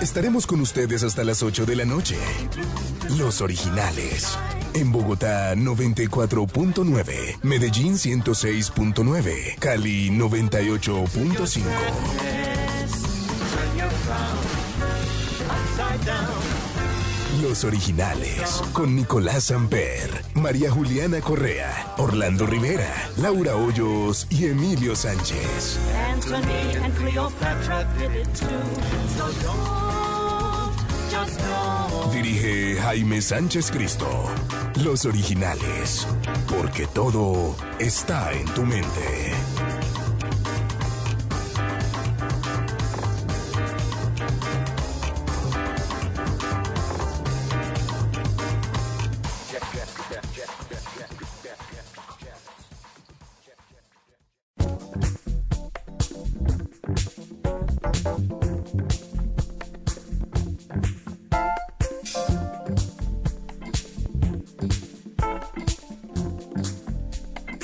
Estaremos con ustedes hasta las 8 de la noche. Los originales. En Bogotá 94.9, Medellín 106.9, Cali 98.5. Los originales, con Nicolás Amper, María Juliana Correa, Orlando Rivera, Laura Hoyos y Emilio Sánchez. Anthony and Cleopatra did it too. So don't, just don't. Dirige Jaime Sánchez Cristo. Los originales, porque todo está en tu mente.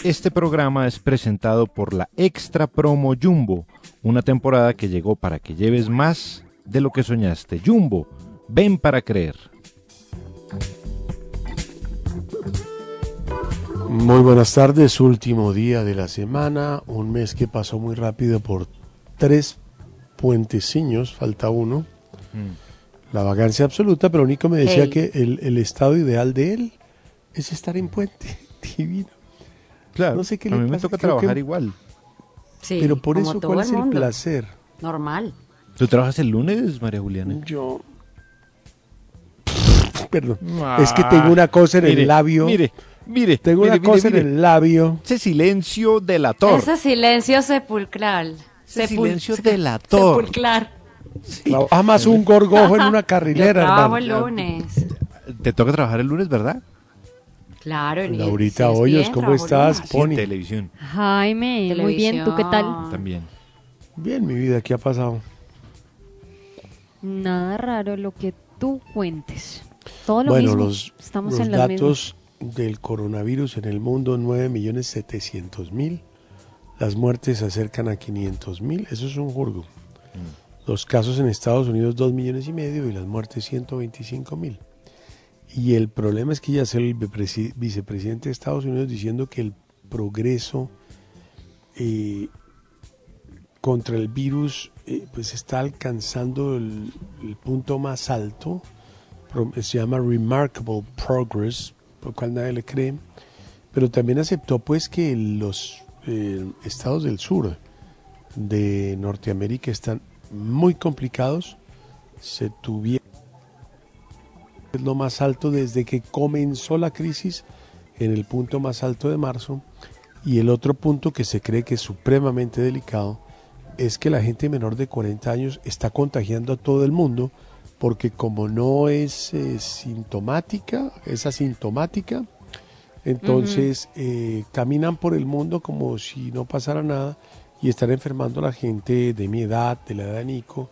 Este programa es presentado por la Extra Promo Jumbo, una temporada que llegó para que lleves más de lo que soñaste. Jumbo, ven para creer. Muy buenas tardes, último día de la semana, un mes que pasó muy rápido por tres puenteciños, falta uno. La vacancia absoluta, pero Nico me decía Hey. que el, el estado ideal de él es estar en puente. Divino. Claro, No sé qué a le mí me pasa, toca creo que- trabajar igual. Sí, pero por como eso, todo ¿cuál es el mundo. placer? Normal. ¿Tú trabajas el lunes, María Juliana? Yo. Perdón. es que tengo una cosa en Ah, Mire, el labio. Mire, mire. Tengo mire, una mire, cosa mire. en el labio. Ese silencio delator. Ese silencio sepulcral. Ese Sepul- silencio delator. Sepulcrar. Trabaja más un gorgojo en una Yo carrilera, trabajo hermano. el lunes. Te toca trabajar el lunes, ¿verdad? Claro, el Laurita es Hoyos, bien, ¿cómo trabajo estás? Sí, en Pony. televisión Jaime, muy bien, ¿tú qué tal? Televisión. también. Bien, mi vida, ¿qué ha pasado? Nada raro lo que tú cuentes. Todo lo bueno, mismo. los, Estamos los en las mismas. datos del coronavirus en el mundo, 9.700.000. Las muertes se acercan a 500.000. Eso es un jurgo. Los casos en Estados Unidos, 2 millones y medio. Y las muertes, 125.000. Y el problema es que ya es el vicepresi- vicepresidente de Estados Unidos diciendo que el progreso eh, contra el virus eh, pues está alcanzando el, punto más alto. Se llama Remarkable Progress, por cual nadie le cree. Pero también aceptó pues que los eh, estados del sur de Norteamérica están muy complicados. Se tuvieron es lo más alto desde que comenzó la crisis en el punto más alto de marzo. Y el otro punto que se cree que es supremamente delicado es que la gente menor de 40 años está contagiando a todo el mundo porque como no es eh, sintomática, es asintomática, entonces eh, caminan por el mundo como si no pasara nada y están enfermando a la gente de mi edad, de la edad de Nico,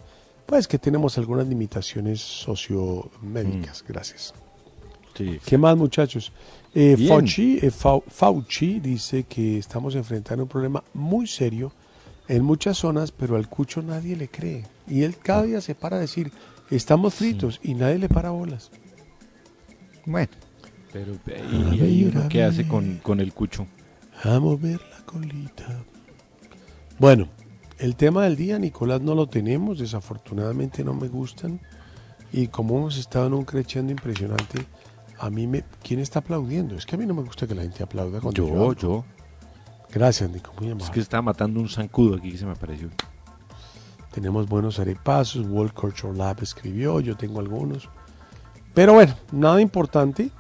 pues que tenemos algunas limitaciones sociomédicas. Gracias. Sí. ¿Qué más, muchachos? Eh. Fauci, eh, Fau- Fauci dice que estamos enfrentando un problema muy serio en muchas zonas, pero al cucho nadie le cree. Y él cada día se para a decir, estamos fritos, y nadie le para bolas. Bueno, pero ¿y, y ahí uno qué hace con, con el cucho? A mover la colita. Bueno, el tema del día, Nicolás, no lo tenemos, desafortunadamente no me gustan. Y como hemos estado en un creciendo impresionante, a mí me... ¿Quién está aplaudiendo? Es que a mí no me gusta que la gente aplauda cuando yo, Yo. Gracias, Nico, muy amable. Es que estaba matando un zancudo aquí que se me apareció. Tenemos buenos arepasos, World Culture Lab escribió, yo tengo algunos. Pero bueno, nada importante,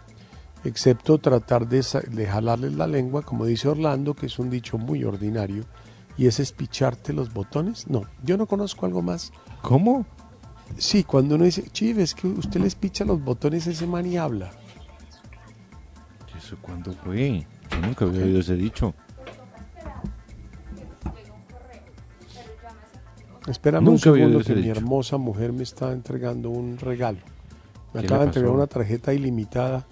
excepto tratar de, de jalarles la lengua, como dice Orlando, que es un dicho muy ordinario, y es espicharte los botones. No, yo no conozco algo más. ¿Cómo? Sí, cuando uno dice, chiv, es que usted le espicha los botones ese man y habla. ¿Eso cuándo fue? Yo nunca había oído ese dicho. Espérame Nunca un segundo que ese mi dicho. hermosa mujer me está entregando un regalo. Me ¿Qué acaba de entregar una tarjeta ilimitada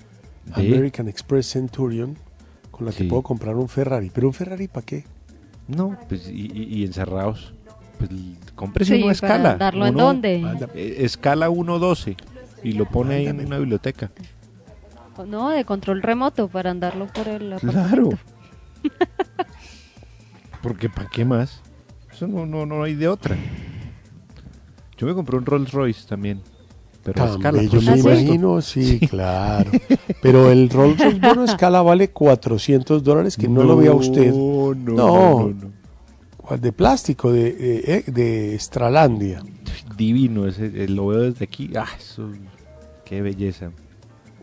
¿De? American Express Centurion con la que puedo comprar un Ferrari. ¿Pero un Ferrari para qué? No, pues y, y- y encerrados. Pues cómprese Sí, una escala. darlo en Uno- dónde. Anda, eh, escala 1.12 y lo pone ahí en una biblioteca. No, de control remoto para andarlo por el Claro. Porque ¿para qué más? Eso no, no, no hay de otra. Yo me compré un Rolls Royce también. Pero a tan escala, bello, por me imagino, sí, claro. Pero el Rolls Royce Bono escala vale 400 dólares, que no, lo vea usted. No, no, No. no. De plástico, de, eh, eh, de Estralandia. Divino, ese, eh, lo veo desde aquí. Ah, eso, qué belleza.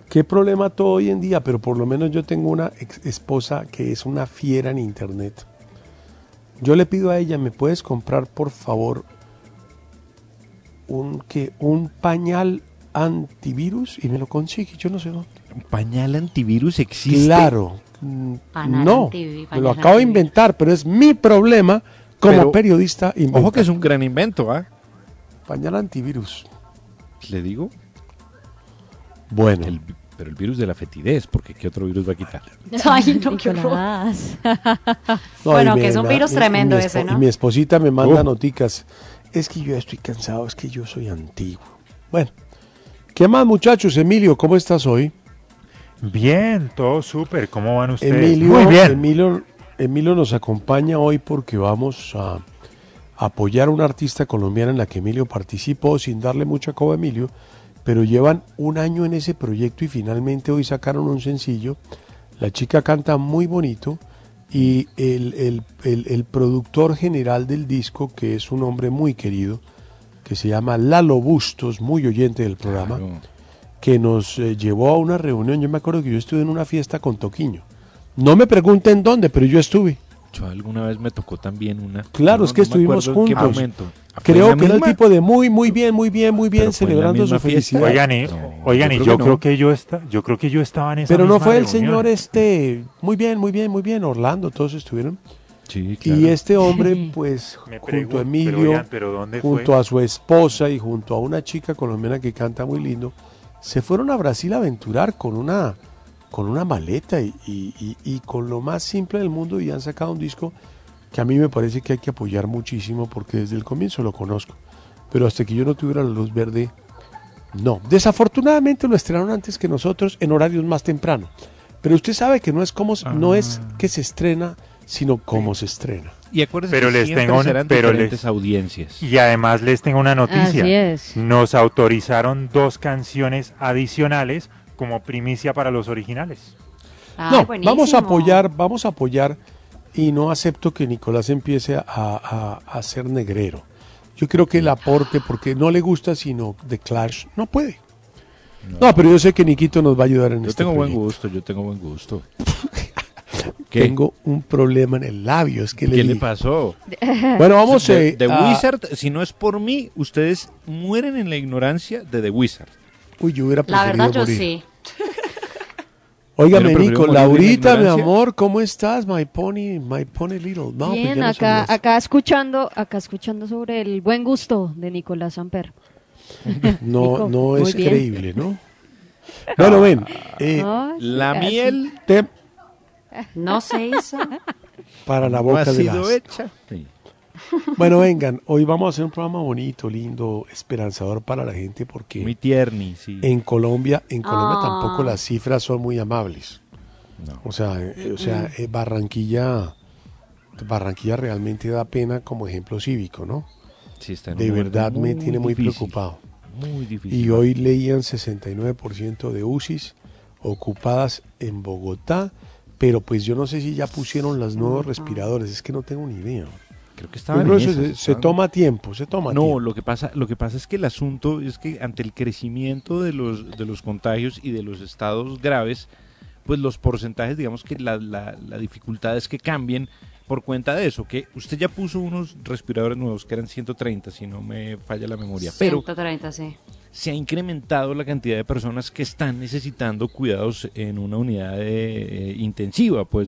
Qué problema todo hoy en día, pero por lo menos yo tengo una esposa que es una fiera en internet. Yo le pido a ella, ¿me puedes comprar por favor un que un pañal antivirus y me lo consigue? Yo no sé dónde. ¿Un pañal antivirus existe? Claro. Pañal no, me lo acabo de inventar, pero es mi problema como Pero- periodista inventar. Ojo que es un gran invento, ¿ah? pañal antivirus. Le digo. Bueno, El pero el virus de la fetidez, porque ¿qué otro virus va a quitar? Ay, no, qué. No, Bueno, que es un virus tremendo mi ese, ¿no? Y mi esposita me manda Oh. noticas. Es que yo ya estoy cansado, es que yo soy antiguo. Bueno, ¿qué más muchachos? Emilio, ¿cómo estás hoy? Bien, todo súper. ¿Cómo van ustedes? Emilio, Muy bien. Emilio, Emilio nos acompaña hoy porque vamos a apoyar a una artista colombiana en la que Emilio participó sin darle mucha coba a Emilio, pero llevan un año en ese proyecto y finalmente hoy sacaron un sencillo. La chica canta muy bonito y el, el- el- el productor general del disco, que es un hombre muy querido, que se llama Lalo Bustos, muy oyente del programa, Claro. que nos eh, llevó a una reunión. Yo me acuerdo que yo estuve en una fiesta con Toquiño. No me pregunten dónde, pero yo estuve. Yo alguna vez me tocó también una. Claro, es que estuvimos acuerdo en qué juntos. momento. ¿Fue Creo que era el tipo de muy, muy bien, muy bien, muy bien, celebrando su felicidad. Oigan, y, No, oigan, yo y creo yo que creo que yo esta, yo creo que yo estaba en esa Pero no fue el reunión. señor este, muy bien, muy bien, muy bien, Orlando, todos estuvieron. Sí, claro. Y este hombre, pues, Me junto pregunto, a pero Emilio, oigan, ¿pero dónde junto fue? a su esposa y junto a una chica colombiana que canta muy lindo, se fueron a Brasil a aventurar con una, con una maleta y, y- y- y con lo más simple del mundo y han sacado un disco que a mí me parece que hay que apoyar muchísimo porque desde el comienzo lo conozco. Pero hasta que yo no tuviera la luz verde, no. Desafortunadamente lo estrenaron antes que nosotros en horarios más temprano. Pero usted sabe que no es como no es Ah. que se estrena, sino cómo se estrena. Y acuérdense Pero que les tengo serán pero diferentes les- audiencias. Y además les tengo una noticia. Así es. Nos autorizaron dos canciones adicionales como primicia para los originales. Ay, no, buenísimo. vamos a apoyar, vamos a apoyar y no acepto que Nicolás empiece a, a- a ser negrero. Yo creo que el aporte, porque no le gusta sino The Clash, no puede. No, pero yo sé que Niquito nos va a ayudar en Yo este tengo buen gusto, yo tengo buen gusto. ¿Qué? Tengo un problema en el labio, es que ¿Qué le pasó? Bueno, vamos The, eh, The a- Wizard, si no es por mí, ustedes mueren en la ignorancia de The Wizard. Uy, yo hubiera La preferido verdad, yo morir. sí. Óigame, Nico, Laurita, mi amor, ¿cómo estás? My pony, my pony little. No, pues Bien, no acá, acá escuchando, acá escuchando sobre el buen gusto de Nicolás Samper. No, Nico, no es bien. creíble, ¿no? Bueno, ven. eh, Ay, La miel té No se hizo. para la no boca ha de sido las. hecha. Sí. Bueno, vengan, hoy vamos a hacer un programa bonito, lindo, esperanzador para la gente porque Muy tierni, sí. en Colombia, en Colombia Ah. tampoco las cifras son muy amables. No. O sea, eh, o sea, eh, Barranquilla, Barranquilla realmente da pena como ejemplo cívico, ¿no? Sí, está en De verdad me muy tiene muy difícil, preocupado. Muy difícil. Y hoy leían 69% de UCIs ocupadas en Bogotá, pero pues yo no sé si ya pusieron los nuevos respiradores, es que no tengo ni idea. Creo que creo en esas, se, toma tiempo, se toma No, tiempo. lo que pasa, lo que pasa es que el asunto es que ante el crecimiento de los de los contagios y de los estados graves, pues los porcentajes, digamos que la, la, la dificultad es que cambien por cuenta de eso, que usted ya puso unos respiradores nuevos que eran 130, si no me falla la memoria, pero 130, sí. se ha incrementado la cantidad de personas que están necesitando cuidados en una unidad de, eh, intensiva, pues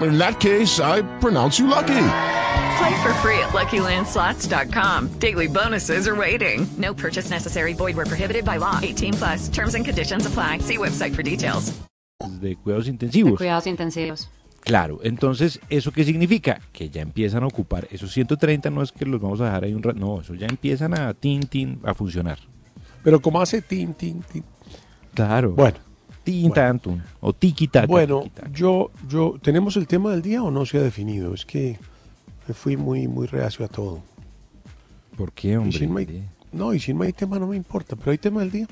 In that case, I pronounce you lucky. Play for free at LuckyLandSlots.com. Daily bonuses are waiting. No purchase necessary. Void where prohibited by law. 18 plus. Terms and conditions apply. See website for details. de cuidados De intensivos. cuidados intensivos. Claro, entonces, ¿eso qué significa? Que ya empiezan a ocupar, esos 130 no es que los vamos a dejar ahí un rato, no, eso ya empiezan a tin, tin, a funcionar. Pero como hace tin, tin, tin. Claro. Bueno, Tin, bueno. o tiki taka. bueno, tiki, taka. yo, yo, ¿tenemos el tema del día o no se ha definido? Es que me fui muy, muy reacio a todo. ¿Por qué, Y hombre? si no hay- no, y si no hay tema no me importa, pero hay tema del día.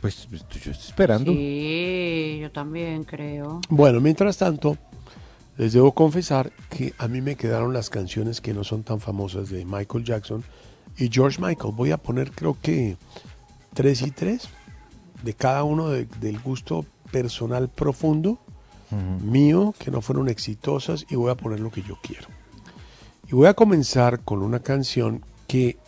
Pues pues, yo estoy esperando. Sí, yo también creo. Bueno, mientras tanto, les debo confesar que a mí me quedaron las canciones que no son tan famosas de Michael Jackson y George Michael. Voy a poner creo que tres y tres de cada uno de- del gusto personal profundo mío que no fueron exitosas y voy a poner lo que yo quiero. Y voy a comenzar con una canción que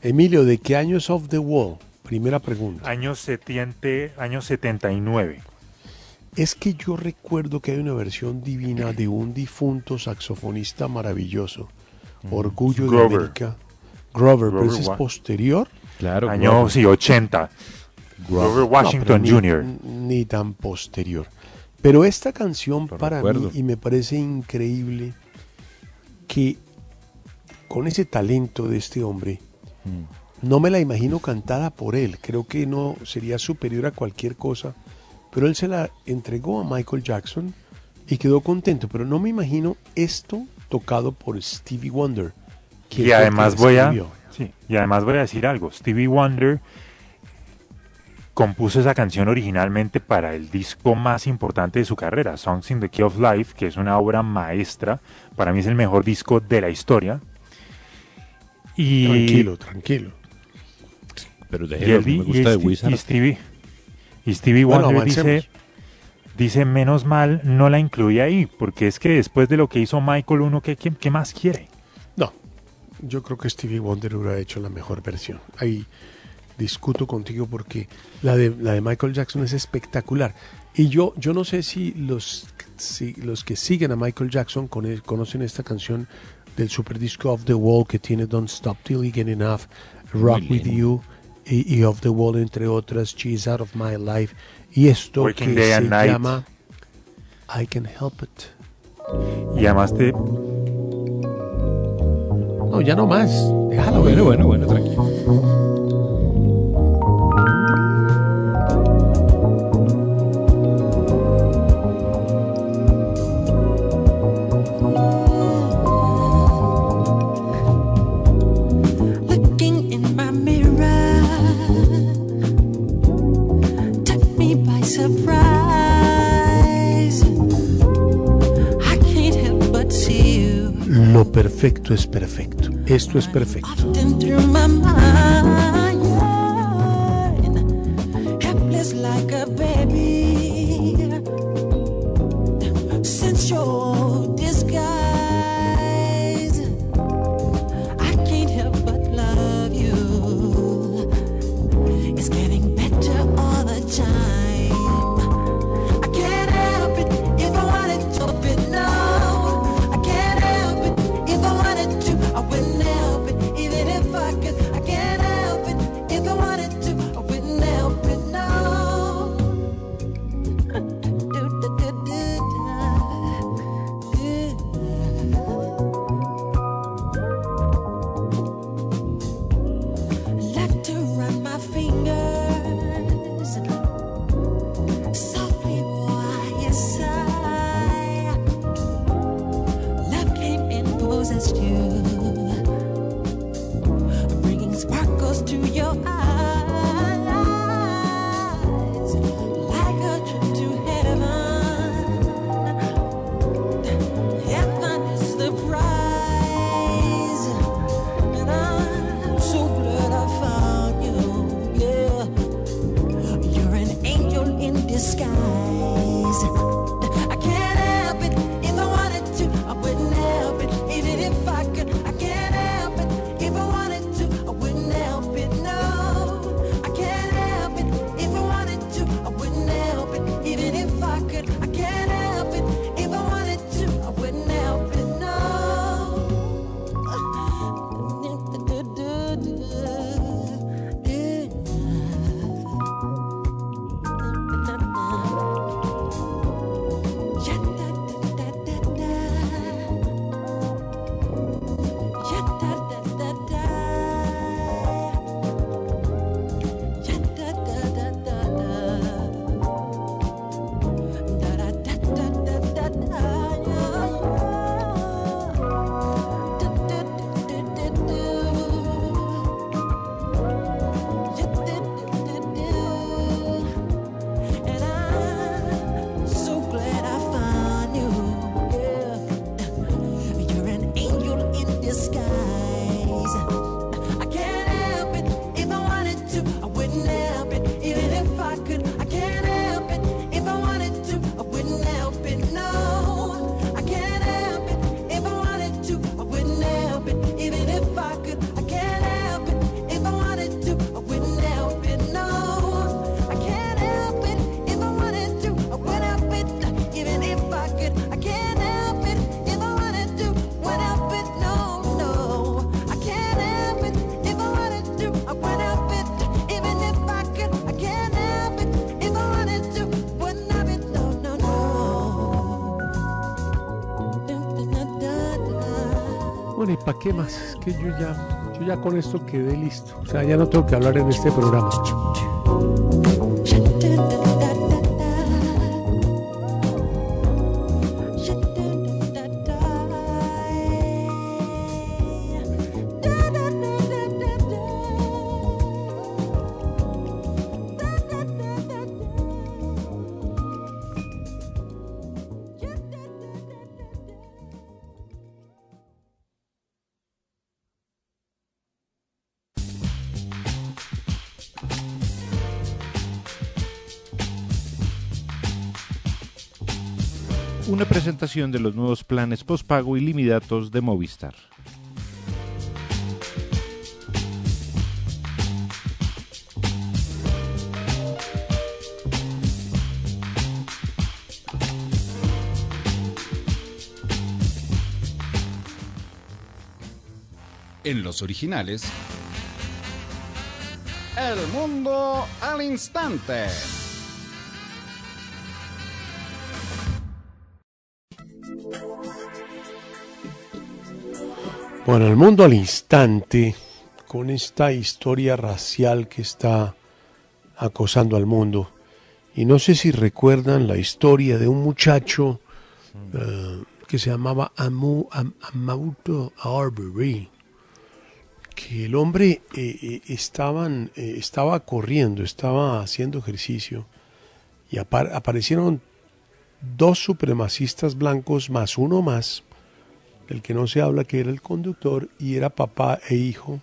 Emilio, ¿de qué año es Off the Wall? Primera pregunta. Año, 70, año 79. Es que yo recuerdo que hay una versión divina de un difunto saxofonista maravilloso, Orgullo de Grover. América. Grover, pero Grover ese es posterior. Claro, Año, Grover. sí, 80. Grover Washington Jr. Ni tan posterior. Pero esta canción Lo para recuerdo. mí, y me parece increíble que con ese talento de este hombre, Mm. no me la imagino cantada por él. Creo que no sería superior a cualquier cosa. Pero él se la entregó a Michael Jackson y quedó contento. Pero no me imagino esto tocado por Stevie Wonder. que Y además voy a, sí, y además voy a decir algo. Stevie Wonder compuso esa canción originalmente para el disco más importante de su carrera, Songs in the Key of Life, que es una obra maestra. Para mí es el mejor disco de la historia. Y, Tranquilo, tranquilo. Pero y, déjelo, él me gusta y de Wizard. y Stevie, y Stevie Wonder dice, dice, menos mal no la incluí ahí, porque es que después de lo que hizo Michael, uno, ¿qué, qué, qué más quiere? No, yo creo que Stevie Wonder hubiera hecho la mejor versión. Ahí discuto contigo porque la de, la de Michael Jackson es espectacular. Y yo, yo no sé si los, si los que siguen a Michael Jackson con- conocen esta canción del super disco Off the Wall que tiene Don't Stop Till You Get Enough, Rock With. You y, y Off the Wall, entre otras, She's Out of My Life. Y esto Working que se llama I Can Help It. Y además te, No, ya no más. Déjalo. Bueno, bueno, bueno, tranquilo. perfecto es perfecto. Esto es perfecto. ¿para qué más? Es que yo ya, yo ya con esto quedé listo. O sea, ya no tengo que hablar en este programa. de los nuevos planes postpago ilimitados de Movistar. En los originales, El mundo al instante. Bueno, el mundo al instante, con esta historia racial que está acosando al mundo. Y no sé si recuerdan la historia de un muchacho mm. eh, que se llamaba Amu, Am, Amauto Arbery, que el hombre eh, eh, estaban, estaba corriendo, estaba haciendo ejercicio, y apar aparecieron dos supremacistas blancos más uno más, del que no se habla que era el conductor y era papá e hijo.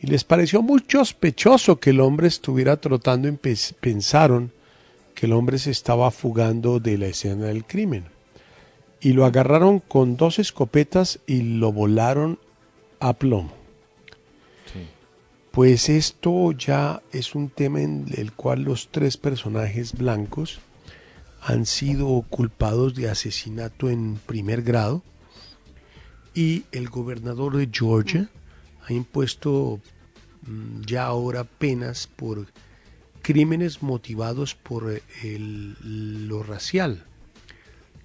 Y les pareció muy sospechoso que el hombre estuviera trotando y pe- pensaron que el hombre se estaba fugando de la escena del crimen. Y lo agarraron con dos escopetas y lo volaron a plomo. Pues esto ya es un tema en el cual los tres personajes blancos han sido culpados de asesinato en primer grado y el gobernador de Georgia ha impuesto mm, ya ahora penas por crímenes motivados por eh, el- lo racial.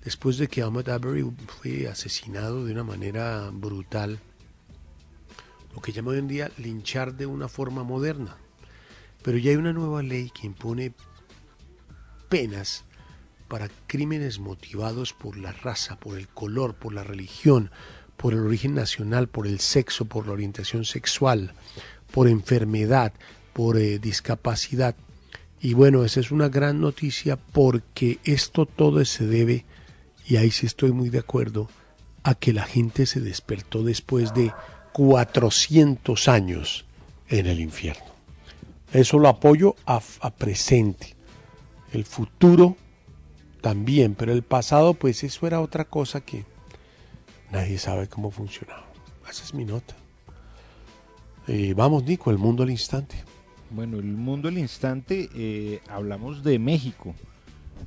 Después de que Ahmed Arbery fue asesinado de una manera brutal, lo que llama hoy en día linchar de una forma moderna. Pero ya hay una nueva ley que impone penas para crímenes motivados por la raza, por el color, por la religión, por el origen nacional, por el sexo, por la orientación sexual, por enfermedad, por eh, discapacidad. Y bueno, esa es una gran noticia porque esto todo se debe, y ahí sí estoy muy de acuerdo, a que la gente se despertó después de 400 años en el infierno. Eso lo apoyo a, a presente. El futuro también, pero el pasado, pues eso era otra cosa que nadie sabe cómo funcionaba. Esa es mi nota. Eh, vamos, Nico, el mundo al instante. Bueno, el mundo al instante, eh, hablamos de México,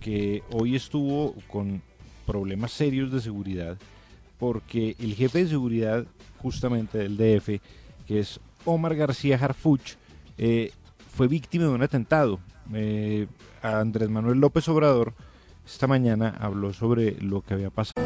que hoy estuvo con problemas serios de seguridad, porque el jefe de seguridad justamente del DF, que es Omar García Harfuch, eh, fue víctima de un atentado. Eh, Andrés Manuel López Obrador esta mañana habló sobre lo que había pasado.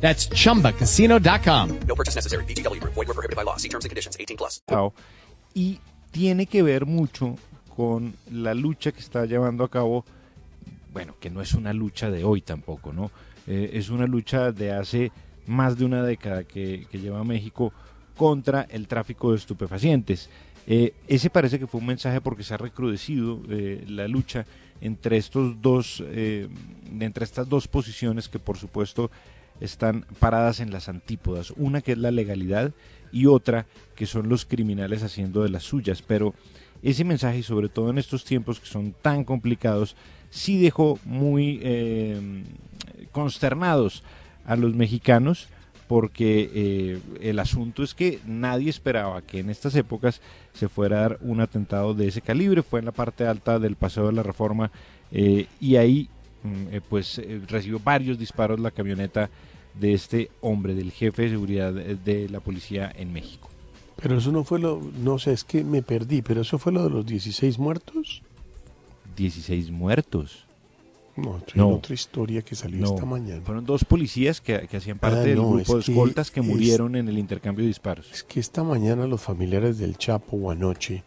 That's chumbacasino.com. No purchase necessary. VGW Group. Void were prohibited by law. See terms and conditions. 18 plus. y tiene que ver mucho con la lucha que está llevando a cabo, bueno, que no es una lucha de hoy tampoco, ¿no? Eh, es una lucha de hace más de una década que, que lleva México contra el tráfico de estupefacientes. Eh, ese parece que fue un mensaje porque se ha recrudecido eh, la lucha entre estos dos, eh, entre estas dos posiciones que por supuesto están paradas en las antípodas. Una que es la legalidad y otra que son los criminales haciendo de las suyas. Pero ese mensaje, sobre todo en estos tiempos que son tan complicados, sí dejó muy eh, consternados a los mexicanos porque eh, el asunto es que nadie esperaba que en estas épocas se fuera a dar un atentado de ese calibre. Fue en la parte alta del Paseo de la Reforma eh, y ahí pues eh, recibió varios disparos la camioneta de este hombre, del jefe de seguridad eh, de la policía en México. Pero eso no fue lo, no sé, es que me perdí, pero eso fue lo de los 16 muertos. 16 muertos. No, otra, No. otra historia que salió No, esta mañana. Fueron dos policías que, que hacían parte Ah, del no, grupo de es escoltas que murieron en el intercambio de disparos. Es que esta mañana los familiares del Chapo o anoche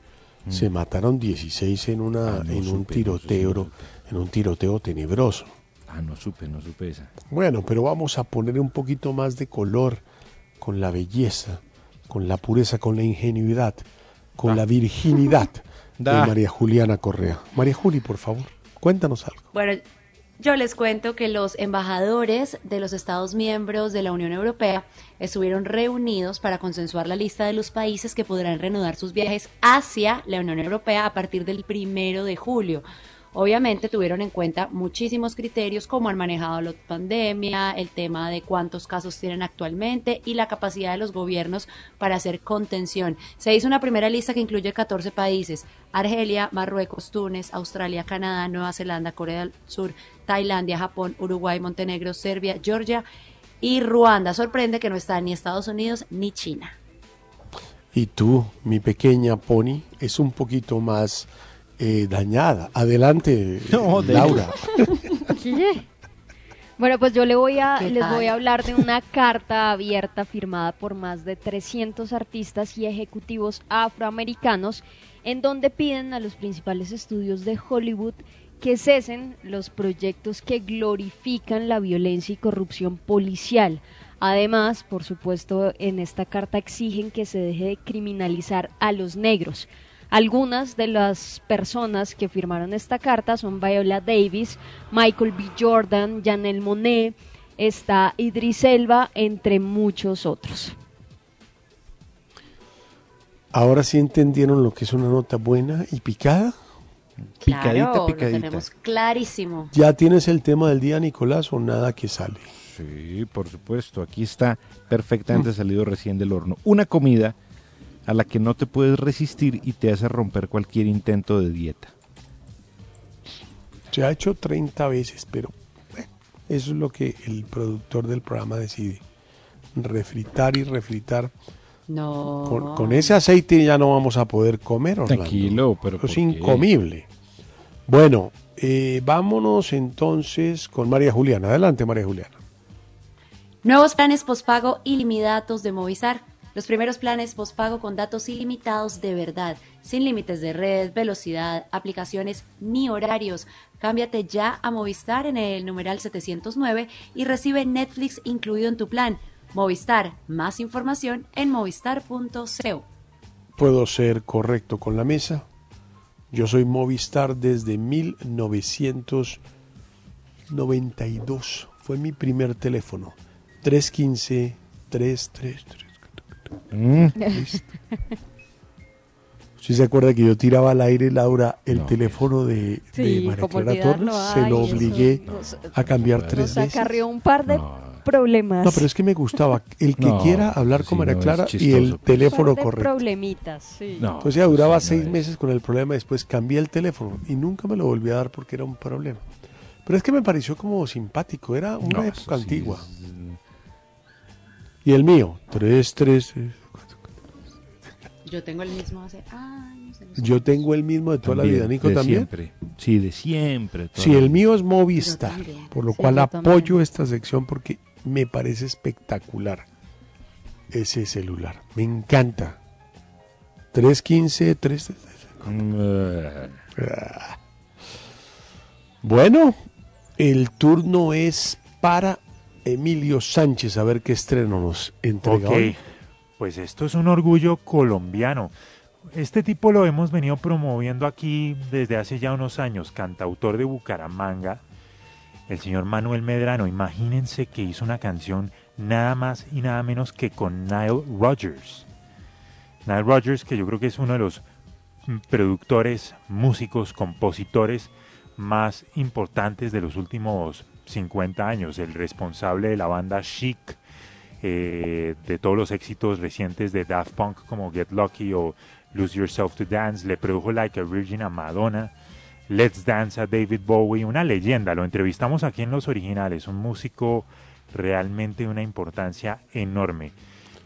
Mm. se mataron 16 en una Ah, en un tiroteo, en un tiroteo tenebroso. Ah, no supe, no supe esa. Bueno, pero vamos a poner un poquito más de color con la belleza, con la pureza, con la ingenuidad, con la virginidad Da. de María Juliana Correa. María Juli, por favor, cuéntanos algo. Bueno, yo les cuento que los embajadores de los Estados miembros de la Unión Europea estuvieron reunidos para consensuar la lista de los países que podrán reanudar sus viajes hacia la Unión Europea a partir del primero de julio. Obviamente tuvieron en cuenta muchísimos criterios como han manejado la pandemia, el tema de cuántos casos tienen actualmente y la capacidad de los gobiernos para hacer contención. Se hizo una primera lista que incluye 14 países, Argelia, Marruecos, Túnez, Australia, Canadá, Nueva Zelanda, Corea del Sur, Tailandia, Japón, Uruguay, Montenegro, Serbia, Georgia y Ruanda. Sorprende que no está ni Estados Unidos ni China. Y tú, mi pequeña pony, es un poquito más eh, dañada. Adelante, No, de- Laura. Bueno, pues yo le voy a, ¿Qué les voy a hablar de una carta abierta firmada por más de 300 artistas y ejecutivos afroamericanos en donde piden a los principales estudios de Hollywood que cesen los proyectos que glorifican la violencia y corrupción policial. Además, por supuesto, en esta carta exigen que se deje de criminalizar a los negros. Algunas de las personas que firmaron esta carta son Viola Davis, Michael B. Jordan, Janelle Monet, está Idris Elba, entre muchos otros. Ahora sí entendieron lo que es una nota buena y picada. claro, lo tenemos clarísimo. ¿Ya tienes el tema del día, Nicolás, o nada que sale? Sí, por supuesto. Aquí está perfectamente salido recién del horno. Una comida a la que no te puedes resistir y te hace romper cualquier intento de dieta. Se ha hecho 30 veces, pero bueno, eso es lo que el productor del programa decide. Refritar y refritar. No. Con, con ese aceite ya no vamos a poder comer, Orlando. Tranquilo, pero Eso es incomible. Bueno, eh, vámonos entonces con María Juliana. Adelante, María Juliana. Nuevos planes pospago ilimitados de Movistar. Los primeros planes pospago con datos ilimitados de verdad, sin límites de red, velocidad, aplicaciones ni horarios. Cámbiate ya a Movistar en el numeral 709 y recibe Netflix incluido en tu plan. Movistar, más información en movistar.co. ¿Puedo ser correcto con la mesa? Yo soy Movistar desde 1992. Fue mi primer teléfono. 315 333. Listo. ¿Sí se acuerda que yo tiraba al aire, Laura, el teléfono de, Sí, de María Clara Torres? Se lo eso obligué nos- a cambiar tres Nos veces. acarrió un par de problemas. No, pero es que me gustaba. El que No, quiera hablar con sí, María no, Clara y chistoso, el pues. teléfono de correcto. problemitas, sí. No. Entonces ya duraba no seis es. meses con el problema, después cambié el teléfono y nunca me lo volví a dar porque era un problema. Pero es que me pareció como simpático, era una No, época eso sí antigua. es- Y el mío, 3, 3, Yo tengo el mismo hace años. yo tengo el mismo de toda la También, vida, Nico de también. siempre. Sí, de siempre. Sí, el mío es Movistar, por lo Sí, cual yo apoyo esta sección porque me parece espectacular ese celular. Me encanta. 315, 3... Mm, Bueno, el turno es para Emilio Sánchez, a ver qué estreno nos entrega Ok, hoy. pues esto es un orgullo colombiano. Este tipo lo hemos venido promoviendo aquí desde hace ya unos años, cantautor de Bucaramanga, el señor Manuel Medrano. Imagínense que hizo una canción nada más y nada menos que con Nile Rodgers. Nile Rodgers, que yo creo que es uno de los productores, músicos, compositores más importantes de los últimos 50 años, el responsable de la banda Chic, eh, de todos los éxitos recientes de Daft Punk como Get Lucky o Lose Yourself to Dance, le produjo Like a Virgin a Madonna, Let's Dance a David Bowie, una leyenda, lo entrevistamos aquí en Los Originales, un músico realmente de una importancia enorme.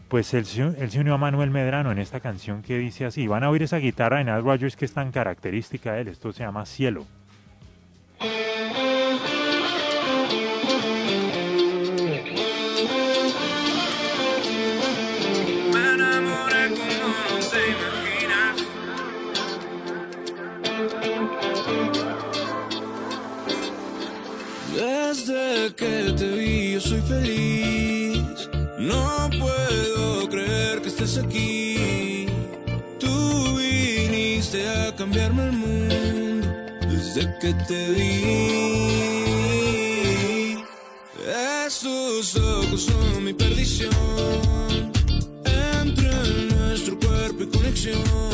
Pues él, él se unió a Manuel Medrano en esta canción que dice así, van a oír esa guitarra de Nile Rodgers que es tan característica de él, esto se llama Cielo. Desde que te vi yo soy feliz. No puedo creer que estés aquí. Tú viniste a cambiarme el mundo desde que te vi. Esos ojos son mi perdición. Entre nuestro cuerpo y conexión.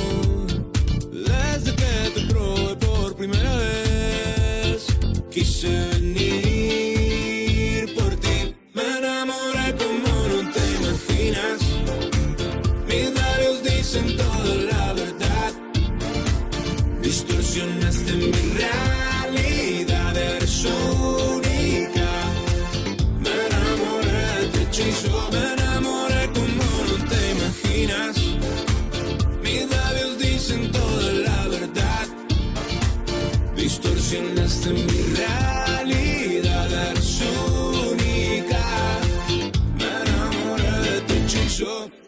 Distorsionaste mi realidad, eres única. Me enamoré, te hechizo. Como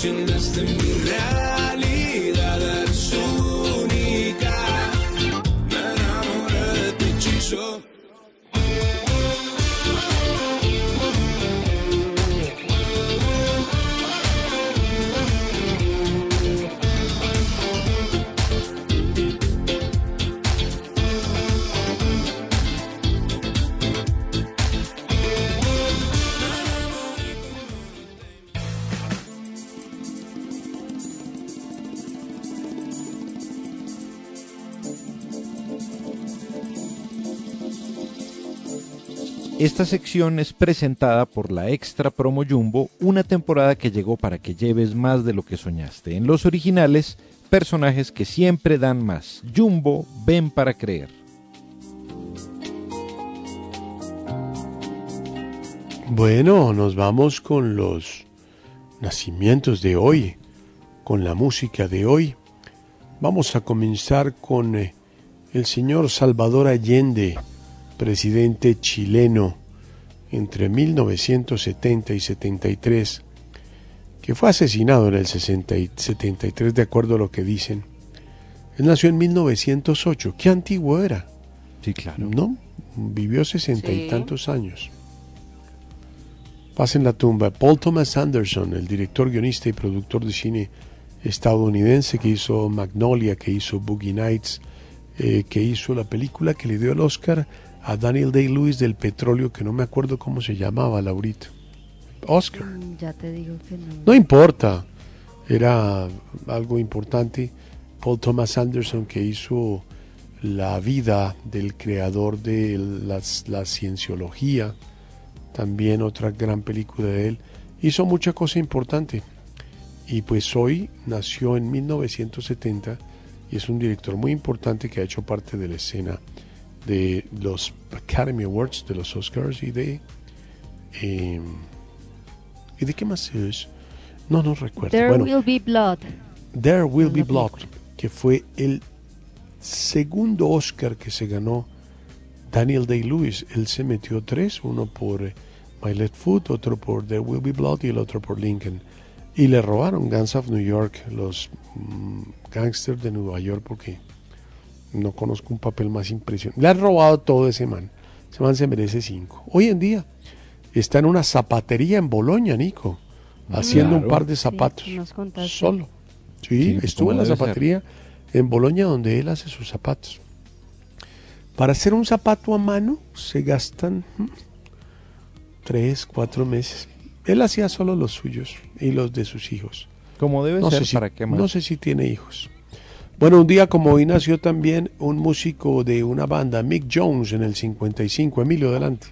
Distorsionaste mi Esta sección es presentada por la Extra Promo Jumbo, una temporada que llegó para que lleves más de lo que soñaste. En los originales, personajes que siempre dan más. Jumbo, ven para creer. Bueno, nos vamos con los nacimientos de hoy, con la música de hoy. Vamos a comenzar con eh, el señor Salvador Allende, presidente chileno entre 1970 y 73, que fue asesinado en el 60 y 73 de acuerdo a lo que dicen. Él nació en 1908. ¿Qué antiguo era? Sí, claro. ¿No? Vivió sesenta y Sí. tantos años. Paz en la tumba. Paul Thomas Anderson, el director, guionista y productor de cine estadounidense que hizo Magnolia, que hizo Boogie Nights, eh, que hizo la película que le dio el Oscar a Daniel Day-Lewis del petróleo, que no me acuerdo cómo se llamaba, Laurita. Oscar. Mm, Ya te digo que no. No importa, era algo importante. Paul Thomas Anderson que hizo la vida del creador de las- la cienciología, también otra gran película de él, hizo mucha cosa importante. Y pues hoy nació en 1970 y es un director muy importante que ha hecho parte de la escena de los Academy Awards, de los Oscars y de... eh, ¿Y de qué más es? No, no recuerdo. There bueno, will be blood. There Will Be Blood, que fue el segundo Oscar que se ganó Daniel Day-Lewis. Él se metió tres, uno por eh, My Left Foot, otro por There Will Be Blood y el otro por Lincoln. Y le robaron Guns of New York, los mm, gangsters de Nueva York, porque no conozco un papel más impresionante. Le han robado todo ese man. Ese man se merece cinco. Hoy en día está en una zapatería en Boloña, Nico, haciendo un par de Sí, zapatos. nos contaste. Solo. Sí, Sí, estuvo en la ser. zapatería en Boloña donde él hace sus zapatos. Para hacer un zapato a mano se gastan mm, tres, cuatro meses. Él hacía solo los suyos y los de sus hijos. Como debe No ser, sé, si, ¿para qué más? no sé si tiene hijos. Bueno, un día como hoy nació también un músico de una banda, Mick Jones, en el 55. Emilio, adelante.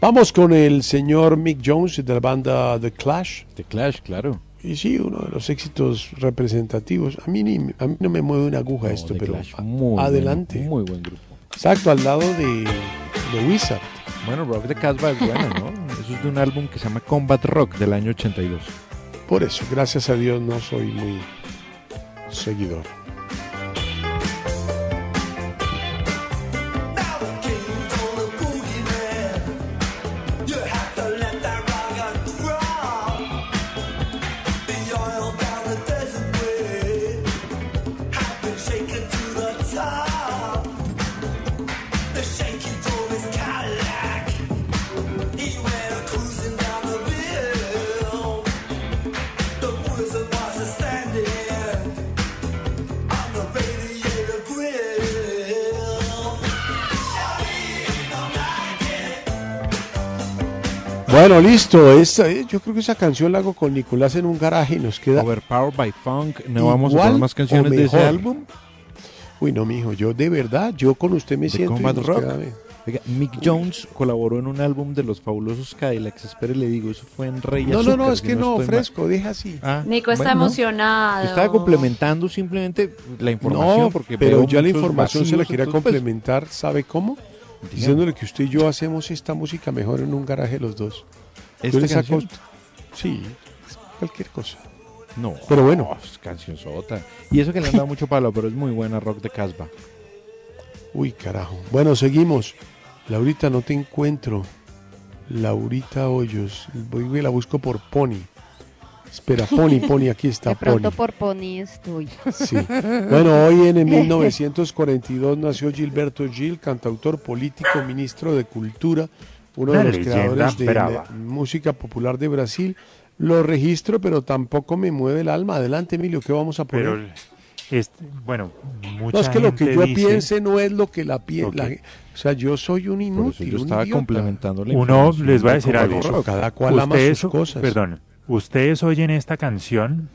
Vamos con el señor Mick Jones de la banda The Clash. The Clash, claro. Y sí, uno de los éxitos representativos. A mí, ni- a mí no me mueve una aguja No, esto, The pero Clash, buen- adelante. muy buen grupo. Exacto, al lado de, de Wizard. Bueno, Rock de Casbah es bueno, ¿no? Eso es de un álbum que se llama Combat Rock del año 82. Por eso, gracias a Dios, no soy muy seguidor. Bueno, listo. Esta, eh, yo creo que esa canción la hago con Nicolás en un garaje y nos queda. Overpowered by Funk. No vamos a poner más canciones de ese álbum. Uy, no, mijo, yo de verdad, yo con usted me siento. y Combat nos Rock. queda. Oiga, Mick Jones colaboró en un álbum de los fabulosos Cadillacs. Espere, le digo, eso fue en Rey No, no, no, es si que no, mal. fresco, deja así. Ah, Nico está bueno, no. emocionado. Estaba complementando simplemente la información. No, porque pero ya la información se la quería pues, complementar, ¿sabe cómo? Diciéndole que usted y yo hacemos esta música mejor en un garaje los dos. ¿Esta Yo le saco- canción? Sí, cualquier cosa. No, Pero bueno. es canción sota. Y eso que le han dado mucho palo, pero es muy buena Rock de Casbah. Uy, carajo. Bueno, seguimos. Laurita, no te encuentro. Laurita Hoyos. Voy y la busco por Pony. Espera, Pony, Pony, aquí está De pronto Pony. por Pony estoy. Sí. Bueno, hoy en el 1942 nació Gilberto Gil, cantautor político, ministro de Cultura, uno de los creadores de brava. la música popular de Brasil. Lo registro, pero tampoco me mueve el alma. Adelante, Emilio, ¿qué vamos a poner? Pero, es, bueno, mucha no, es que lo que yo dice- piense no es lo que la piensa. Ok. O sea, yo soy un inútil. yo un estaba idiota. complementando la Uno les va a de decir algo. Cada cual ama sus cosas. Perdón, ustedes oyen esta canción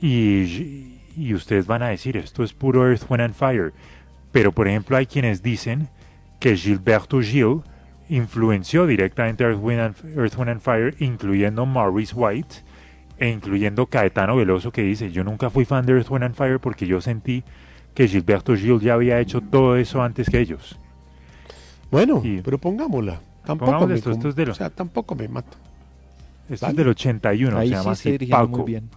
y, y ustedes van a decir, esto es puro Earth, Wind and Fire. Pero, por ejemplo, hay quienes dicen que Gilberto Gil influenció directamente Earth, Wind and, Earth, Wind and Fire, incluyendo Maurice White e incluyendo Caetano Veloso, que dice, yo nunca fui fan de Earth, Wind and Fire porque yo sentí que Gilberto Gil ya había hecho todo eso antes que ellos. Bueno, Y- pero pongámosla. Tampoco me, esto, esto es de lo- o sea, tampoco me mata. Esto Dale. es del 81, Ahí se sí llama está así Paco. muy bien.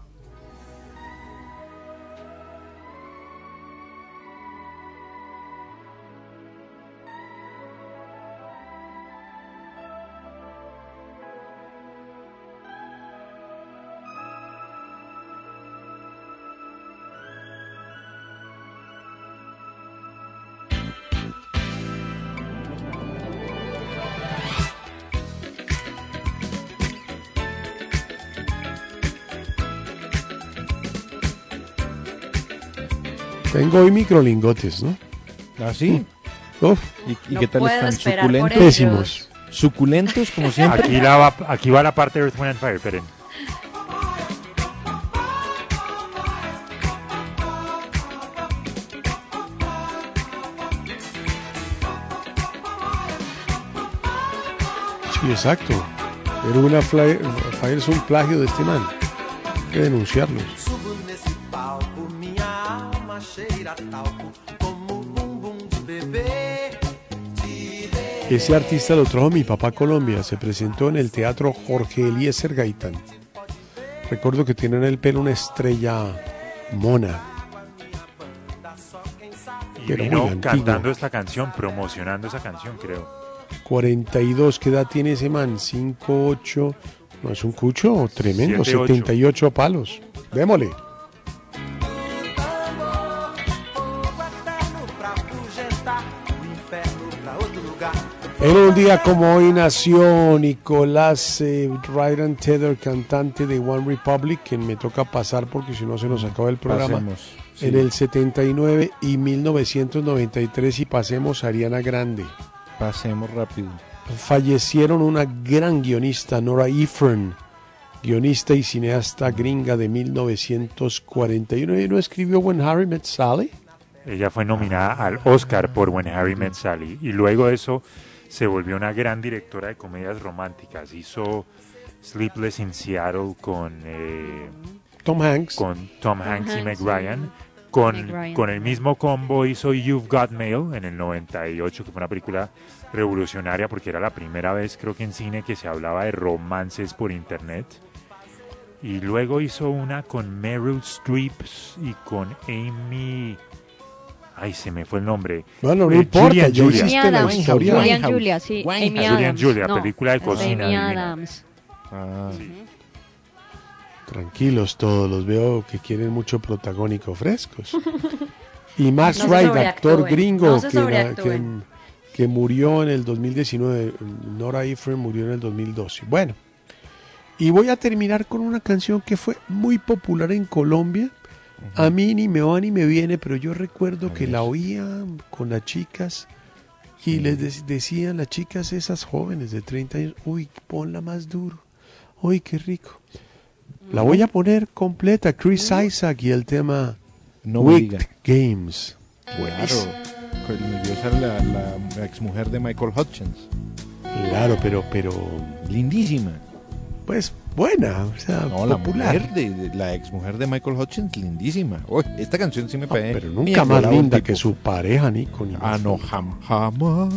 Tengo hoy microlingotes, ¿no? ¿Ah, sí? Uf, ¿Y, y No qué tal están? ¿Suculentos? pésimos. ¿Suculentos, como siempre? Aquí, la va, aquí va la parte de Earth, Wind and Fire, esperen. Sí, exacto. Pero una fly- Fire es un plagio de este man. Hay que denunciarlo. Ese artista lo trajo mi papá a Colombia. Se presentó en el teatro Jorge Eliezer Gaitán. Recuerdo que tiene en el pelo una estrella mona. Y Pero vino muy cantando esta canción, promocionando esa canción, creo. 42, ¿qué edad tiene ese man? 5, 8. No es un cucho tremendo. Siete, ocho. 78 palos. Démosle. En un día como hoy nació Nicolás eh, Ryden Tether, cantante de One Republic, quien me toca pasar porque si no se nos acaba el programa. Pasemos. Sí. En el 79 y 1993 y pasemos a Ariana Grande. Pasemos rápido. Fallecieron una gran guionista, Nora Ephron, guionista y cineasta gringa de 1941. ¿Y no escribió When Harry Met Sally? Ella fue nominada al Oscar por When Harry Met Sally y luego de eso se volvió una gran directora de comedias románticas. Hizo Sleepless in Seattle con, eh, Tom Hanks. con Tom Hanks y Meg Ryan. Con, Ryan. con el mismo combo hizo You've Got Mail en el 98, que fue una película revolucionaria porque era la primera vez, creo que en cine, que se hablaba de romances por internet. Y luego hizo una con Meryl Streep y con Amy. Ay, se me fue el nombre. Bueno, no Eh, importa, Julia and ya Julia. la Adams, historia. Julian. Julia, sí. Winehouse. Amy Julian Adams. Julia, no, película de cocina Amy. Adams. Ah, Tranquilos todos, los veo que quieren mucho protagónico frescos. Y Max No Wright, actor gringo no que, era- que, que murió en el 2019. Nora Ephron murió en el 2012. Bueno, y voy a terminar con una canción que fue muy popular en Colombia. A mí ni me va ni me viene, pero yo recuerdo que la oía con las chicas y les de- decían las chicas, esas jóvenes de 30 años, uy, ponla más duro. Uy, qué rico. La voy a poner completa, Chris Isaac y el tema No Wicked. Games. Claro, Buenísimo. con el diosa la, la, la exmujer de Michael Hutchins. Claro, pero, pero, Lindísima. Pues buena, o sea, No, la popular. mujer de, la exmujer de Michael Hutchins, lindísima. Uy, esta canción sí me No, parece. pero nunca más linda que su pareja, Nico. ni Ah, no, jam- jamás.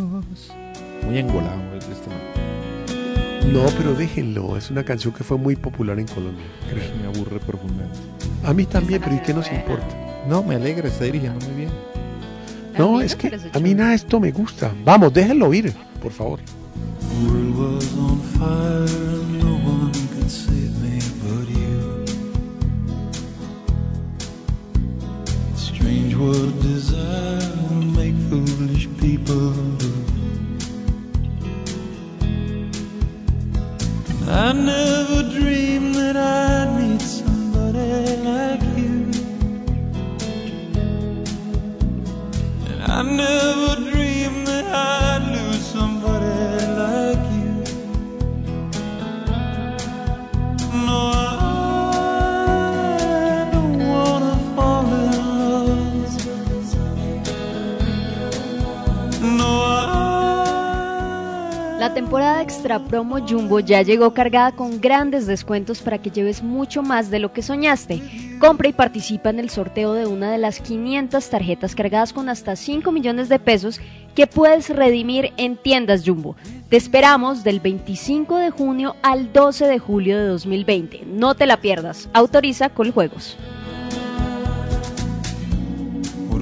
Muy engolado este man. No, pero déjenlo. Es una canción que fue muy popular en Colombia. creo. Me aburre profundamente. A mí también, pero ¿y qué nos importa? No, me alegra, está dirigiendo muy bien. No, es que a mí nada esto me gusta. Vamos, déjenlo oír, por favor. Strange what desire will make foolish people do. I never dreamed that I'd meet somebody like you. And I never dreamed that I'd temporada extra promo Jumbo ya llegó cargada con grandes descuentos para que lleves mucho más de lo que soñaste. Compra y participa en el sorteo de una de las 500 tarjetas cargadas con hasta 5 millones de pesos que puedes redimir en tiendas Jumbo. Te esperamos del 25 de junio al 12 de julio de 2020. No te la pierdas. Autoriza Coljuegos. What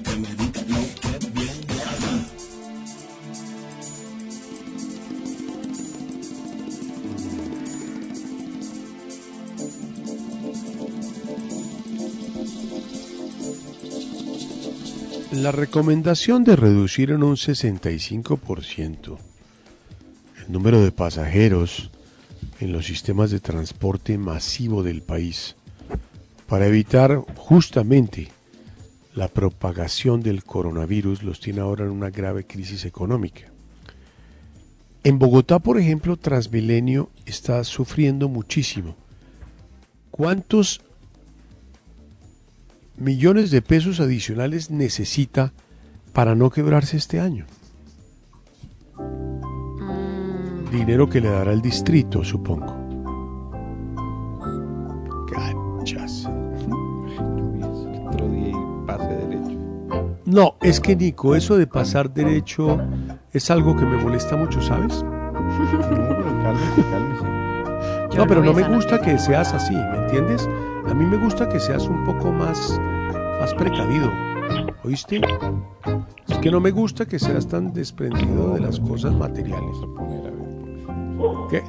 La recomendación de reducir en un 65% el número de pasajeros en los sistemas de transporte masivo del país para evitar justamente la propagación del coronavirus los tiene ahora en una grave crisis económica. En Bogotá, por ejemplo, Transmilenio está sufriendo muchísimo. ¿Cuántos millones de pesos adicionales necesita para no quebrarse este año? Dinero que le dará el distrito, supongo. Cachas. No, es que Nico, eso de pasar derecho es algo que me molesta mucho, ¿sabes? No, pero no me gusta que seas así, ¿me entiendes? A mí me gusta que seas un poco más, más precavido, ¿oíste? Es que no me gusta que seas tan desprendido de las cosas materiales. ¿Qué?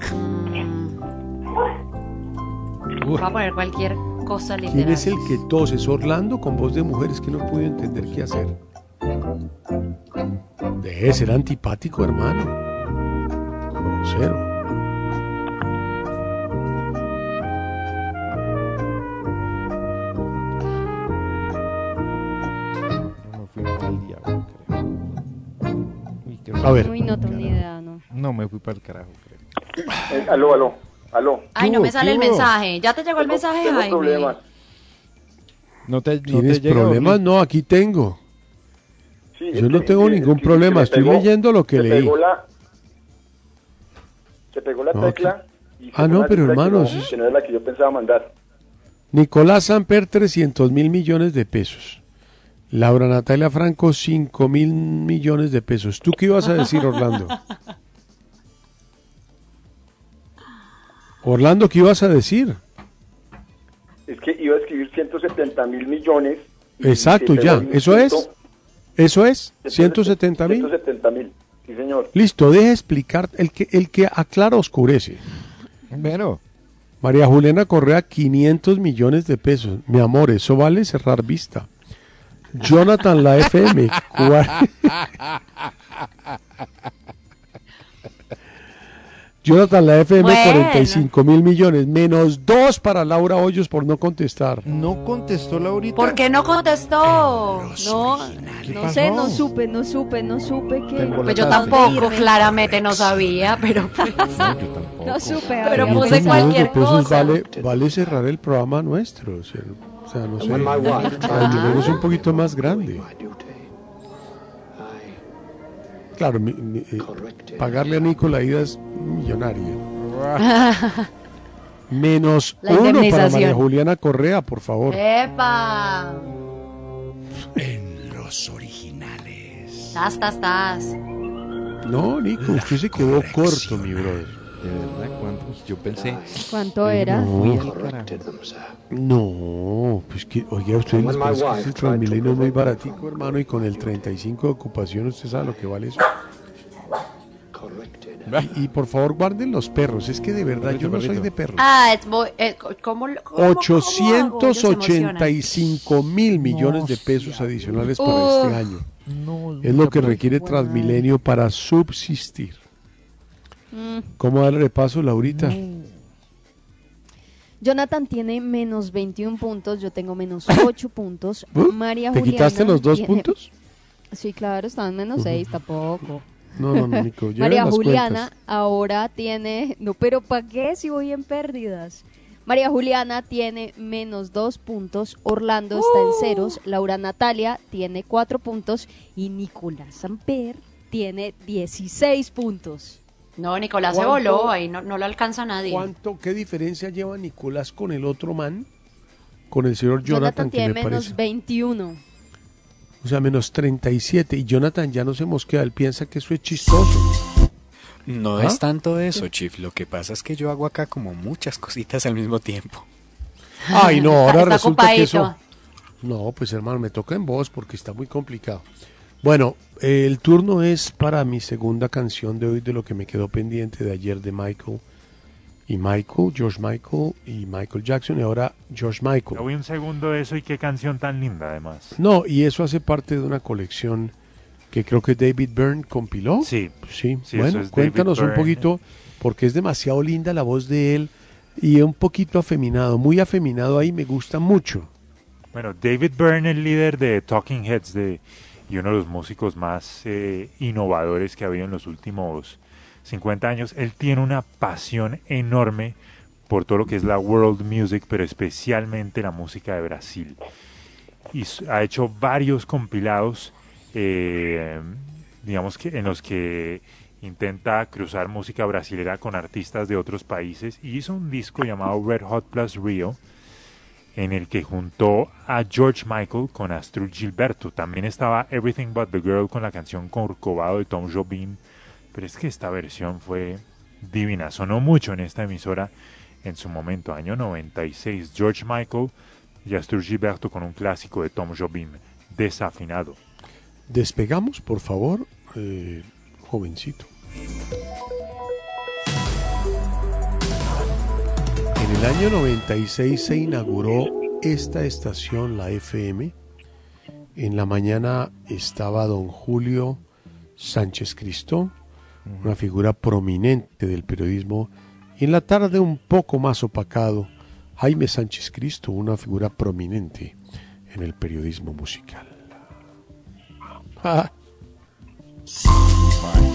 Voy a poner cualquier cosa ¿Quién literal. es el que tose? ¿Es Orlando con voz de mujeres que no pudo entender qué hacer? Deje de ser antipático, hermano. Grosero. A ver. Uy, no tengo ni idea, no. No, me fui para el carajo, creo. Eh, aló, aló, aló. Ay, no ¿Qué me sale el mensaje. ¿Ya te llegó el mensaje, Jaime? problemas. ¿No te, no ¿Tienes te problemas? No, aquí tengo. Sí, Yo no que- tengo ningún problema, estoy pegó- leyendo lo que se leí. Pegó la, se pegó la No, tecla. y Ah, no, pero cifra que hermano, no- Que no es la que yo pensaba mandar. Nicolás Samper, 300 mil millones de pesos. Laura Natalia Franco, 5 mil millones de pesos. ¿Tú qué ibas a decir, Orlando? Orlando, ¿qué ibas a decir? Es que iba a escribir 170 mil millones. Exacto, ya. ¿Eso es? ¿Eso es? ¿170 mil? 170 mil, sí señor. Listo, deja explicar. El que, el que aclara oscurece. Bueno. María Juliana Correa, 500 millones de pesos. Mi amor, eso vale cerrar vista. Jonathan, la FM. Jonathan, la FM, Bueno. 45 mil millones. Menos dos para Laura Hoyos por no contestar. No contestó Laurita. ¿Por qué no contestó? No, no sé, no supe, no supe, no supe que... Pues yo tampoco, claramente no sabía, pero pues, No supe. Pero puse 500 millones de cualquier cosa. Vale, vale cerrar el programa nuestro. O sea, no sé. El dinero es un poquito más grande. Claro, mi- mi- eh, pagarle a Nico la ida es millonaria. Menos La uno para. María Juliana Correa, por favor. ¡Epa! En los originales. Estás, estás, estás. No, Nico, usted se quedó corto, mi brother. De verdad. Yo pensé. ¿Cuánto era? Carajo. No, pues que, oiga, usted les parece que ese Transmilenio es muy baratico, hermano, y con el 35 de ocupación, usted sabe lo que vale eso. Y, y por favor, guarden los perros, es que de verdad yo no soy de perros. Ah, es muy... eh, ¿cómo, lo- cómo- cómo hago? Ellos se emocionan. 885 mil millones de pesos adicionales para Uf. este año. Es lo que requiere Transmilenio para subsistir. Mm. ¿Cómo darle paso, Laurita? Jonathan tiene menos 21 puntos, yo tengo menos 8 puntos. ¿Uh? María ¿Te Juliana quitaste los dos tiene- puntos? Sí, claro, estaban menos 6, tampoco. No, no, no, Nico. María Juliana cuentas. ahora tiene... No, pero ¿para qué si voy en pérdidas? María Juliana tiene menos dos puntos, Orlando está en ceros, Laura Natalia tiene cuatro puntos y Nicolás Samper tiene 16 puntos. No, Nicolás se ¿Cuánto- voló, ahí no, no lo alcanza nadie. ¿Cuánto, qué diferencia lleva Nicolás con el otro man? Con el señor Jonathan Jonathan, que tiene me menos parece. 21. O sea, menos 37. Y Jonathan ya no se mosquea, él piensa que eso es chistoso. No ¿Ah? es tanto eso, Chief. Lo que pasa es que yo hago acá como muchas cositas al mismo tiempo. Ay, no, ahora Está- está resulta que eso... No, pues hermano, me toca en voz porque está muy complicado. Bueno, el turno es para mi segunda canción de hoy de lo que me quedó pendiente de ayer de Michael y Michael, George Michael y Michael Jackson y ahora George Michael. Vi un segundo de eso y qué canción tan linda además. No, y eso hace parte de una colección que creo que David Byrne compiló. Sí. Sí, Sí, bueno, es cuéntanos un poquito, porque es demasiado linda la voz de él y un poquito afeminado, muy afeminado ahí, me gusta mucho. Bueno, David Byrne, el líder de Talking Heads de, y uno de los músicos más eh, innovadores que ha habido en los últimos 50 años, él tiene una pasión enorme por todo lo que es la world music, pero especialmente la música de Brasil. Y ha hecho varios compilados, eh, digamos que en los que intenta cruzar música brasilera con artistas de otros países y hizo un disco llamado Red Hot Plus Rio en el que juntó a George Michael con Astrud Gilberto. También estaba Everything But the Girl con la canción Corcovado de Tom Jobim. Pero es que esta versión fue divina. Sonó mucho en esta emisora en su momento, año 96. George Michael y Astrud Gilberto con un clásico de Tom Jobim, desafinado. Despegamos, por favor, eh, jovencito. En el año 96 se inauguró esta estación, la FM. En la mañana estaba don Julio Sánchez Cristo, una figura prominente del periodismo. Y en la tarde, un poco más opacado, Jaime Sánchez Cristo, una figura prominente en el periodismo musical.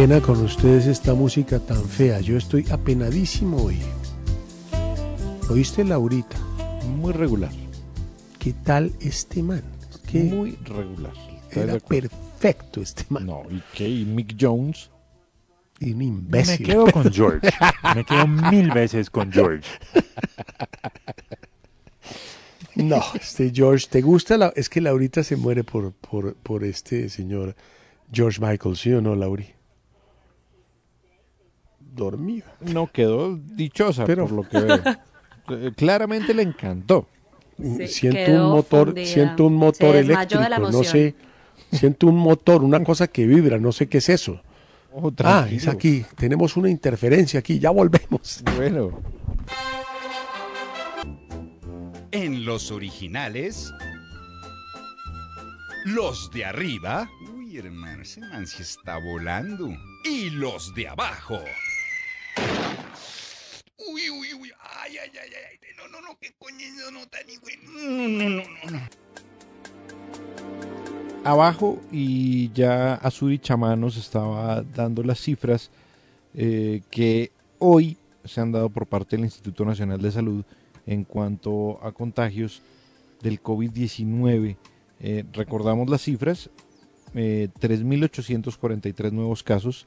pena con ustedes esta música tan fea. Yo estoy apenadísimo hoy. ¿Oíste, Laurita? Muy regular. ¿Qué tal este man? Muy regular. ¿Estás de era perfecto este man. No, ¿y qué? ¿Y Mick Jones? Un Me imbécil. quedo con George. Me quedo mil veces con George. No, este George, ¿te gusta? La... Es que Laurita se muere por, por, por este señor George Michael, ¿sí o no, Lauri? Dormida. No quedó dichosa Pero- por lo que veo. Eh, Claramente le encantó. Sí, siento un motor, fundida. siento un Se motor desmayó de la eléctrico, no sé, siento un motor, una cosa que vibra, no sé qué es eso. Ojo, ah, es aquí, tenemos una interferencia aquí, ya volvemos. Bueno. En los originales, los de arriba. Uy, hermano, ese man sí está volando. Y los de abajo. Uy, uy, uy. Ay, ay, ay. No, no, no, qué coño no de- No, no, no, no. Abajo y ya Azuri Chamán nos estaba dando las cifras eh, que hoy se han dado por parte del Instituto Nacional de Salud en cuanto a contagios del COVID-19. Eh, recordamos las cifras, eh, 3.843 nuevos casos,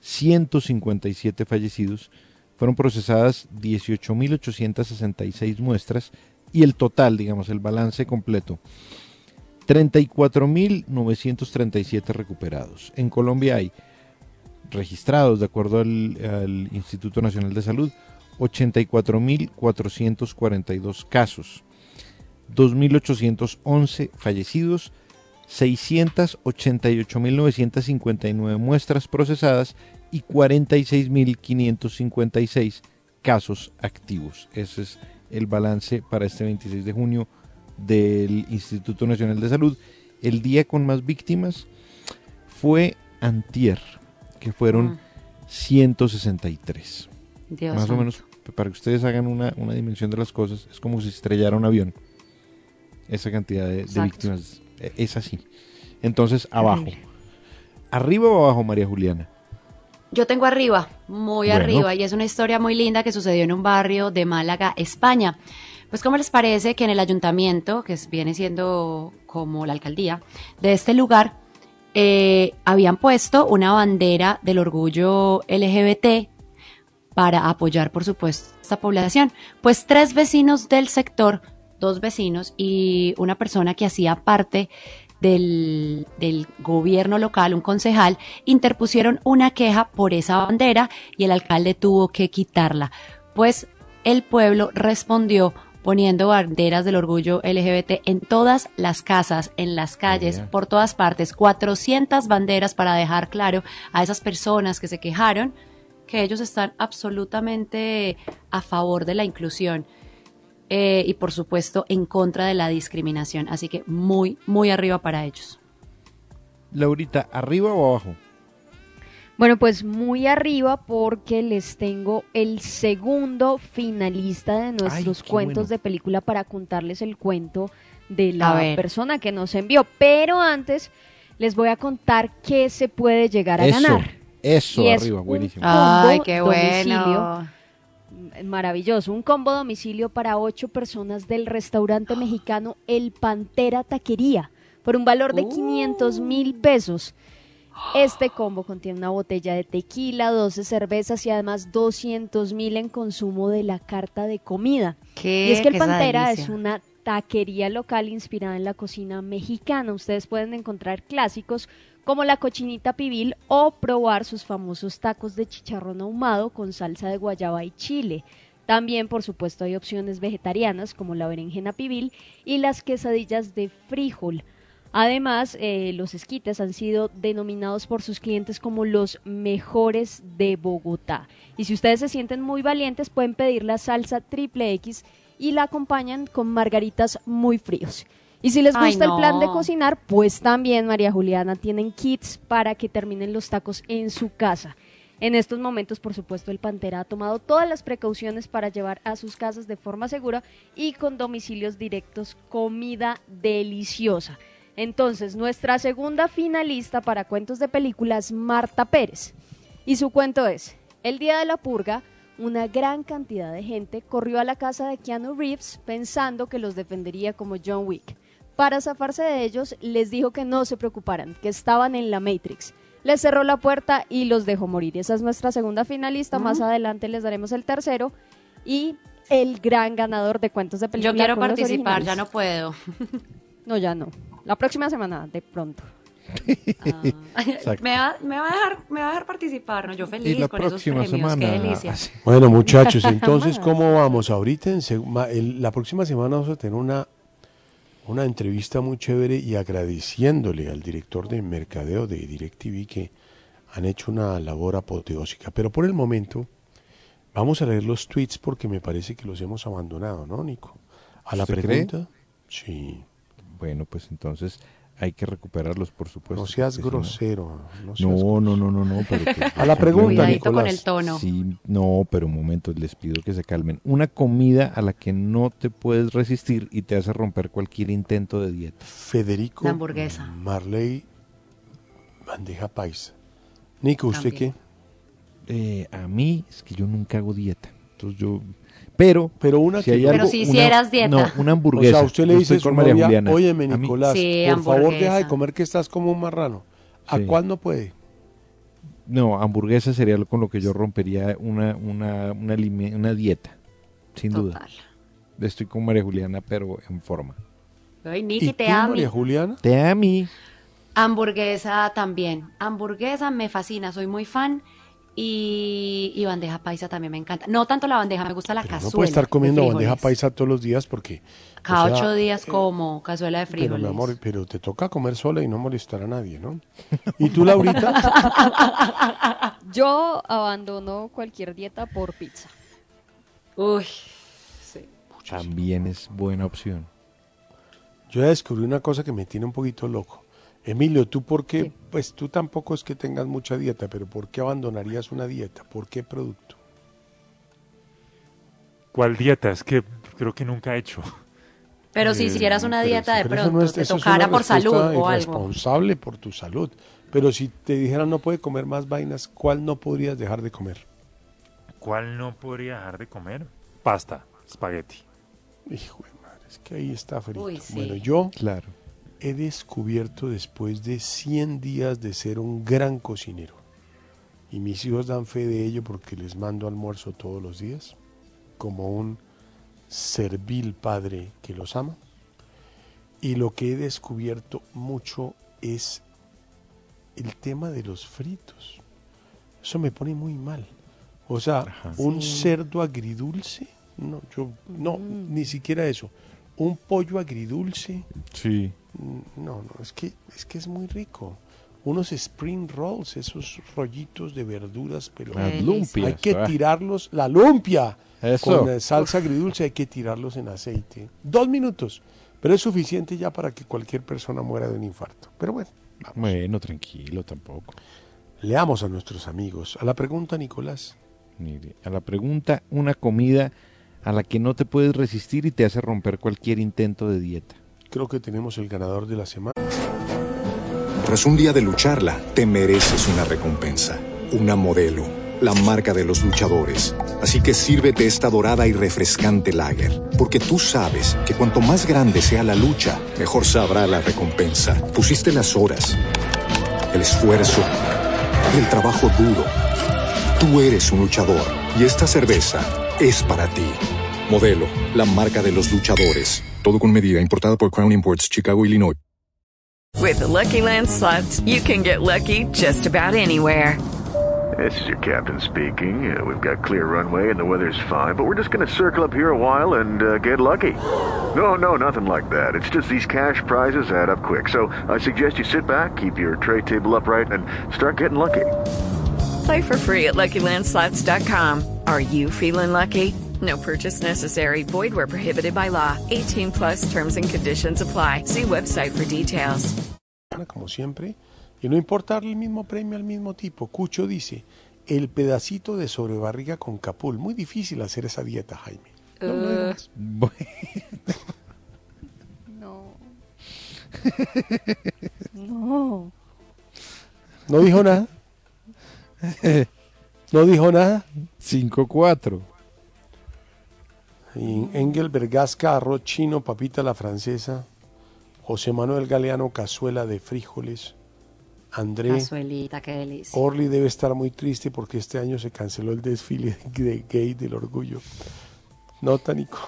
157 fallecidos, fueron procesadas 18.866 muestras y el total, digamos, el balance completo, 34.937 recuperados. En Colombia hay registrados, de acuerdo al, Instituto Nacional de Salud, 84.442 casos, 2.811 fallecidos, 688.959 muestras procesadas y 46.556 casos activos. Ese es el balance para este 26 de junio del Instituto Nacional de Salud. El día con más víctimas fue antier, que furon Mm. 163. Dios Más o menos, para que ustedes hagan una, una dimensión de las cosas, es como si estrellara un avión. Esa cantidad de, víctimas es así. Entonces, abajo. ¿Arriba o abajo, María Juliana? Yo tengo arriba, muy Bueno. arriba, y es una historia muy linda que sucedió en un barrio de Málaga, España. Pues, ¿cómo les parece que en el ayuntamiento, que es- viene siendo como la alcaldía de este lugar, eh, habían puesto una bandera del orgullo LGBT para apoyar, por supuesto, esta población? Pues tres vecinos del sector, dos vecinos y una persona que hacía parte del, del gobierno local, un concejal, interpusieron una queja por esa bandera y el alcalde tuvo que quitarla. Pues el pueblo respondió poniendo banderas del orgullo LGBT en todas las casas, en las calles, por todas partes, 400 banderas para dejar claro a esas personas que se quejaron que ellos están absolutamente a favor de la inclusión eh, y por supuesto en contra de la discriminación. Así que muy, muy arriba para ellos. Laurita, ¿arriba o abajo? Bueno, pues muy arriba porque les tengo el segundo finalista de nuestros cuentos bueno. de película para contarles el cuento de la persona que nos envió. Pero antes les voy a contar qué se puede llegar a Eso, ganar. eso, Y arriba, buenísimo. Ay, qué domicilio. Maravilloso. Un combo domicilio para ocho personas del restaurante mexicano El Pantera Taquería por un valor de 500 mil pesos. Este combo contiene una botella de tequila, 12 cervezas y además 200 mil en consumo de la carta de comida. Qué y es que el Pantera es una taquería local inspirada en la cocina mexicana. Ustedes pueden encontrar clásicos como la cochinita pibil o probar sus famosos tacos de chicharrón ahumado con salsa de guayaba y chile. También, por supuesto, hay opciones vegetarianas como la berenjena pibil y las quesadillas de frijol. Además, eh, los esquites han sido denominados por sus clientes como los mejores de Bogotá. Y si ustedes se sienten muy valientes, pueden pedir la salsa triple X y la acompañan con margaritas muy fríos. Y si les Ay, gusta el plan de cocinar, pues también María Juliana tienen kits para que terminen los tacos en su casa. En estos momentos, por supuesto, el Pantera ha tomado todas las precauciones para llevar a sus casas de forma segura y con domicilios directos comida deliciosa. Entonces, nuestra segunda finalista para cuentos de películas, Marta Pérez. Y su cuento es, el día de la purga, una gran cantidad de gente corrió a la casa de Keanu Reeves pensando que los defendería como John Wick. Para zafarse de ellos, les dijo que no se preocuparan, que estaban en la Matrix. Les cerró la puerta y los dejó morir. Esa es nuestra segunda finalista. Más adelante les daremos el tercero. Y el gran ganador de cuentos de película. Yo quiero participar, ya no puedo. No, ya no. La próxima semana, de pronto. Exacto. me, va, me va a dejar, me va a dejar participar, ¿no? Yo feliz la con esos premios, qué semana, delicia. así. Bueno, muchachos, entonces, ¿cómo vamos? Ahorita, en la próxima semana vamos a tener una, una entrevista muy chévere y agradeciéndole al director de mercadeo de DirecTV que han hecho una labor apoteósica. Pero por el momento, vamos a leer los tweets porque me parece que los hemos abandonado, ¿no, Nico? A la pregunta, sí. Bueno, pues entonces hay que recuperarlos, por supuesto. No seas grosero, no seas No, no, no, no, no. pero que- A la pregunta, Cuidadito con Nicolás. el tono. Sí, no, pero un momento, les pido que se calmen. Una comida a la que no te puedes resistir y te hace romper cualquier intento de dieta. Federico La hamburguesa. Marley Bandeja Paisa. Nico, ¿usted También. Eh, a mí es que yo nunca hago dieta. Entonces yo... Pero, Pero una si hay Pero algo, si una- hicieras dieta. No, una hamburguesa. O sea, usted le dice con María novia, Juliana. mí- Nicolás, Sí, por favor deja de comer que estás como un marrano. ¿A Sí. cuál no puede? No, hamburguesa sería lo con lo que yo rompería una, una, una, dieta, sin duda. Estoy con María Juliana, pero en forma. Ay, ¿Y Niki, tú, te amo. María Juliana? Te amo. Hamburguesa también. Hamburguesa me fascina, soy muy fan. Y, y bandeja paisa también me encanta. No tanto la bandeja, me gusta la Pero cazuela. no puede estar comiendo bandeja paisa todos los días porque... o Cada sea, ocho días como cazuela de Pero, frijoles. mi amor, pero te toca comer sola y no molestar a nadie, ¿no? ¿Y tú, Laurita? Yo abandono cualquier dieta por pizza. Uy, También es buena opción. Yo ya descubrí una cosa que me tiene un poquito loco. Emilio, ¿tú por qué? Pues tú tampoco es que tengas mucha dieta, pero ¿por qué abandonarías una dieta? ¿Por qué producto? ¿Cuál dieta? Es que creo que nunca he hecho. Pero si Eh, hicieras una dieta de pronto, no es- te tocara por salud o algo. irresponsable por tu salud. Pero si te dijeran no puede comer más vainas, ¿cuál no podrías dejar de comer? ¿Cuál no podría dejar de comer? Pasta, espagueti. Hijo de madre, es que ahí está frito. Uy, sí. Bueno, yo Claro. He descubierto después de 100 días de ser un gran cocinero, y mis hijos dan fe de ello porque les mando almuerzo todos los días, como un servil padre que los ama, y lo que he descubierto mucho es el tema de los fritos. Eso me pone muy mal. O sea, un Sí. cerdo agridulce, no, yo, no, ni siquiera eso. Un pollo agridulce, Sí. Mm, No, no, es que es que es muy rico. Unos spring rolls, esos rollitos de verduras, pero lumpias, hay que ah. tirarlos, la lumpia, Eso. con eh, salsa agridulce hay que tirarlos en aceite. Dos minutos, pero es suficiente ya para que cualquier persona muera de un infarto. Pero bueno, Bueno, tranquilo, tampoco. leamos a nuestros amigos. A la pregunta, Nicolás. Mire, a la pregunta, una comida a la que no te puedes resistir y te hace romper cualquier intento de dieta. Creo que tenemos el ganador de la semana. Tras un día de lucharla, te mereces una recompensa, una modelo, la marca de los luchadores. Así que sírvete esta dorada y refrescante lager, porque tú sabes que cuanto más grande sea la lucha, mejor sabrá la recompensa. Pusiste las horas, el esfuerzo, el trabajo duro. Tú eres un luchador y esta cerveza es para ti. Modelo, la marca de los luchadores. Todo con medida, importada por Crown Imports, Chicago, Illinois. With the Lucky Land slots, you can get lucky just about anywhere. This is your captain speaking. Uh, we've got clear runway and the weather's fine, but we're just going to circle up here a while and uh, get lucky. No, no, nothing like that. It's just these cash prizes add up quick. So I suggest you sit back, keep your tray table upright, and start getting lucky. Play for free at LuckyLandSlots.com. Are you feeling lucky? No purchase necessary. Void where prohibited by law. 18 plus terms and conditions apply. See website for details. Como siempre. Y no importa darle el mismo premio al mismo tipo. Cucho dice, el pedacito de sobrebarriga con capul. Muy difícil hacer esa dieta, Jaime. No, no digo más. No. No. ¿No dijo nada? ¿No dijo nada? 5-4. Y Engel Bergasca, arroz chino, papita la francesa. José Manuel Galeano, cazuela de frijoles. André. Cazuelita, qué delicia. Orly debe estar muy triste porque este año se canceló el desfile de gay del orgullo. Nota, Nico.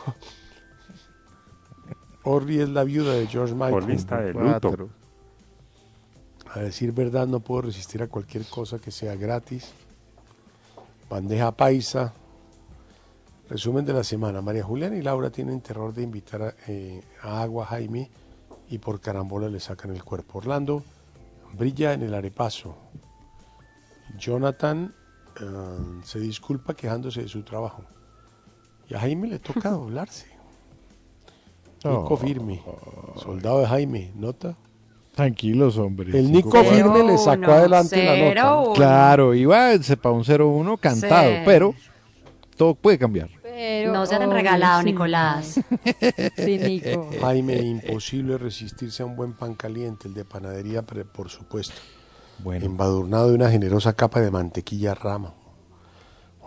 Orly es la viuda de George Michael. Orly está de luto. Cuatro. A decir verdad, no puedo resistir a cualquier cosa que sea gratis. Bandeja paisa. Resumen de la semana. María Juliana y Laura tienen terror de invitar a, eh, a agua a Jaime y por carambola le sacan el cuerpo. Orlando brilla en el arepaso. Jonathan eh, se disculpa quejándose de su trabajo. Y a Jaime le toca doblarse. Nico Oh. Firme, soldado de Jaime, ¿nota? Tranquilos, hombre. El Nico 5-4. Firme le sacó adelante la nota. ¿no? Claro, iba para un 0-1 cantado, Sí. pero todo puede cambiar. Pero, no se han regalado, sí. Nicolás. Sí, Nico. Jaime, imposible resistirse a un buen pan caliente, el de panadería, por supuesto. Bueno. Embadurnado de una generosa capa de mantequilla rama.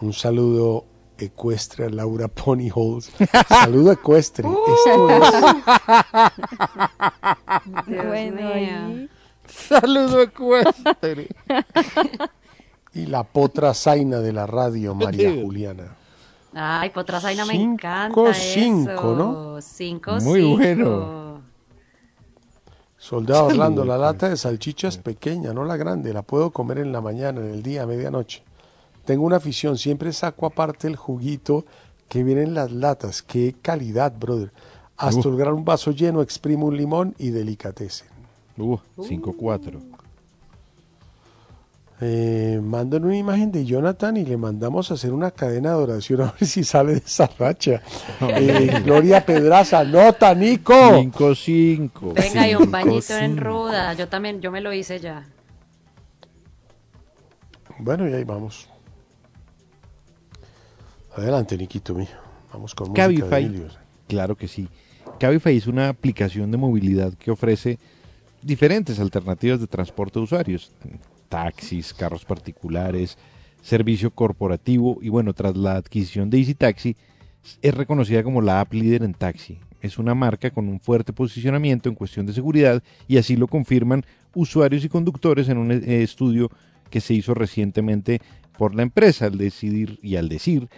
Un saludo ecuestre a Laura Pony Holes. Saludo ecuestre. Esto es. bueno. Saludo ecuestre. Y la potra zaina de la radio, María Juliana. Ay, Potrasaina me Cinco, encanta cinco, eso. ¿no? Cinco, Muy cinco. bueno. Soldado Orlando, la lata de salchicha es pequeña, no la grande. La puedo comer en la mañana, en el día, a medianoche. Tengo una afición, siempre saco aparte el juguito que viene en las latas. Qué calidad, brother. Hasta Uh. lograr un vaso lleno, exprimo un limón y delicatecen. Uh, 5-4. Eh, mandan una imagen de Jonathan y le mandamos a hacer una cadena de oración a ver si sale de esa racha. Eh, Gloria Pedraza, nota, Nico. 5-5. Venga, y un Cinco, bañito en ruda. Yo también, yo me lo hice ya. Bueno, y ahí vamos. Adelante, Niquito mío. Vamos con música de Cabify, Emilio. claro que sí. Cabify es una aplicación de movilidad que ofrece diferentes alternativas de transporte de usuarios. Taxis, carros particulares, servicio corporativo y bueno, tras la adquisición de Easy Taxi, es reconocida como la app líder en taxi. Es una marca con un fuerte posicionamiento en cuestión de seguridad y así lo confirman usuarios y conductores en un eh, estudio que se hizo recientemente por la empresa al decidir y al decir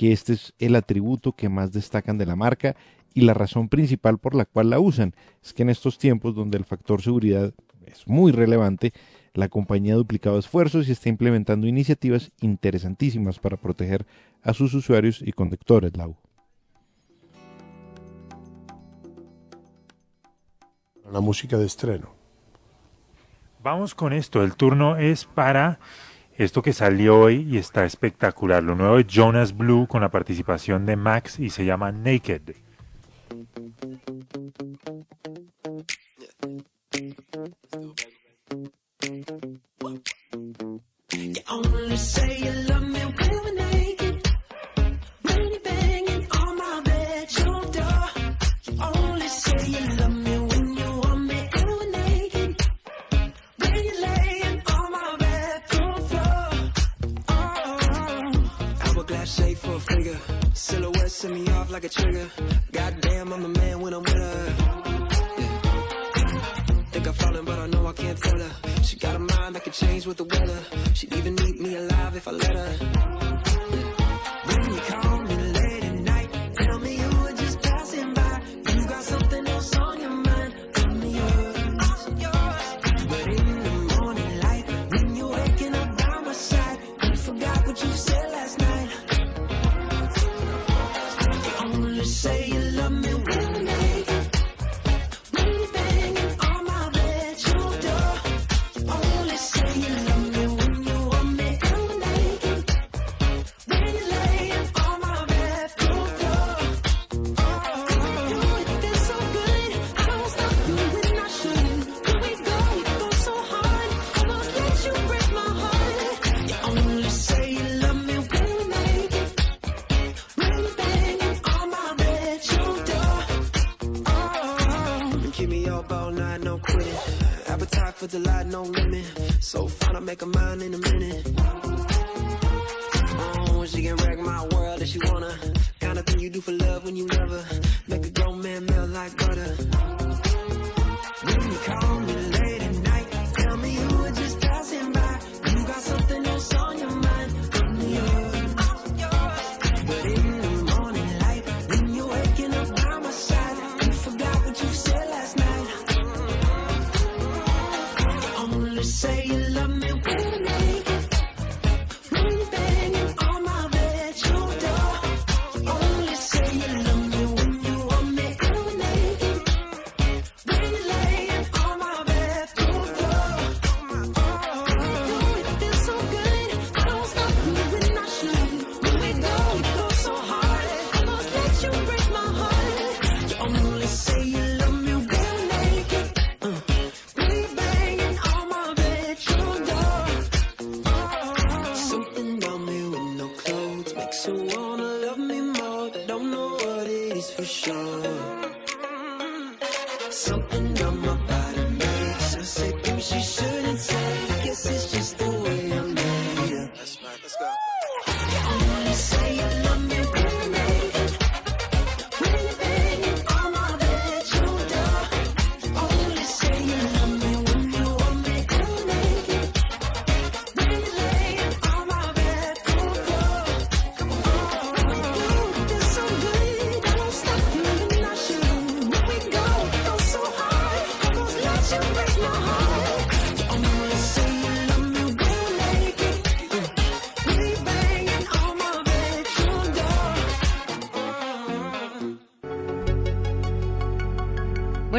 que este es el atributo que más destacan de la marca y la razón principal por la cual la usan es que en estos tiempos donde el factor seguridad es muy relevante, la compañía ha duplicado esfuerzos y está implementando iniciativas interesantísimas para proteger a sus usuarios y conductores, Lau. La música de estreno. Vamos con esto. El turno es para esto que salió hoy y está espectacular. Lo nuevo de Jonas Blue con la participación de Max y se llama Naked. Figure. Silhouette set me off like a trigger. Goddamn, I'm the man when I'm with her. Think I'm falling, but I know I can't tell her. She got a mind that can change with the weather. She'd even eat me alive if I let her. Yeah. When you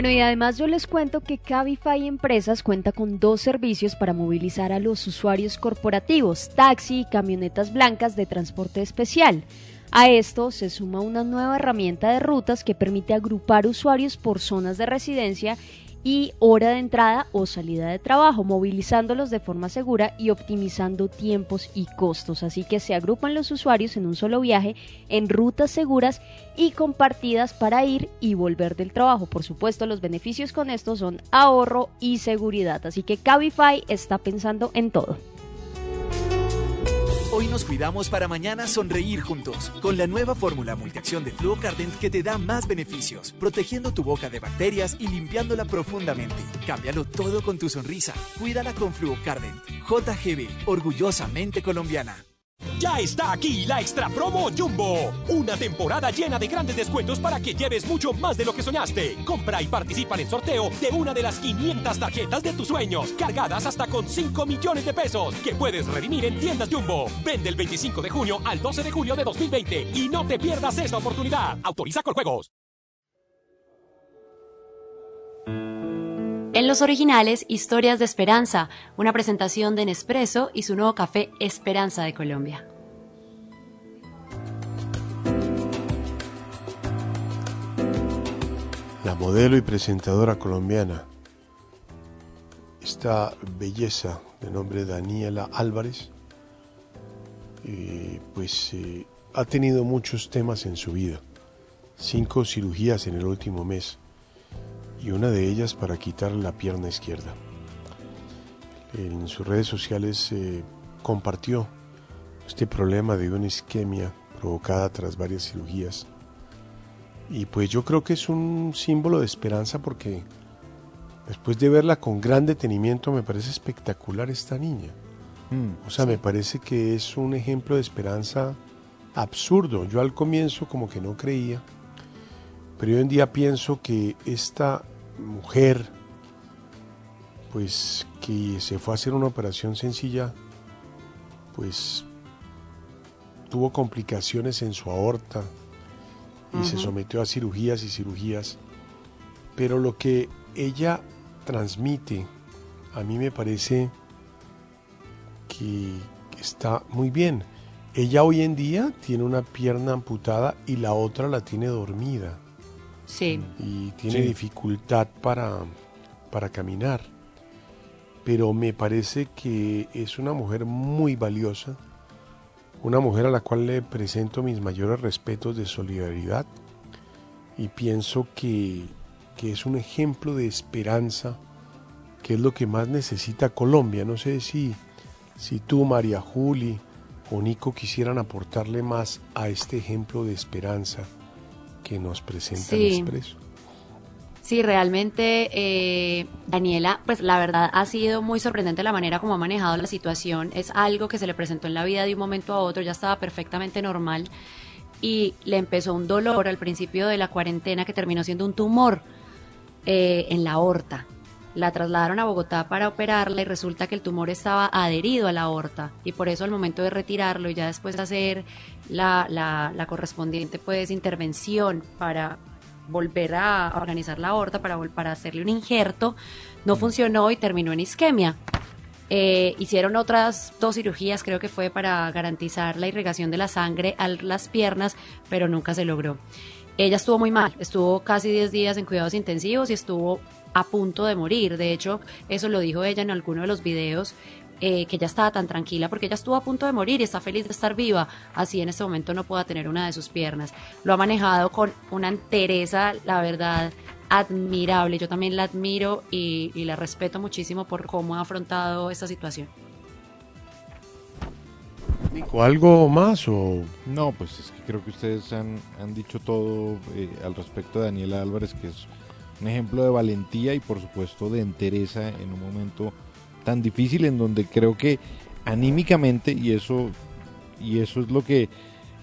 Bueno, y además yo les cuento que Cabify Empresas cuenta con dos servicios para movilizar a los usuarios corporativos, taxi y camionetas blancas de transporte especial. A esto se suma una nueva herramienta de rutas que permite agrupar usuarios por zonas de residencia y hora de entrada o salida de trabajo, movilizándolos de forma segura y optimizando tiempos y costos. Así que se agrupan los usuarios en un solo viaje en rutas seguras y compartidas para ir y volver del trabajo. Por supuesto, los beneficios con esto son ahorro y seguridad. Así que Cabify está pensando en todo. Hoy nos cuidamos para mañana sonreír juntos con la nueva fórmula multiacción de Fluocardent que te da más beneficios, protegiendo tu boca de bacterias y limpiándola profundamente. Cámbialo todo con tu sonrisa. Cuídala con Fluocardent. JGB, orgullosamente colombiana. Ya está aquí la extra promo Jumbo. Una temporada llena de grandes descuentos para que lleves mucho más de lo que soñaste. Compra y participa en el sorteo de una de las 500 tarjetas de tus sueños, cargadas hasta con 5 millones de pesos, que puedes redimir en tiendas Jumbo. Vende el 25 de junio al 12 de julio de 2020 y no te pierdas esta oportunidad. Autoriza con juegos. En los originales, Historias de Esperanza, una presentación de Nespresso y su nuevo café Esperanza de Colombia. la modelo y presentadora colombiana, esta belleza de nombre Daniela Álvarez, pues eh, ha tenido muchos temas en su vida, cinco cirugías en el último mes y una de ellas para quitar la pierna izquierda. En sus redes sociales eh, compartió este problema de una isquemia provocada tras varias cirugías y pues yo creo que es un símbolo de esperanza porque después de verla con gran detenimiento me parece espectacular esta niña. Mm, O sea, me parece que es un ejemplo de esperanza absurdo. Yo al comienzo como que no creía, pero hoy en día pienso que esta mujer, pues que se fue a hacer una operación sencilla, pues tuvo complicaciones en su aorta, y se sometió a cirugías y cirugías. Pero lo que ella transmite a mí me parece que está muy bien. Ella hoy en día tiene una pierna amputada y la otra la tiene dormida Sí. y tiene Sí. dificultad para, para caminar. Pero me parece que es una mujer muy valiosa, una mujer a la cual le presento mis mayores respetos de solidaridad y pienso que, que es un ejemplo de esperanza que es lo que más necesita Colombia. No sé si, si tú, María Juli o Nico quisieran aportarle más a este ejemplo de esperanza que nos presenta Sí. el Expreso. Sí, realmente, eh, Daniela, pues la verdad ha sido muy sorprendente la manera como ha manejado la situación. Es algo que se le presentó en la vida de un momento a otro, ya estaba perfectamente normal y le empezó un dolor al principio de la cuarentena que terminó siendo un tumor eh, en la aorta. La trasladaron a Bogotá para operarla y resulta que el tumor estaba adherido a la aorta y por eso al momento de retirarlo y ya después de hacer la, la, la correspondiente pues intervención para volver a organizar la aorta para, para hacerle un injerto, no funcionó y terminó en isquemia. Eh, hicieron otras dos cirugías, creo que fue para garantizar la irrigación de la sangre a las piernas, pero nunca se logró. Ella estuvo muy mal, estuvo casi 10 días en cuidados intensivos y estuvo a punto de morir. De hecho, eso lo dijo ella en alguno de los videos, eh, que ella estaba tan tranquila porque ella estuvo a punto de morir y está feliz de estar viva, así en este momento no pueda tener una de sus piernas. Lo ha manejado con una entereza, la verdad, admirable. Yo también la admiro y, y la respeto muchísimo por cómo ha afrontado esta situación. Nico, ¿algo más o...? No, pues es que creo que ustedes han, han dicho todo eh, al respecto de Daniela Álvarez, que es un ejemplo de valentía y por supuesto de entereza en un momento tan difícil en donde creo que anímicamente, y eso, y eso es lo que,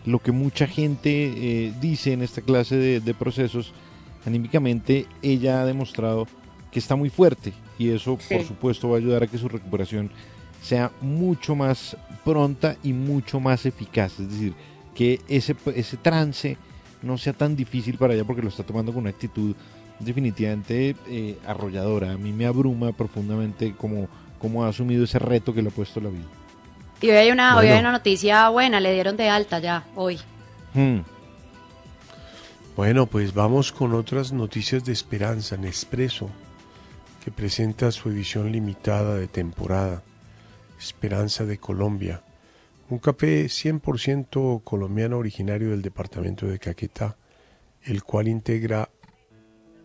lo que mucha gente eh, dice en esta clase de, de procesos, anímicamente ella ha demostrado que está muy fuerte y eso por supuesto va a ayudar a que su recuperación sea mucho más pronta y mucho más eficaz. Es decir, que ese, ese trance no sea tan difícil para ella porque lo está tomando con una actitud definitivamente eh, arrolladora. A mí me abruma profundamente cómo, cómo ha asumido ese reto que le ha puesto la vida. Y hoy hay una, hoy Bueno. hay una noticia buena, le dieron de alta ya, hoy. Hmm. Bueno, pues vamos con otras noticias de esperanza en Expreso, que presenta su edición limitada de temporada, Esperanza de Colombia. Un café 100% colombiano originario del departamento de Caquetá, el cual integra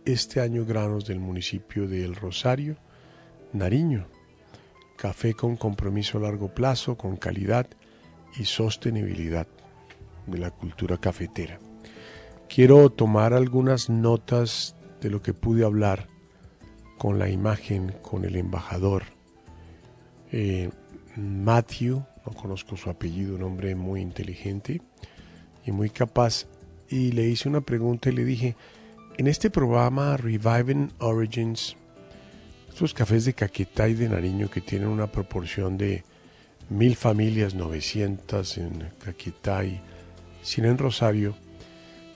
este año granos del municipio de El Rosario, Nariño. Café con compromiso a largo plazo, con calidad y sostenibilidad de la cultura cafetera. Quiero tomar algunas notas de lo que pude hablar con la imagen, con el embajador eh, Matthew, no conozco su apellido, un hombre muy inteligente y muy capaz, y le hice una pregunta y le dije, en este programa Reviving Origins, estos cafés de Caquetá y de Nariño que tienen una proporción de mil familias, 900 en Caquetá y 100 en Rosario,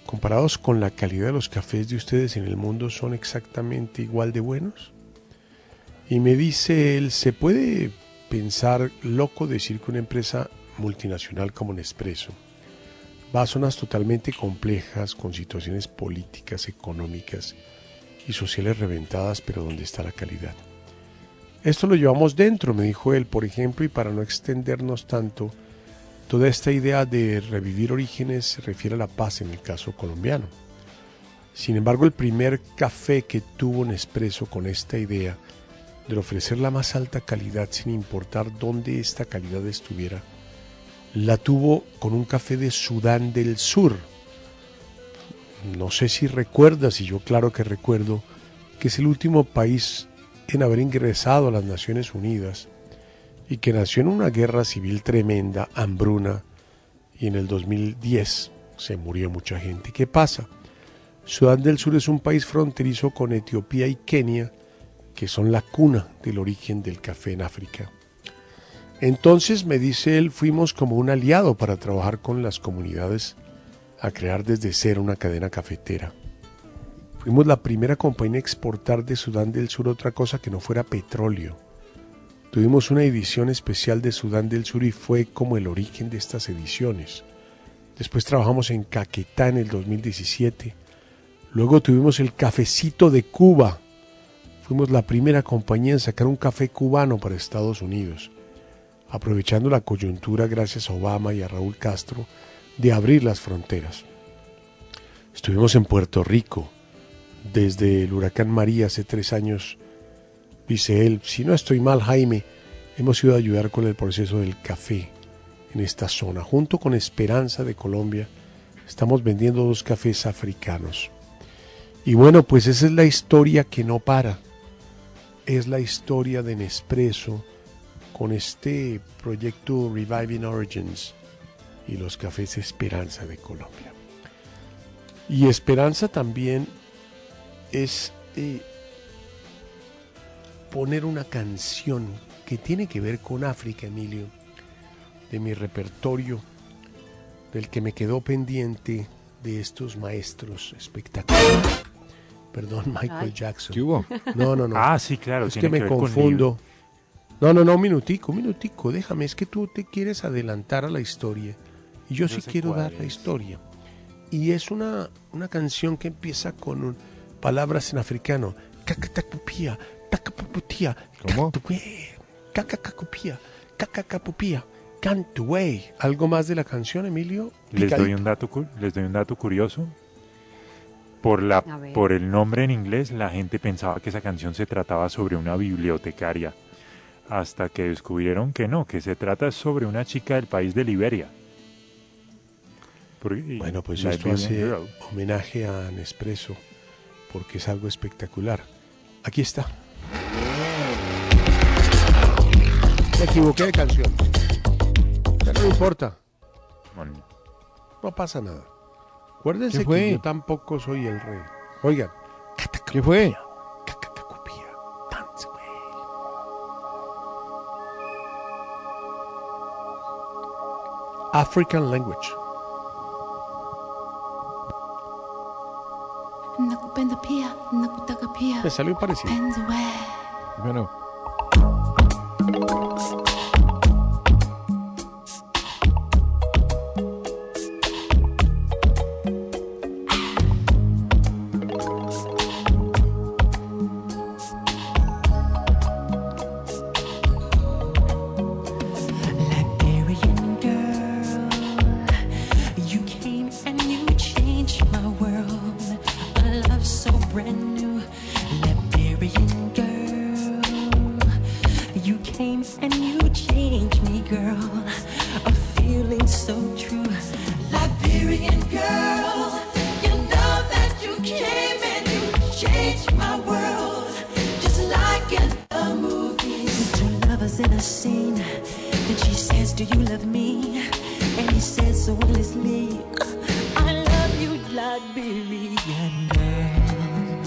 comparados con la calidad de los cafés de ustedes en el mundo, son exactamente igual de buenos? Y me dice él, ¿se puede pensar loco decir que una empresa multinacional como Nespresso va a zonas totalmente complejas, con situaciones políticas, económicas y sociales reventadas, pero donde está la calidad? Esto lo llevamos dentro, me dijo él, por ejemplo, y para no extendernos tanto, toda esta idea de revivir orígenes se refiere a la paz en el caso colombiano. Sin embargo, el primer café que tuvo Nespresso con esta idea de ofrecer la más alta calidad sin importar dónde esta calidad estuviera, la tuvo con un café de Sudán del Sur. No sé si recuerdas, y yo claro que recuerdo, que es el último país en haber ingresado a las Naciones Unidas y que nació en una guerra civil tremenda, hambruna, y en el 2010 se murió mucha gente. ¿Qué pasa? Sudán del Sur es un país fronterizo con Etiopía y Kenia, que son la cuna del origen del café en África. Entonces, me dice él, fuimos como un aliado para trabajar con las comunidades a crear desde cero una cadena cafetera. Fuimos la primera compañía a exportar de Sudán del Sur otra cosa que no fuera petróleo. Tuvimos una edición especial de Sudán del Sur y fue como el origen de estas ediciones. Después trabajamos en Caquetá en el 2017. Luego tuvimos el cafecito de Cuba. Fuimos la primera compañía en sacar un café cubano para Estados Unidos, aprovechando la coyuntura gracias a Obama y a Raúl Castro de abrir las fronteras. Estuvimos en Puerto Rico desde el huracán María hace tres años Dice él, si no estoy mal, Jaime, hemos ido a ayudar con el proceso del café en esta zona. Junto con Esperanza de Colombia, estamos vendiendo dos cafés africanos. Y bueno, pues esa es la historia que no para. Es la historia de Nespresso con este proyecto Reviving Origins y los cafés Esperanza de Colombia. Y Esperanza también es eh, poner una canción que tiene que ver con África, Emilio, de mi repertorio, del que me quedó pendiente de estos maestros espectaculares. Perdón, Michael Ay. Jackson. ¿Qué hubo? No, no, no. Ah, sí, claro, Es que me confundo. No, no, no, un minutico, un minutico. Déjame, es que tú te quieres adelantar a la historia. Y yo, sí quiero dar la historia. Y es una, una canción que empieza con un- palabras en africano. Cacatacupía, tacapuputía, cacacacupía, cacacapupía, cantué. ¿Algo más de la canción, Emilio? Les doy un dato, cu- les doy un dato curioso. Por, la, por el nombre en inglés, la gente pensaba que esa canción se trataba sobre una bibliotecaria, hasta que descubrieron que no, que se trata sobre una chica del país de Liberia. Porque- Bueno, pues esto Liberian hace Girl. homenaje a Nespresso porque es algo espectacular. Aquí está. Me equivoqué de canción. Pero no importa. No pasa nada. Acuérdense que yo tampoco soy el rey. Oigan. ¿Qué fue? African language. Me salió parecido. Bueno. Do you love me? And he says so endlessly, I love you, Liberian girl.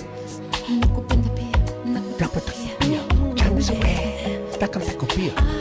Nakupenda pia, nakutaka pia. Penzi we.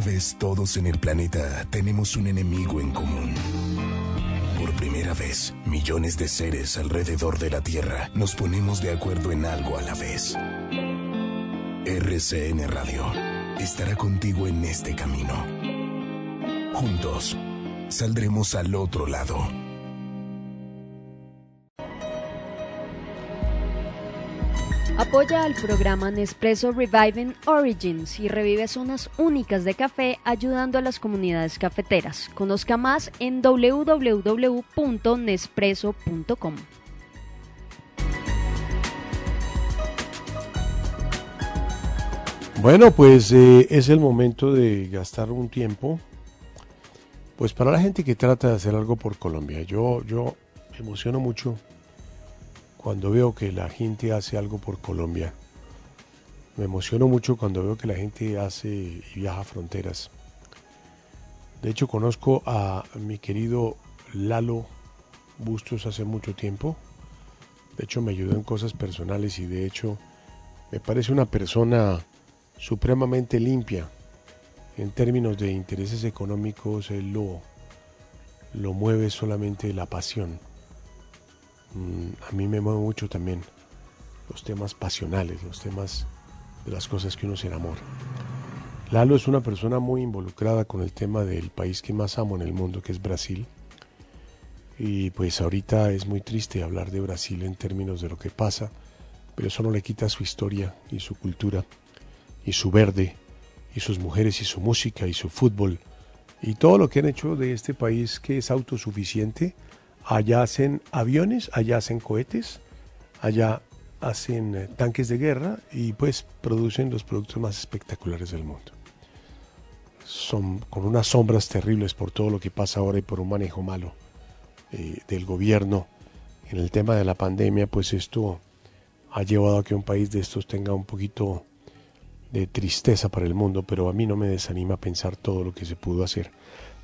Vez todos en el planeta tenemos un enemigo en común. Por primera vez, millones de seres alrededor de la Tierra nos ponemos de acuerdo en algo a la vez. RCN Radio estará contigo en este camino. Juntos, saldremos al otro lado. Apoya al programa Nespresso Reviving Origins y revive zonas únicas de café ayudando a las comunidades cafeteras. Conozca más en www.nespresso.com. Bueno, pues eh, es el momento de gastar un tiempo, pues para la gente que trata de hacer algo por Colombia. Yo, yo me emociono mucho cuando veo que la gente hace algo por Colombia. Me emociono mucho cuando veo que la gente hace y viaja fronteras. De hecho, conozco a mi querido Lalo Bustos hace mucho tiempo. De hecho, me ayudó en cosas personales y de hecho me parece una persona supremamente limpia. En términos de intereses económicos, él lo, lo mueve solamente la pasión. Mm, a mí me mueve mucho también los temas pasionales, los temas de las cosas que uno se enamora. Lalo es una persona muy involucrada con el tema del país que más amo en el mundo, que es Brasil. Y pues ahorita es muy triste hablar de Brasil en términos de lo que pasa, pero eso no le quita su historia y su cultura y su verde y sus mujeres y su música y su fútbol y todo lo que han hecho de este país que es autosuficiente. Allá hacen aviones, allá hacen cohetes, allá hacen eh, tanques de guerra y pues producen los productos más espectaculares del mundo. Son con unas sombras terribles por todo lo que pasa ahora y por un manejo malo eh, del gobierno en el tema de la pandemia, pues esto ha llevado a que un país de estos tenga un poquito de tristeza para el mundo, pero a mí no me desanima pensar todo lo que se pudo hacer.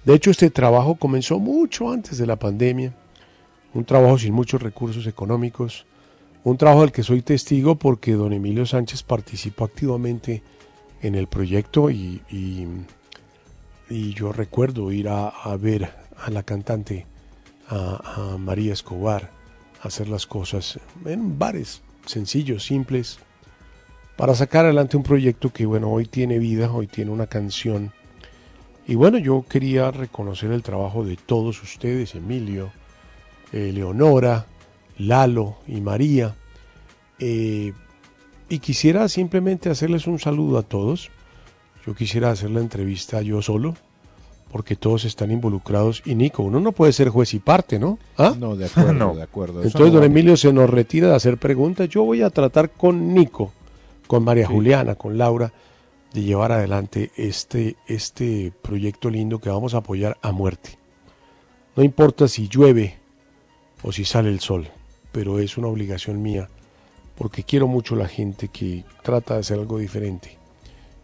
De hecho, este trabajo comenzó mucho antes de la pandemia, un trabajo sin muchos recursos económicos, un trabajo del que soy testigo porque don Emilio Sánchez participó activamente en el proyecto y, yo recuerdo ir a, ver a la cantante, a, María Escobar, hacer las cosas en bares sencillos, simples, para sacar adelante un proyecto que, bueno, hoy tiene vida, hoy tiene una canción. Y bueno, yo quería reconocer el trabajo de todos ustedes, Emilio, Leonora, Lalo y María. Eh, y quisiera simplemente hacerles un saludo a todos. Yo quisiera hacer la entrevista yo solo, porque todos están involucrados. Y Nico, uno no puede ser juez y parte, ¿no? ¿Ah? No, de acuerdo, de acuerdo. Entonces, no don. Emilio se nos retira de hacer preguntas. Yo voy a tratar con Nico, con María Sí. Juliana, con Laura, de llevar adelante este, este proyecto lindo que vamos a apoyar a muerte. No importa si llueve o si sale el sol, pero es una obligación mía, porque quiero mucho la gente que trata de hacer algo diferente.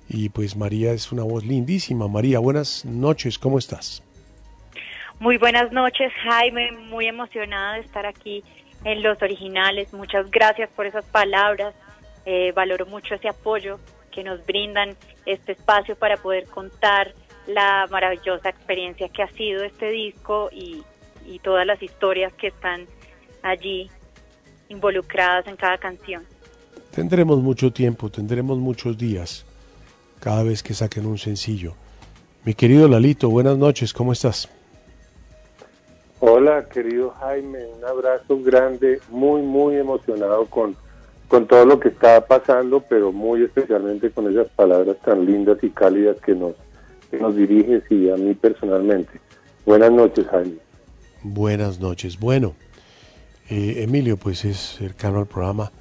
Y pues María es una voz lindísima. María, buenas noches, ¿cómo estás? Muy buenas noches, Jaime. Muy emocionada de estar aquí en Los Originales. Muchas gracias por esas palabras. Eh, valoro mucho ese apoyo que nos brindan este espacio para poder contar la maravillosa experiencia que ha sido este disco y, y todas las historias que están allí involucradas en cada canción. tendremos mucho tiempo, tendremos muchos días cada vez que saquen un sencillo. Mi querido Lalito, buenas noches, ¿cómo estás? Hola, querido Jaime, un abrazo grande, muy, muy emocionado con, con todo lo que está pasando, pero muy especialmente con esas palabras tan lindas y cálidas que nos, que nos diriges y a mí personalmente. Buenas noches, Jaime. Buenas noches. Bueno, eh, Emilio, pues es cercano al programa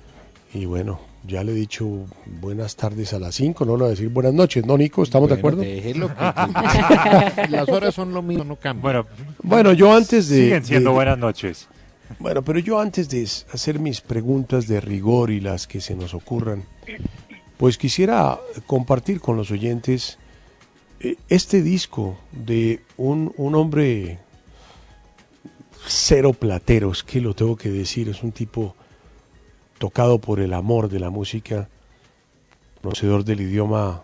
y bueno, ya le he dicho buenas tardes a las 5, no le voy a decir buenas noches, ¿no, Nico? ¿Estamos de acuerdo? déjelo que- Las horas son lo mismo, no cambian. Bueno, Bueno, yo antes de... siguen siendo de- buenas noches. Bueno, pero yo antes de hacer mis preguntas de rigor y las que se nos ocurran, pues quisiera compartir con los oyentes eh, este disco de un, un hombre cero plateros, que lo tengo que decir, es un tipo tocado por el amor de la música, conocedor del idioma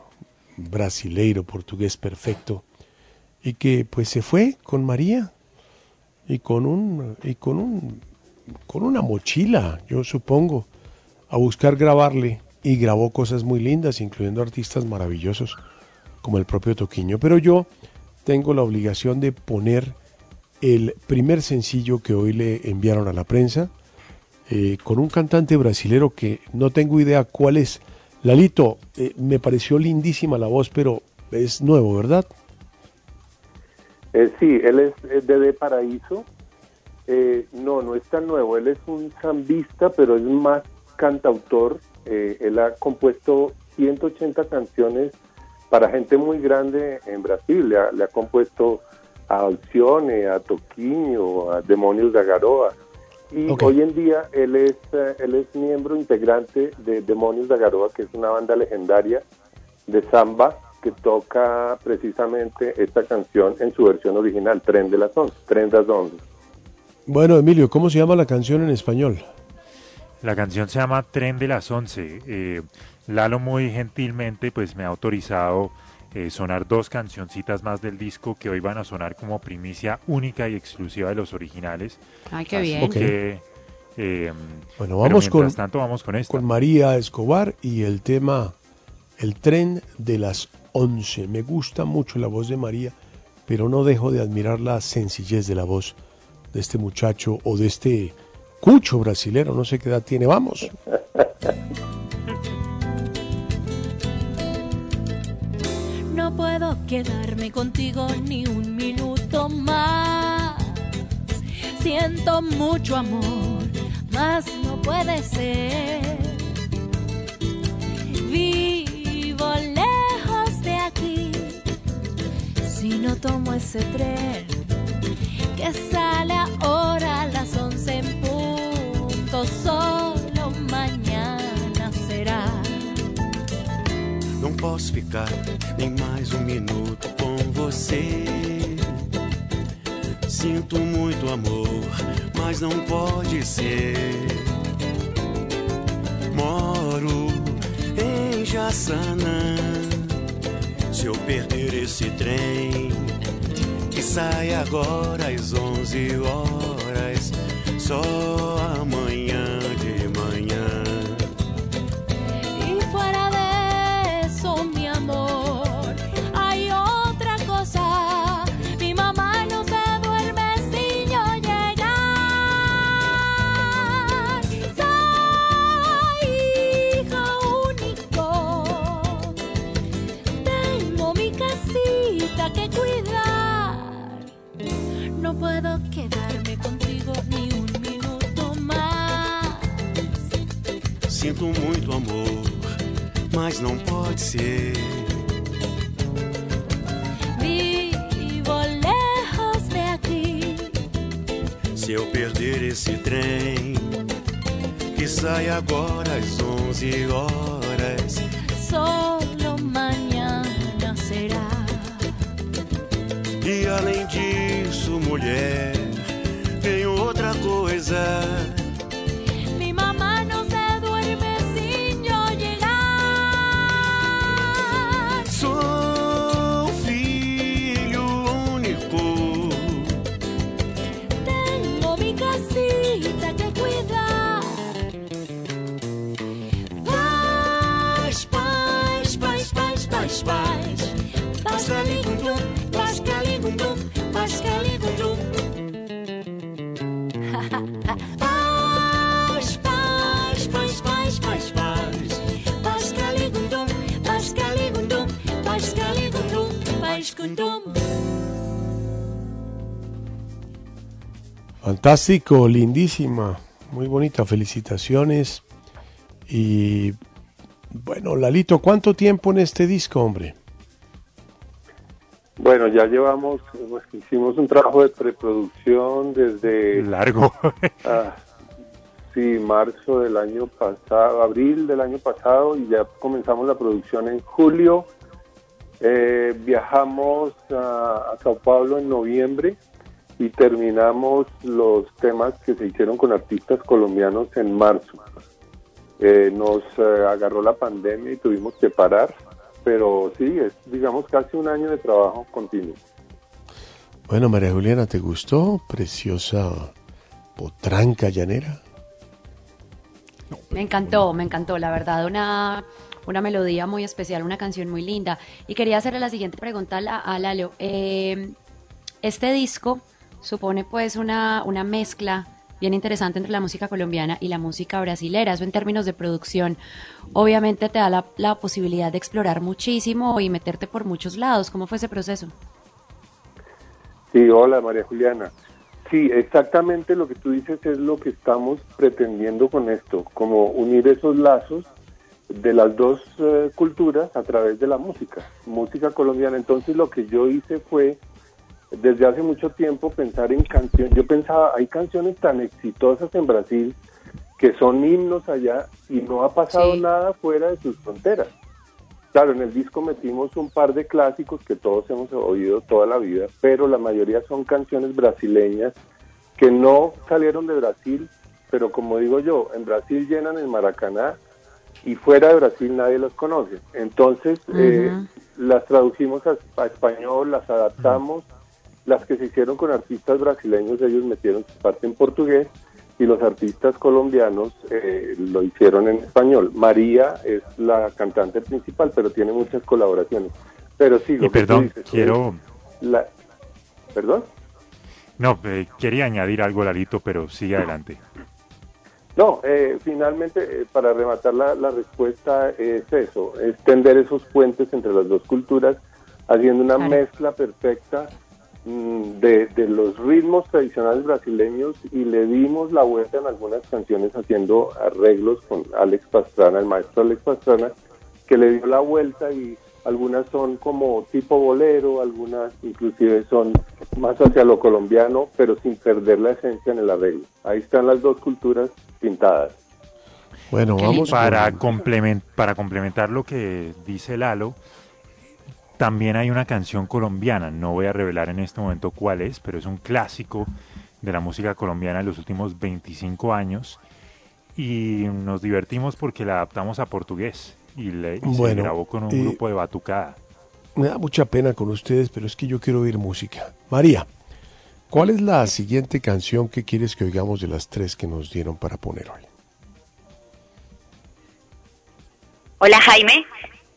brasileiro, portugués perfecto, y que pues se fue con María y con un y con un con una mochila, yo supongo, a buscar grabarle y grabó cosas muy lindas, incluyendo artistas maravillosos como el propio Toquiño. Pero yo tengo la obligación de poner el primer sencillo que hoy le enviaron a la prensa eh, con un cantante brasilero que no tengo idea cuál es. Lalito, eh, me pareció lindísima la voz, pero es nuevo, ¿verdad? Eh, sí, él es, de De Paraíso. Eh, no, no es tan nuevo. Él es un zambista, pero es más cantautor. Él ha compuesto 180 canciones para gente muy grande en Brasil. Le ha, le ha compuesto a Alcione, a Toquinho, a Demonios de Garoa. Y Ok. hoy en día él es, eh, él es miembro integrante de Demonios de Garoa, que es una banda legendaria de samba que toca precisamente esta canción en su versión original, Tren de las Once, Tren de las Once. Bueno, Emilio, ¿cómo se llama la canción en español? La canción se llama Tren de las Once. Eh, Lalo muy gentilmente pues me ha autorizado eh, sonar dos cancioncitas más del disco que hoy van a sonar como primicia única y exclusiva de los originales. Ay, qué Así bien. Que, eh, Bueno, pero vamos con, tanto vamos con esta. con María Escobar y el tema El tren de las 11. Me gusta mucho la voz de María, pero no dejo de admirar la sencillez de la voz de este muchacho o de este cucho brasilero, no sé qué edad tiene. Vamos. No puedo quedarme contigo ni un minuto más. Siento mucho amor, mas no puede ser. Vivo lejos de aquí. Si no tomo ese tren que sale ahora a las once en punto, solo Não posso ficar nem mais um minuto com você. Sinto muito amor, mas não pode ser. Moro em Jaçanã. Se eu perder esse trem que sai agora às 11 horas, só amanhã Sinto muito amor, mas não pode ser. Vivo lejos de aquí. Se eu perder esse trem que sai agora às 11 horas, Solo mañana será. e além disso, mulher, tem outra coisa. Fantástico, lindísima, muy bonita, felicitaciones. Y bueno, Lalito, ¿cuánto tiempo en este disco, hombre? Bueno, ya llevamos, pues, hicimos un trabajo de preproducción desde... Largo. ah, sí, marzo del año pasado, abril del año pasado y ya comenzamos la producción en julio. Eh, viajamos a, a Sao Paulo en noviembre y terminamos los temas que se hicieron con artistas colombianos en marzo. Eh, nos eh, agarró la pandemia y tuvimos que parar, pero sí, es digamos casi un año de trabajo continuo. Bueno, María Juliana, ¿te gustó? Preciosa potranca llanera. Me encantó, me encantó, la verdad, una, una melodía muy especial, una canción muy linda. Y quería hacerle la siguiente pregunta a, la- a Lalo. Eh, este disco supone pues una, una mezcla bien interesante entre la música colombiana y la música brasilera. Eso en términos de producción, obviamente te da la, la posibilidad de explorar muchísimo y meterte por muchos lados. ¿Cómo fue ese proceso? Sí, hola María Juliana. Sí, exactamente lo que tú dices es lo que estamos pretendiendo con esto, como unir esos lazos de las dos eh, culturas a través de la música, música colombiana. Entonces lo que yo hice fue, desde hace mucho tiempo, pensar en canciones. Yo pensaba, hay canciones tan exitosas en Brasil que son himnos allá y no ha pasado nada fuera de sus fronteras. Claro, en el disco metimos un par de clásicos que todos hemos oído toda la vida, pero la mayoría son canciones brasileñas que no salieron de Brasil, pero como digo yo, en Brasil llenan el Maracaná y fuera de Brasil nadie los conoce. Entonces eh, las traducimos a, a español, las adaptamos, las que se hicieron con artistas brasileños, ellos metieron su parte en portugués y los artistas colombianos eh, lo hicieron en español. María es la cantante principal, pero tiene muchas colaboraciones. Pero sí, lo Y que perdón, dices, quiero... la- ¿Perdón? No, eh, quería añadir algo, Lalito, pero sigue adelante. No, eh, finalmente, eh, para rematar la, la respuesta, es eso, es tender esos puentes entre las dos culturas, haciendo una mezcla perfecta de, de los ritmos tradicionales brasileños y le dimos la vuelta en algunas canciones haciendo arreglos con Alex Pastrana, el maestro Alex Pastrana, que le dio la vuelta y algunas son como tipo bolero, algunas inclusive son más hacia lo colombiano, pero sin perder la esencia en el arreglo. Ahí están las dos culturas pintadas. Bueno, vamos para, con- complemen- para complementar lo que dice Lalo, también hay una canción colombiana, no voy a revelar en este momento cuál es, pero es un clásico de la música colombiana de los últimos 25 años y nos divertimos porque la adaptamos a portugués y, le, y se grabó con un eh, grupo de batucada. Me da mucha pena con ustedes, pero es que yo quiero oír música. María, ¿cuál es la siguiente canción que quieres que oigamos de las tres que nos dieron para poner hoy? Hola Jaime.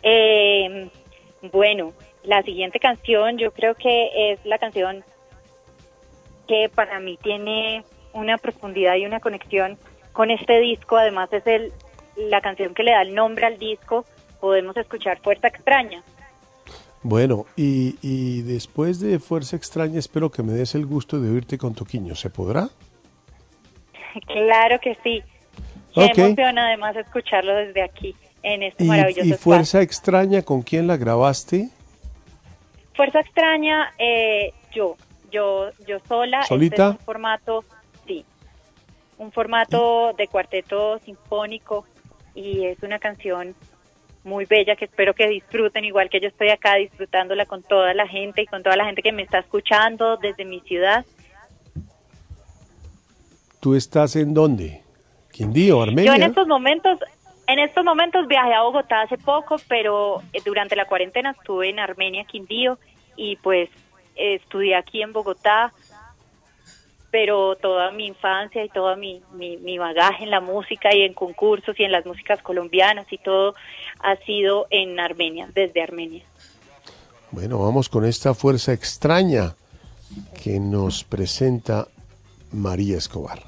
Eh, bueno, la siguiente canción yo creo que es la canción que para mí tiene una profundidad y una conexión con este disco. Además es el, la canción que le da el nombre al disco. Podemos escuchar Fuerza Extraña. Bueno, y, y después de Fuerza Extraña espero que me des el gusto de oírte con Toquiño. ¿Se podrá? Claro que sí. Me Ok. emociona además escucharlo desde aquí, en este Y, maravilloso y espacio. Fuerza Extraña, ¿con quién la grabaste? Fuerza Extraña, eh, yo, yo, yo sola. Este ¿Solita? es un formato, sí, un formato de cuarteto sinfónico y es una canción muy bella que espero que disfruten, igual que yo estoy acá disfrutándola con toda la gente y con toda la gente que me está escuchando desde mi ciudad. ¿Tú estás en dónde? ¿Quindío, Armenia? Yo en estos momentos, en estos momentos viajé a Bogotá hace poco, pero eh, durante la cuarentena estuve en Armenia, Quindío, y pues estudié aquí en Bogotá, pero toda mi infancia y todo mi, mi, mi bagaje en la música y en concursos y en las músicas colombianas y todo ha sido en Armenia, desde Armenia. Bueno, vamos con esta Fuerza Extraña que nos presenta María Escobar.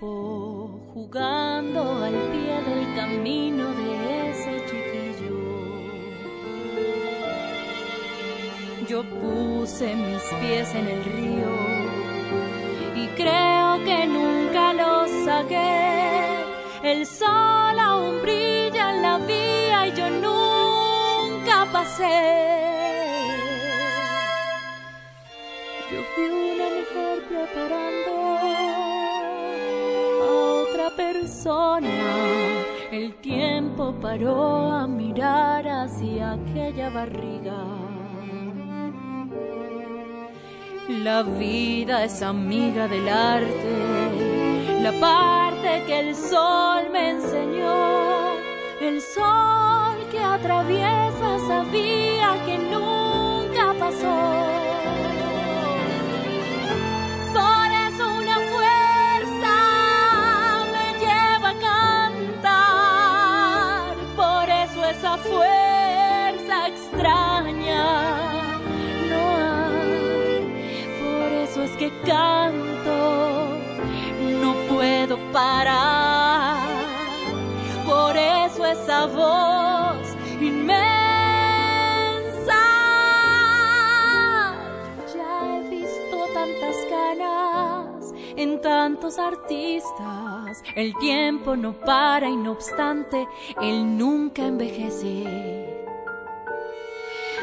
Jugando al pie del camino de ese chiquillo. Yo puse mis pies en el río y creo que nunca los saqué. El sol persona. El tiempo paró a mirar hacia aquella barriga. La vida es amiga del arte, la parte que el sol me enseñó. El sol que atraviesa sabía que nunca pasó. Es que canto, no puedo parar, por eso esa voz inmensa. Ya he visto tantas canas en tantos artistas. El tiempo no para y no obstante, él nunca envejece.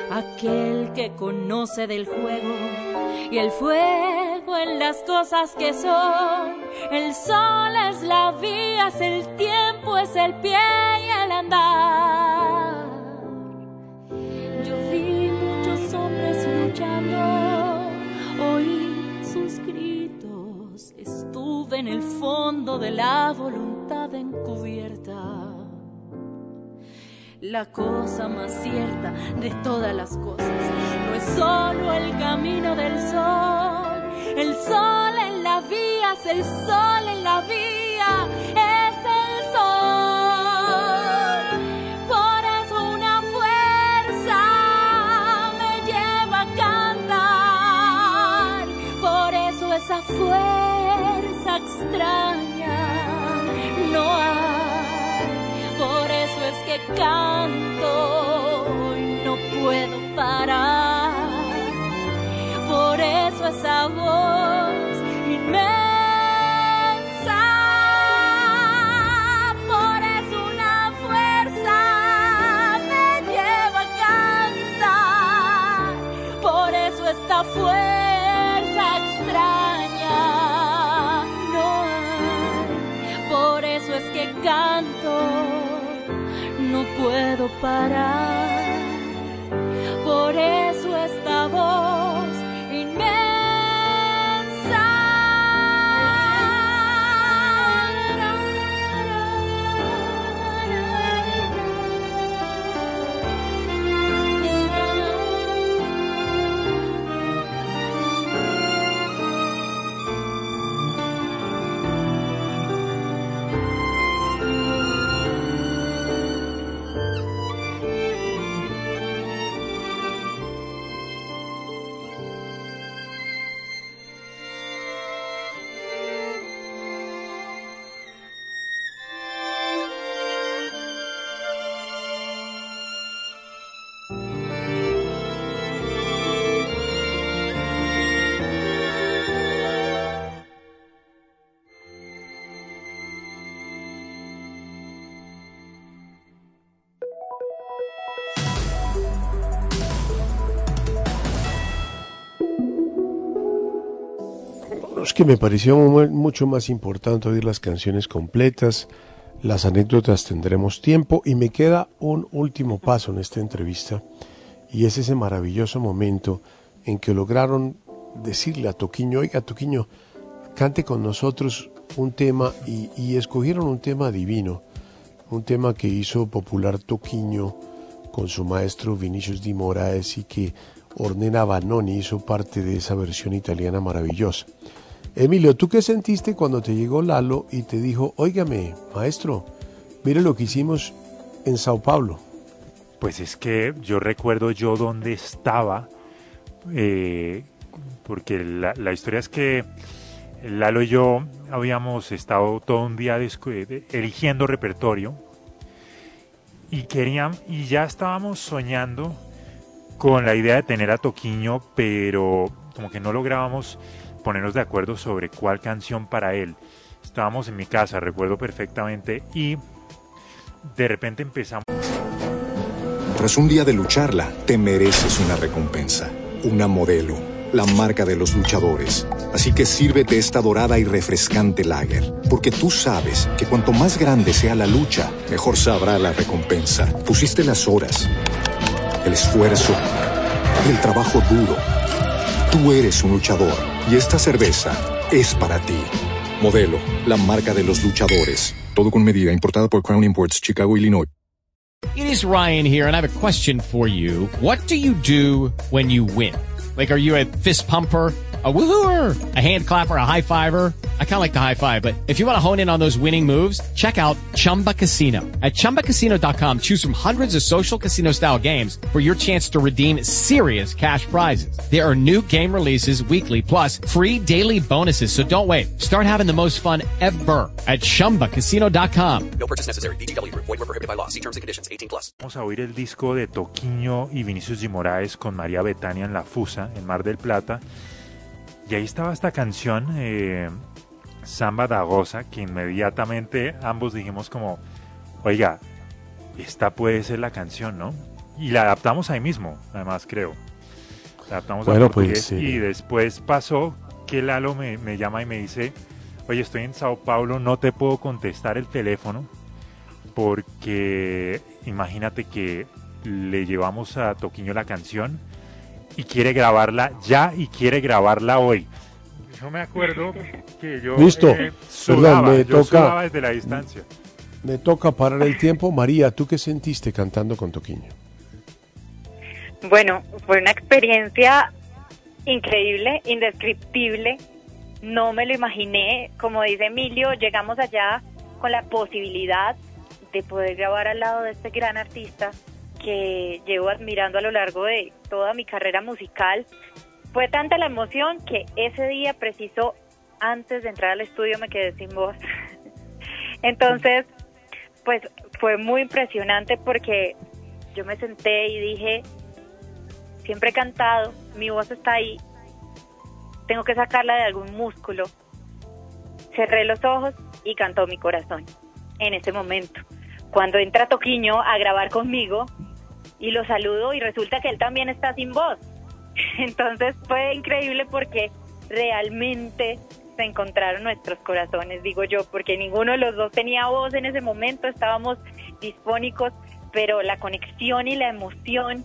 Aquel que conoce del juego y el fuego en las cosas que son. El sol es la vía, es el tiempo, es el pie y el andar. Yo vi muchos hombres luchando, oí sus gritos, estuve en el fondo de la voluntad encubierta. La cosa más cierta de todas las cosas no es solo el camino del sol, el sol en la vía, es el sol en la vía, es el sol. Por eso una fuerza me lleva a cantar, por eso esa fuerza extraña que canto y no puedo parar, por eso esa voz inmensa, por eso una fuerza me lleva a cantar, por eso esta fuerza extraña por eso es que canto, puedo parar, por eso esta voz que me pareció mu- mucho más importante oír las canciones completas, las anécdotas tendremos tiempo y me queda un último paso en esta entrevista y es ese maravilloso momento en que lograron decirle a Toquiño, oiga Toquiño, cante con nosotros un tema y, y escogieron un tema divino, un tema que hizo popular Toquiño con su maestro Vinicius Di Moraes y que Ornella Vanoni hizo parte de esa versión italiana maravillosa. Emilio, ¿tú qué sentiste cuando te llegó Lalo y te dijo, óigame, maestro, mire lo que hicimos en Sao Paulo? Pues es que yo recuerdo yo dónde estaba, eh, porque la, historia es que Lalo y yo habíamos estado todo un día discu- eh, eligiendo repertorio y querían y ya estábamos soñando con la idea de tener a Toquiño, pero como que no lográbamos ponernos de acuerdo sobre cuál canción para él. Estábamos en mi casa, recuerdo perfectamente, y de repente empezamos Tras un día de lucharla, te mereces una recompensa, una modelo, la marca de los luchadores. Así que sírvete esta dorada y refrescante lager, porque tú sabes que cuanto más grande sea la lucha, mejor sabrá la recompensa. Pusiste las horas, el esfuerzo, el trabajo duro. Tú eres un luchador y esta cerveza es para ti. Modelo, la marca de los luchadores. Todo con medida, importada por Crown Imports, Chicago, Illinois. It is Ryan here, and I have a question for you. What do you do when you win? Like, are you a fist pumper? A woohooer, a hand clapper, a high fiver. I kind of like the high five, but if you want to hone in on those winning moves, check out Chumba Casino. At ChumbaCasino.com, choose from hundreds of social casino style games for your chance to redeem serious cash prizes. There are new game releases weekly, plus free daily bonuses. So don't wait. Start having the most fun ever at ChumbaCasino.com. No purchase necessary. BGW. Void were prohibited by law. See terms and conditions. 18 plus. Vamos a oír el disco de Toquiño y Vinicius G. Moraes con María Betania en La Fusa, en Mar del Plata. Y ahí estaba esta canción, eh, Samba da Rosa, que inmediatamente ambos dijimos como, oiga, esta puede ser la canción, ¿no? Y la adaptamos ahí mismo, además creo. La adaptamos Bueno, a portugués pues, eh. y después pasó que Lalo me, me llama y me dice, oye, estoy en Sao Paulo, no te puedo contestar el teléfono porque imagínate que le llevamos a Toquiño la canción y quiere grabarla ya y quiere grabarla hoy. Yo me acuerdo que yo Listo. eh, sudaba, Perdón, me yo toca. sudaba desde la distancia. Me toca parar el tiempo. María, ¿tú qué sentiste cantando con Toquiño? Bueno, fue una experiencia increíble, indescriptible. No me lo imaginé. Como dice Emilio, llegamos allá con la posibilidad de poder grabar al lado de este gran artista que llevo admirando a lo largo de toda mi carrera musical. Fue tanta la emoción que ese día preciso antes de entrar al estudio me quedé sin voz. Entonces, pues fue muy impresionante porque yo me senté y dije, siempre he cantado, mi voz está ahí, tengo que sacarla de algún músculo. Cerré los ojos y cantó mi corazón en ese momento. Cuando entra Toquiño a grabar conmigo y lo saludo y resulta que él también está sin voz. Entonces fue increíble porque realmente se encontraron nuestros corazones, digo yo, porque ninguno de los dos tenía voz en ese momento, estábamos disfónicos, pero la conexión y la emoción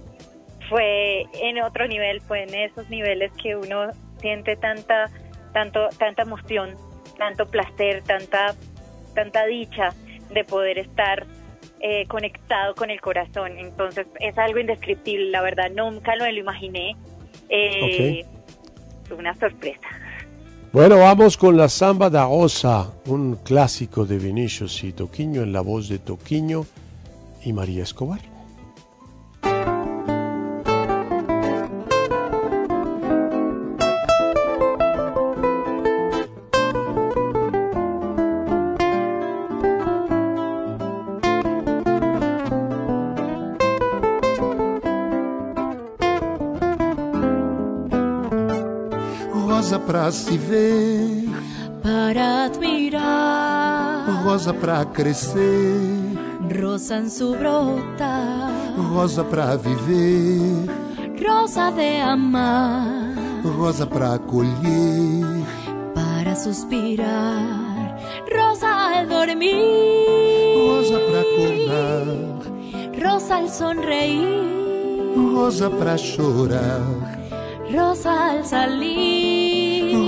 fue en otro nivel, fue en esos niveles que uno siente tanta, tanto, tanta emoción, tanto placer, tanta, tanta dicha de poder estar eh, conectado con el corazón. Entonces es algo indescriptible, la verdad, nunca lo, lo imaginé. Eh, una sorpresa. Bueno, vamos con la Samba da Rosa, un clásico de Vinicius y Toquiño en la voz de Toquiño y María Escobar. Se ver, Para admirar, rosa pra crescer, rosa en su brota, rosa pra viver, rosa de amar, rosa pra colher, para suspirar, rosa al dormir, rosa pra acordar, rosa al sonreír, rosa pra chorar, rosa al salir,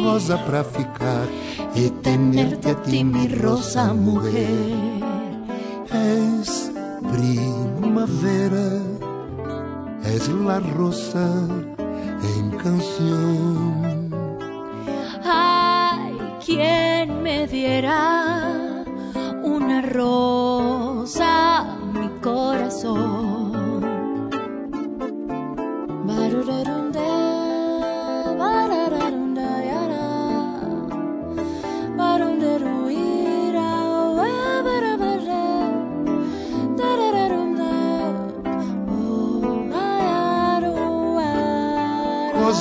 rosa pra ficar e tenerte a ti, mi rosa mujer. És primavera, és la rosa en canción. Ay, quien me diera una rosa, mi corazón.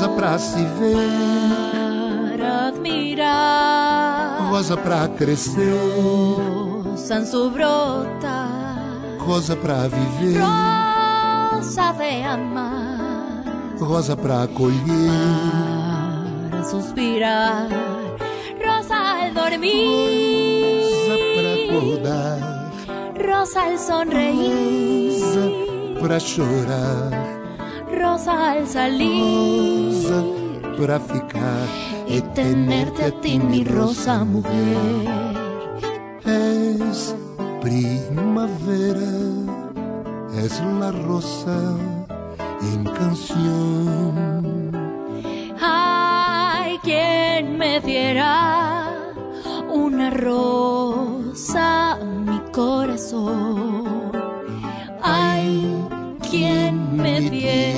Rosa pra se ver, Para admirar, rosa pra crescer, Sanso brota, rosa pra viver, rosa de amar, rosa pra colher, para suspirar, rosa al dormir, pra acordar, rosa al sonreír, pra chorar, rosa al salir, rosa pra ficar y tenerte a ti, mi rosa mujer. Es primavera, es la rosa en canción. Ay, quien me diera una rosa mi corazón. Ay, quien me diera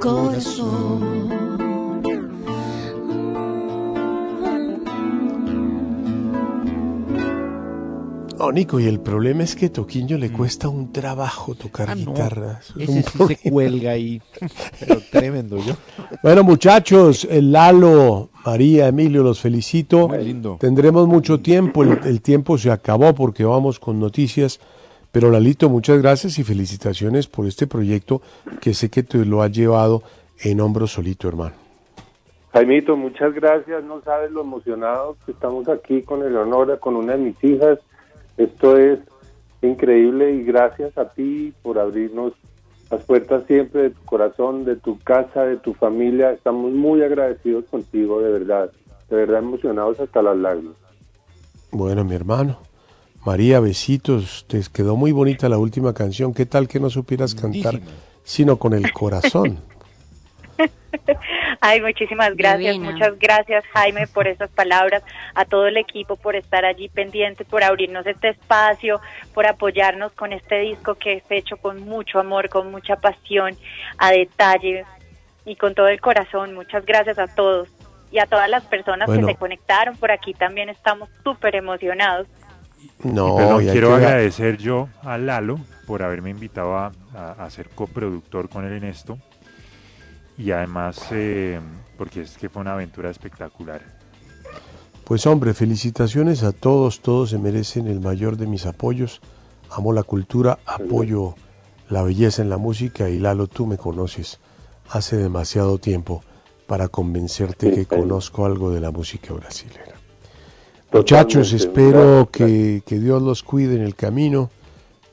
corazón. No, Nico, y el problema es que Toquiño le cuesta un trabajo tocar Ah, no. guitarra. Eso Ese sí se cuelga ahí. Pero tremendo yo. Bueno, muchachos, el Lalo, María, Emilio, los felicito. Muy lindo. Tendremos mucho tiempo, el, el tiempo se acabó porque vamos con noticias. Pero Lalito, muchas gracias y felicitaciones por este proyecto que sé que te lo has llevado en hombros solito, hermano. Jaimito, muchas gracias. No sabes lo emocionados que estamos aquí con Eleonora, con una de mis hijas. Esto es increíble y gracias a ti por abrirnos las puertas siempre de tu corazón, de tu casa, de tu familia. Estamos muy agradecidos contigo, de verdad. De verdad emocionados hasta las lágrimas. Bueno, mi hermano. María, besitos. Te quedó muy bonita la última canción. ¿Qué tal que no supieras cantar, sino con el corazón? Ay, muchísimas gracias, Divina. muchas gracias Jaime por esas palabras, a todo el equipo por estar allí pendiente, por abrirnos este espacio, por apoyarnos con este disco que es hecho con mucho amor, con mucha pasión, a detalle y con todo el corazón. Muchas gracias a todos y a todas las personas Bueno. que se conectaron por aquí. También estamos súper emocionados. No, Perdón, hay quiero que- agradecer yo a Lalo por haberme invitado a, a- a ser coproductor con él en esto. Y además, eh, porque es que fue una aventura espectacular. Pues hombre, felicitaciones a todos, todos se merecen el mayor de mis apoyos. Amo la cultura, apoyo la belleza en la música y Lalo, tú me conoces hace demasiado tiempo para convencerte que conozco algo de la música brasileña. Muchachos, espero que, que Dios los cuide en el camino,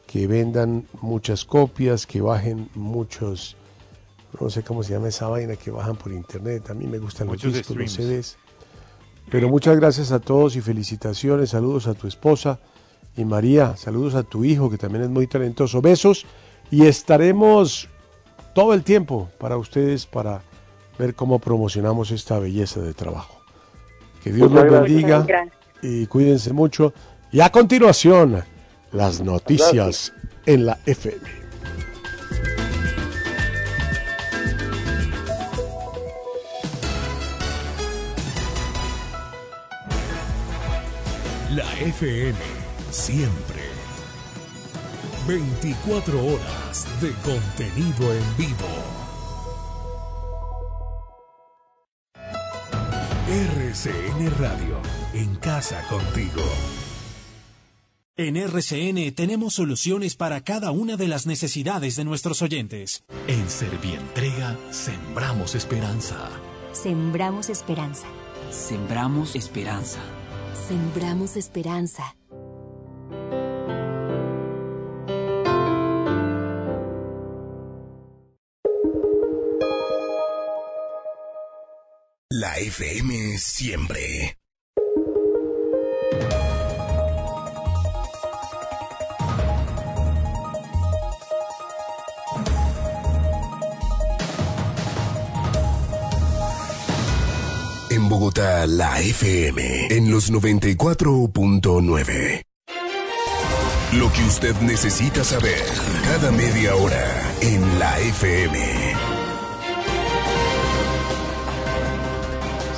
que vendan muchas copias, que bajen muchos, no sé cómo se llama esa vaina que bajan por internet. A mí me gustan los Muchos discos, los streams. CDs. Pero muchas gracias a todos y felicitaciones. Saludos a tu esposa y María. Saludos a tu hijo que también es muy talentoso. Besos y estaremos todo el tiempo para ustedes para ver cómo promocionamos esta belleza de trabajo. Que Dios Muchas los bendiga Muchas gracias. Y cuídense mucho. Y a continuación, las noticias en la FM. La FM, siempre. 24 horas de contenido en vivo. RCN Radio, en casa contigo. En RCN tenemos soluciones para cada una de las necesidades de nuestros oyentes. En Servientrega sembramos esperanza. Sembramos esperanza. Sembramos esperanza. Sembramos esperanza. La FM siempre. Bogotá, la FM en los 94.9. Lo que usted necesita saber cada media hora en la FM.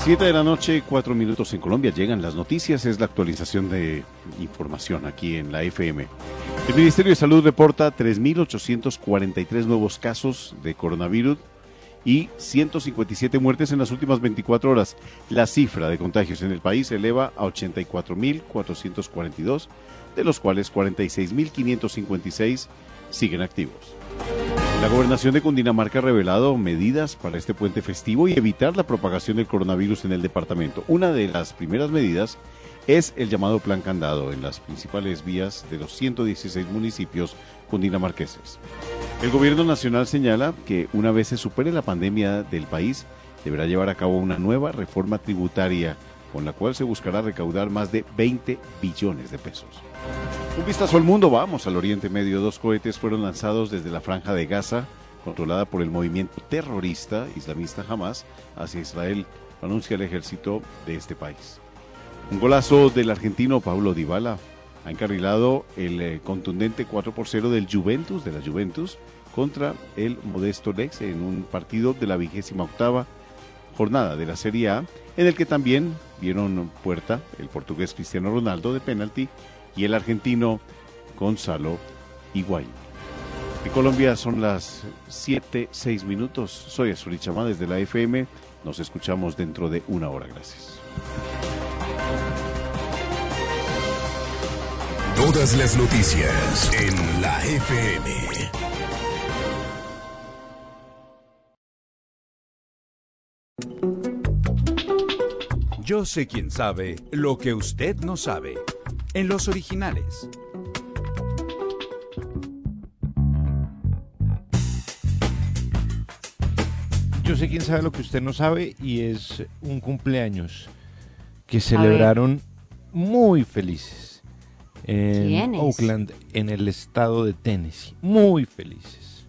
7 de la noche, 4 minutos en Colombia. Llegan las noticias, es la actualización de información aquí en la FM. El Ministerio de Salud reporta 3.843 nuevos casos de coronavirus y 157 muertes en las últimas 24 horas. La cifra de contagios en el país se eleva a 84.442, de los cuales 46.556 siguen activos. La gobernación de Cundinamarca ha revelado medidas para este puente festivo y evitar la propagación del coronavirus en el departamento. Una de las primeras medidas es el llamado Plan Candado en las principales vías de los 116 municipios cundinamarqueses. El gobierno nacional señala que una vez se supere la pandemia del país, deberá llevar a cabo una nueva reforma tributaria con la cual se buscará recaudar más de 20 billones de pesos. Un vistazo al mundo, vamos al Oriente Medio. Dos cohetes fueron lanzados desde la franja de Gaza, controlada por el movimiento terrorista islamista Hamas, hacia Israel, anuncia el ejército de este país. Un golazo del argentino Paulo Dybala ha encarrilado el eh, contundente 4 por 0 del Juventus, de la Juventus, contra el modesto Lex en un partido de la vigésima octava jornada de la Serie A, en el que también vieron puerta el portugués Cristiano Ronaldo de penalti y el argentino Gonzalo Higuaín. En Colombia son las 7, 6 minutos. Soy Azuri Chamá desde la FM. Nos escuchamos dentro de una hora. Gracias. Todas las noticias en la FM. Yo sé quién sabe lo que usted no sabe. En los originales. Yo sé quién sabe lo que usted no sabe y es un cumpleaños que celebraron muy felices en. Oakland, en el estado de Tennessee. Muy felices.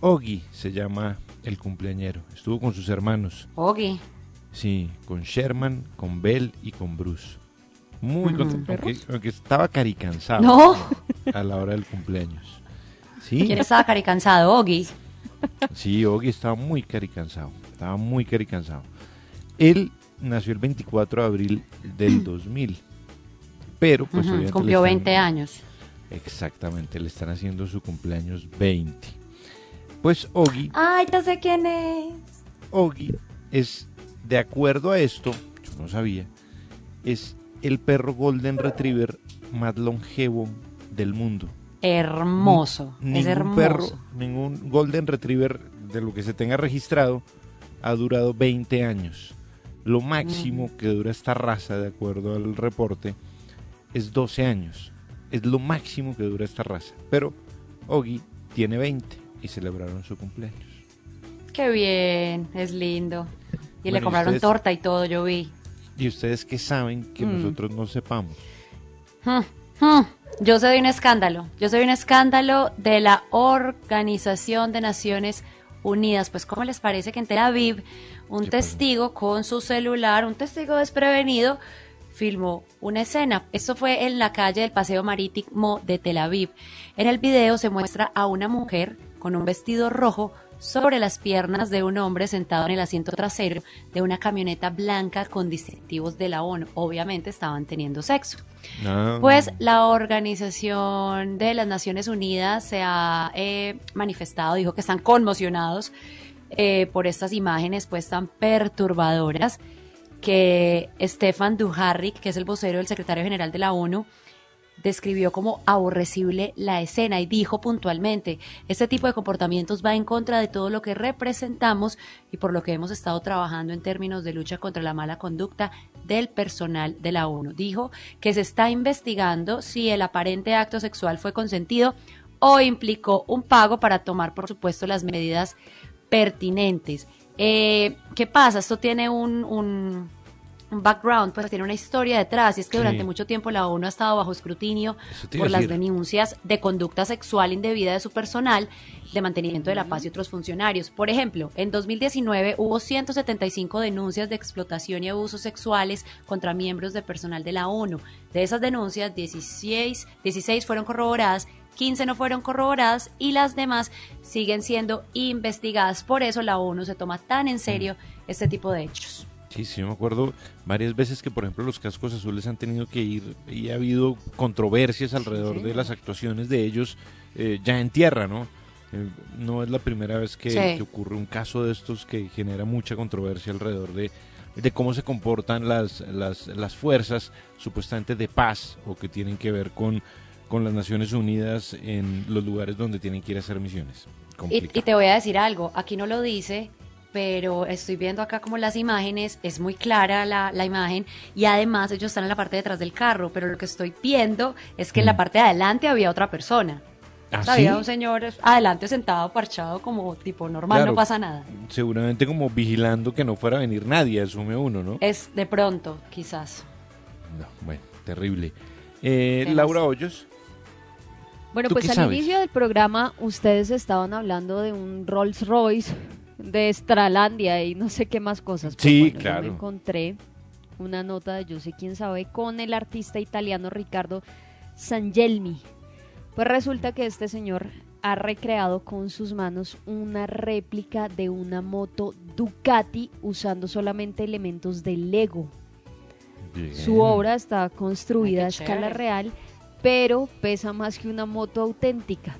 Oggy se llama el cumpleañero. Estuvo con sus hermanos. Ogi. Sí, con Sherman, con Bell y con Bruce. Muy Ujú. contento, aunque, aunque estaba caricansado No. a la hora del cumpleaños. Sí, ¿Quién estaba caricansado? Ogi. sí, Oggy estaba muy caricansado. Estaba muy caricansado. Él nació el 24 de abril del 2000. Pero, pues Cumplió están- 20 años. Exactamente, le están haciendo su cumpleaños 20. Pues Oggy Ay, ya sé quién es. Oggy es, de acuerdo a esto, yo no sabía, es el perro Golden Retriever más longevo del mundo. Hermoso. Ni- es hermoso. perro, ningún Golden Retriever de lo que se tenga registrado ha durado 20 años. Lo máximo que dura esta raza, de acuerdo al reporte, es 12 años. Es lo máximo que dura esta raza. Pero Oggy tiene 20 y celebraron su cumpleaños. Qué bien, es lindo. Y Bueno, le ¿y compraron ustedes? torta y todo, yo vi. ¿Y ustedes qué saben que Mm. nosotros no sepamos? Hmm, hmm. Yo soy un escándalo. Yo soy un escándalo de la Organización de Naciones Unidas. Pues, ¿cómo les parece que en Tel Aviv un testigo con su celular, un testigo desprevenido, filmó una escena? Esto fue en la calle del Paseo Marítimo de Tel Aviv. En el video se muestra a una mujer con un vestido rojo sobre las piernas de un hombre sentado en el asiento trasero de una camioneta blanca con distintivos de la ONU. Obviamente estaban teniendo sexo. Ah. Pues la Organización de las Naciones Unidas se ha eh, manifestado, dijo que están conmocionados eh, por estas imágenes pues tan perturbadoras que Stefan Dujarric, que es el vocero del secretario general de la ONU, describió como aborrecible la escena y dijo puntualmente, este tipo de comportamientos va en contra de todo lo que representamos y por lo que hemos estado trabajando en términos de lucha contra la mala conducta del personal de la ONU. Dijo que se está investigando si el aparente acto sexual fue consentido o implicó un pago para tomar, por supuesto, las medidas pertinentes. Eh, ¿Qué pasa? Esto tiene un, un, un background, pues tiene una historia detrás, y es que Sí. durante mucho tiempo la ONU ha estado bajo escrutinio por las denuncias de conducta sexual indebida de su personal, de mantenimiento de la paz y otros funcionarios. Por ejemplo, en 2019 hubo 175 denuncias de explotación y abusos sexuales contra miembros de personal de la ONU. De esas denuncias, 16, 16 fueron corroboradas 15 no fueron corroboradas y las demás siguen siendo investigadas. Por eso la ONU se toma tan en serio este tipo de hechos. Sí, sí, me acuerdo varias veces que, por ejemplo, los cascos azules han tenido que ir y ha habido controversias alrededor de las actuaciones de ellos eh, ya en tierra, ¿no? Eh, no es la primera vez que, Sí. que ocurre un caso de estos que genera mucha controversia alrededor de, de cómo se comportan las, las, las fuerzas supuestamente de paz o que tienen que ver con, con las Naciones Unidas en los lugares donde tienen que ir a hacer misiones. Y, te voy a decir algo, aquí no lo dice, pero estoy viendo acá como las imágenes, es muy clara la, la imagen y además ellos están en la parte de atrás del carro, pero lo que estoy viendo es que en la parte de adelante había otra persona. ¿Ah, Había sí? un señor adelante sentado, parchado, como tipo normal, Claro. no pasa nada. Seguramente como vigilando que no fuera a venir nadie, asume uno, ¿no? Es de pronto, quizás. No, bueno, terrible. Eh. Laura Hoyos. Bueno, ¿Tú pues al sabes? inicio del programa ustedes estaban hablando de un Rolls Royce de Estralandia y no sé qué más cosas. Pues Sí, bueno, yo claro. me encontré una nota de yo sé quién sabe con el artista italiano Ricardo Sangelmi. Pues resulta que este señor ha recreado con sus manos una réplica de una moto Ducati usando solamente elementos de Lego. Su obra está construida a Ay, qué escala real, pero pesa más que una moto auténtica.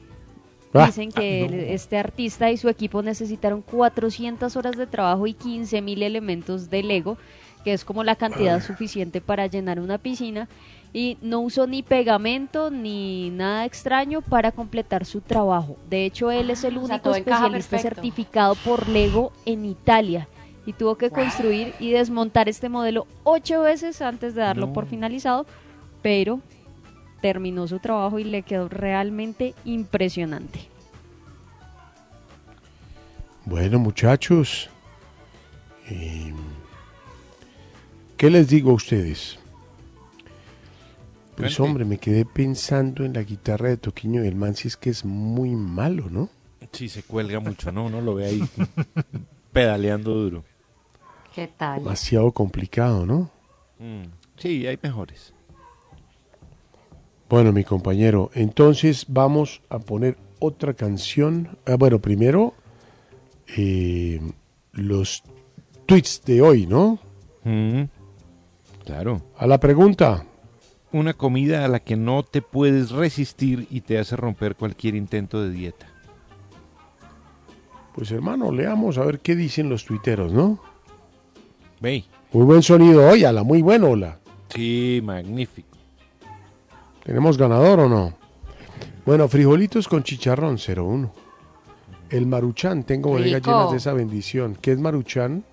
Ah, Dicen que el- este artista y su equipo necesitaron 400 horas de trabajo y 15 mil elementos de Lego, que es como la cantidad suficiente para llenar una piscina, y no usó ni pegamento ni nada extraño para completar su trabajo. De hecho, él es el Ah, o sea, único encaja especialista certificado por Lego en Italia y tuvo que construir y desmontar este modelo ocho veces antes de darlo No. por finalizado, pero terminó su trabajo y le quedó realmente impresionante. Bueno, muchachos, eh, ¿qué les digo a ustedes? Pues Cuente. hombre, me quedé pensando en la guitarra de Toquiño y el man, si es que es muy malo, ¿no? Sí, se cuelga mucho, ¿no? Uno lo ve ahí pedaleando duro. ¿Qué tal? Demasiado complicado, ¿no? Mm, Sí, hay mejores. Bueno, mi compañero, entonces vamos a poner otra canción. Ah, bueno, primero eh, los tweets de hoy, ¿no? Mm, Claro. A la pregunta. Una comida a la que no te puedes resistir y te hace romper cualquier intento de dieta. Pues hermano, leamos a ver qué dicen los tuiteros, ¿no? Ve. Muy buen sonido hoy, ala, muy bueno, hola. Sí, magnífico. ¿Tenemos ganador o no? Bueno, frijolitos con chicharrón, 01. El maruchan, tengo bodegas Rico. llenas de esa bendición. ¿Qué es maruchan?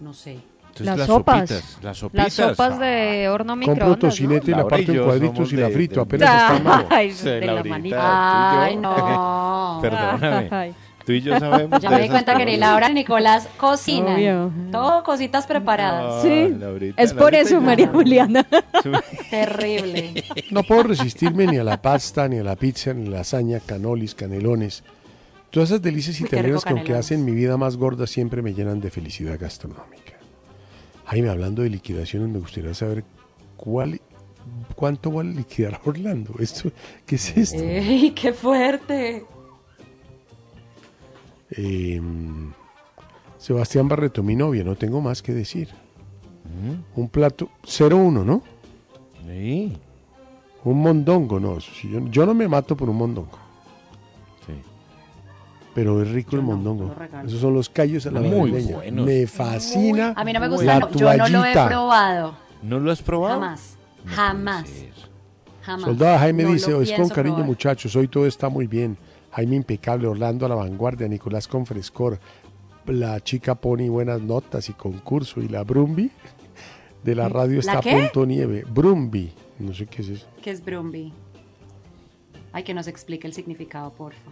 No sé. Entonces, Las las, sopas. sopitas. Las sopitas. Las sopas de horno Compro microondas, ¿no? tocinete y la parto en yo cuadritos somos y la de- frito, de- apenas está malo. Ay, Sí, de la Laurita, manita. Ay, tú y yo. no. Perdóname. Ay. Tú y yo sabemos. Ya me di cuenta que ni. Laura ni Nicolás cocinan. Obvio. Todo cositas preparadas. No, Sí, Laurita, es por Laurita eso. María Juliana. Terrible. No puedo resistirme ni a la pasta, ni a la pizza, ni a la lasaña, canolis, canelones. Todas esas delicias italianas rico que hacen mi vida más gorda siempre me llenan de felicidad gastronómica. Jaime, hablando de liquidaciones, me gustaría saber cuál, cuánto vale liquidar a Orlando. Esto, ¿Qué es esto? ¡Ey, qué fuerte! Eh, Sebastián Barreto, mi novia, no tengo más que decir. Un plato 0-1, ¿no? Sí. Un mondongo, no. yo, yo no me mato por un mondongo. Sí. Pero es rico el no, mondongo. Esos son los callos a la Muy buenos. Me fascina. A mí no me la gusta, no, yo no lo he probado. ¿No lo has probado? Jamás. Jamás. Jamás. Soldado Jaime No dice, es con cariño probar. muchachos, hoy todo está muy bien. Jaime impecable, Orlando a la vanguardia, Nicolás con frescor, la chica Pony buenas notas y concurso y la Brumbi de la radio ¿La está a qué? punto nieve. Brumbi, no sé qué es eso. ¿Qué es Brumby? Ay, que nos explique el significado, porfa.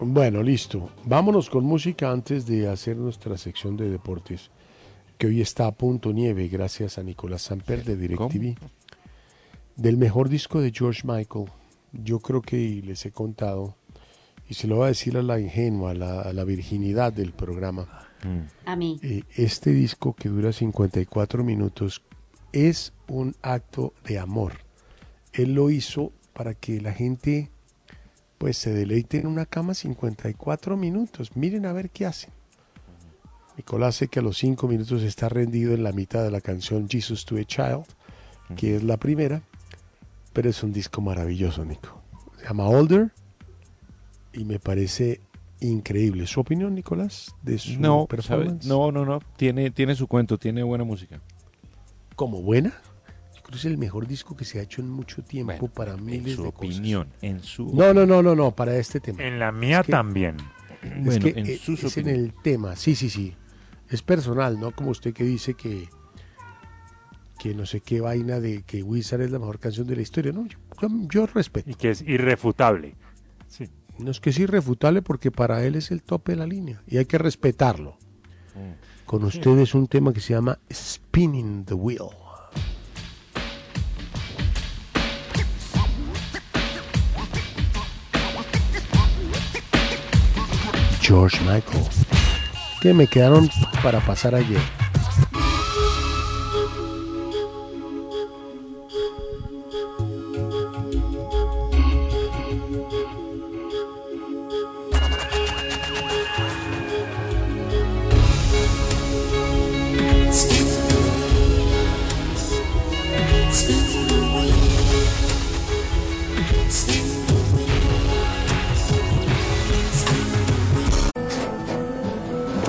Bueno, listo. Vámonos con música antes de hacer nuestra sección de deportes, que hoy está a punto nieve, gracias a Nicolás Samper de DirecTV. Del mejor disco de George Michael, yo creo que les he contado, y se lo voy a decir a la ingenua, a la, a la virginidad del programa. Mm. A mí. Eh, este disco que dura 54 minutos es un acto de amor. Él lo hizo para que la gente pues se deleite en una cama 54 minutos. Miren a ver qué hacen. Nicolás sé que a los cinco minutos está rendido en la mitad de la canción Jesus to a Child, que es la primera, pero es un disco maravilloso, Nico. Se llama Older y me parece increíble. ¿Su opinión, Nicolás, de su No, performance? no, no, no. Tiene, tiene su cuento, tiene buena música. ¿Como buena? Yo creo que es el mejor disco que se ha hecho en mucho tiempo Bueno, para en miles su de cosas. opinión, en su No, no, no, no, no, para este tema. En la mía Es que- también. Es Bueno, que en eh, sus es en el tema, sí, sí, sí. Es personal, ¿no? Como usted que dice que que no sé qué vaina de que Wizard es la mejor canción de la historia, ¿no? Yo, yo- yo respeto. Y que es irrefutable. Sí. No es que es irrefutable porque para él es el tope de la línea y hay que respetarlo. Con ustedes un tema que se llama Spinning the Wheel. George Michael. Que me quedaron para pasar ayer.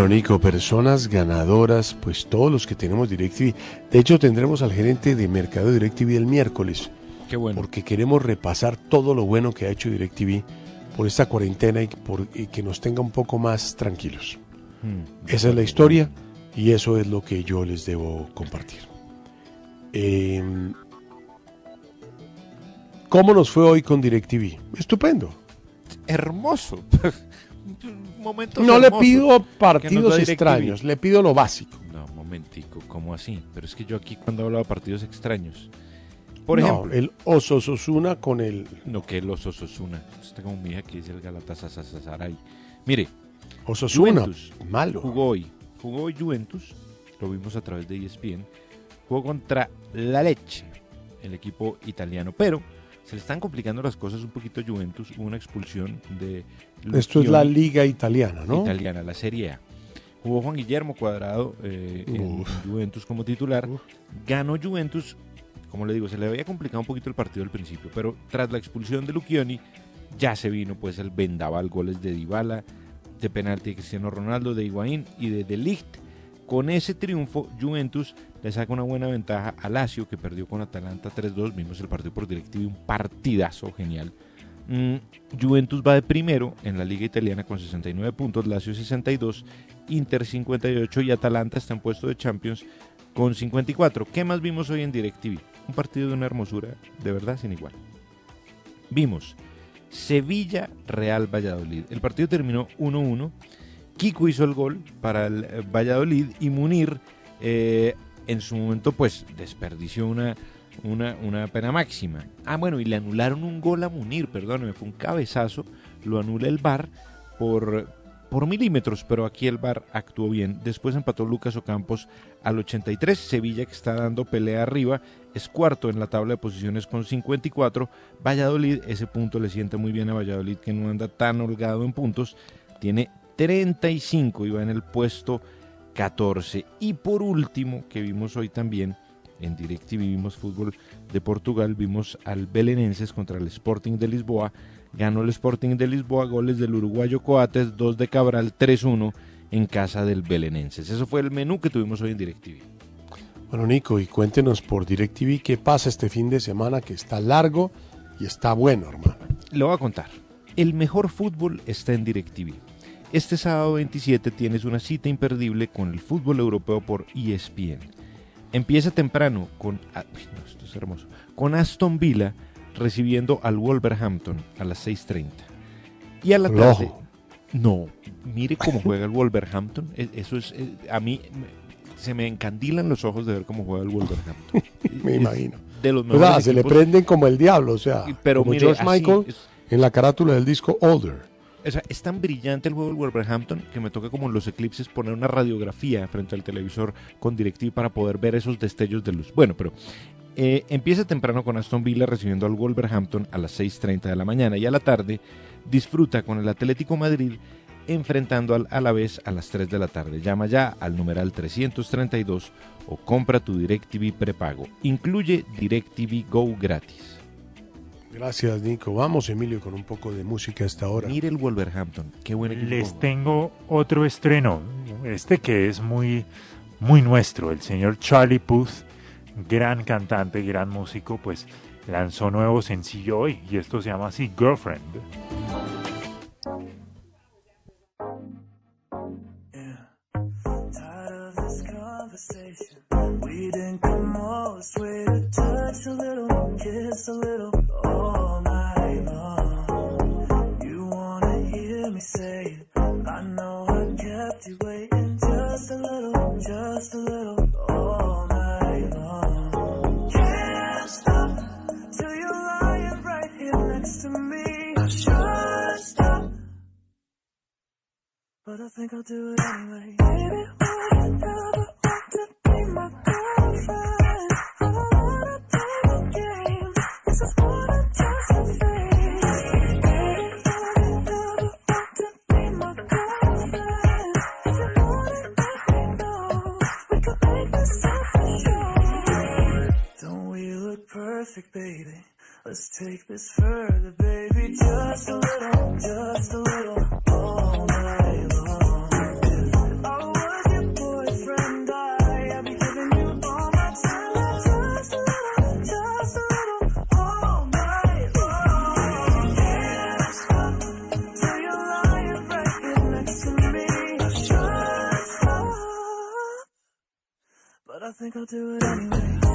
Bueno, Nico, personas ganadoras, pues todos los que tenemos DirecTV. De hecho, tendremos al gerente de Mercado de DirecTV el miércoles. Qué bueno. Porque queremos repasar todo lo bueno que ha hecho DirecTV por esta cuarentena y, por, y que nos tenga un poco más tranquilos. Hmm. Esa es la historia y eso es lo que yo les debo compartir. Eh, ¿Cómo nos fue hoy con DirecTV? Estupendo. Hermoso. Momentos No le pido partidos extraños, le pido lo básico. No, momentico, ¿cómo así? Pero es que yo aquí cuando hablo de partidos extraños. Por No, ejemplo. el Osasuna con el No, que el Osasuna. Está como mi hija que dice el Galatasaray. Mire. Osasuna, Juventus malo. Jugó hoy. Jugó hoy Juventus. Lo vimos a través de ESPN. Jugó contra La Leche, el equipo italiano. Pero se le están complicando las cosas un poquito a Juventus. Hubo una expulsión de... Esto es la liga italiana, ¿no? italiana, la Serie A. Jugó Juan Guillermo Cuadrado eh, en. Juventus como titular. Ganó Juventus, como le digo, se le había complicado un poquito el partido al principio, pero tras la expulsión de Lucioni ya se vino pues el vendaval, goles de Dybala, de penalti de Cristiano Ronaldo, de Higuaín y de De Ligt. Con ese triunfo, Juventus le saca una buena ventaja a Lazio, que perdió con Atalanta 3-2. Vimos el partido por DirecTV, un partidazo genial. Mm, Juventus va de primero en la liga italiana con 69 puntos, Lazio 62, Inter 58 y Atalanta está en puesto de Champions con 54. ¿Qué más vimos hoy en DirecTV? Un partido de una hermosura, de verdad, sin igual. Vimos Sevilla Real Valladolid. El partido terminó 1-1. Kiko hizo el gol para el eh, Valladolid y Munir eh, en su momento pues desperdició una, una, una pena máxima. Ah, bueno, y le anularon un gol a Munir, perdóneme, fue un cabezazo, lo anula el VAR por, por milímetros, pero aquí el VAR actuó bien. Después empató Lucas Ocampos al 83, Sevilla que está dando pelea arriba, es cuarto en la tabla de posiciones con 54, Valladolid, ese punto le siente muy bien a Valladolid que no anda tan holgado en puntos, tiene 35 y va en el puesto 14. Y por último, que vimos hoy también en DirecTV, vimos fútbol de Portugal, vimos al Belenenses contra el Sporting de Lisboa. Ganó el Sporting de Lisboa, goles del uruguayo Coates, 2 de Cabral, 3-1 en casa del Belenenses. Eso fue el menú que tuvimos hoy en DirecTV. Bueno, Nico, y cuéntenos por DirecTV qué pasa este fin de semana que está largo y está bueno, hermano. Le voy a contar. El mejor fútbol está en DirecTV. Este sábado 27 tienes una cita imperdible con el fútbol europeo por E ESPN. Empieza temprano con ah, no, esto es hermoso, con Aston Villa recibiendo al Wolverhampton a las 6:30. Y a la tarde. No, mire cómo juega el Wolverhampton, E- eso es eh, a mí se me encandilan los ojos de ver cómo juega el Wolverhampton. Me Es imagino. De los O sea, se le prenden como el diablo, o sea, Pero como mire, George así Michael es- en la carátula del disco Older. Es tan brillante el juego del Wolverhampton que me toca como en los eclipses poner una radiografía frente al televisor con DirecTV para poder ver esos destellos de luz. Bueno, pero eh, empieza temprano con Aston Villa recibiendo al Wolverhampton a las 6.30 de la mañana y a la tarde disfruta con el Atlético Madrid enfrentando al Alavés a las 3 de la tarde. Llama ya al numeral 332 o compra tu DirecTV prepago. Incluye DirecTV Go gratis. Gracias, Nico. Vamos, Emilio, con un poco de música a esta hora. Mire el Wolverhampton, qué buen equipo. Les tengo otro estreno, este que es muy, muy nuestro, el señor Charlie Puth, gran cantante, gran músico, pues lanzó nuevo sencillo hoy y esto se llama así Girlfriend. Just a little all night long. Can't stop till you're lying right here next to me. I should stop, but I think I'll do it anyway. Baby, would you ever want to be my girlfriend? I don't wanna play no games. This is more than just a perfect, baby? Let's take this further, baby. Just a little, just a little, all night long. I was your boyfriend, I, I'd be giving you all my time. Just a little, just a little, all night long. You're lying right next to me. Stop, but I think I'll do it anyway.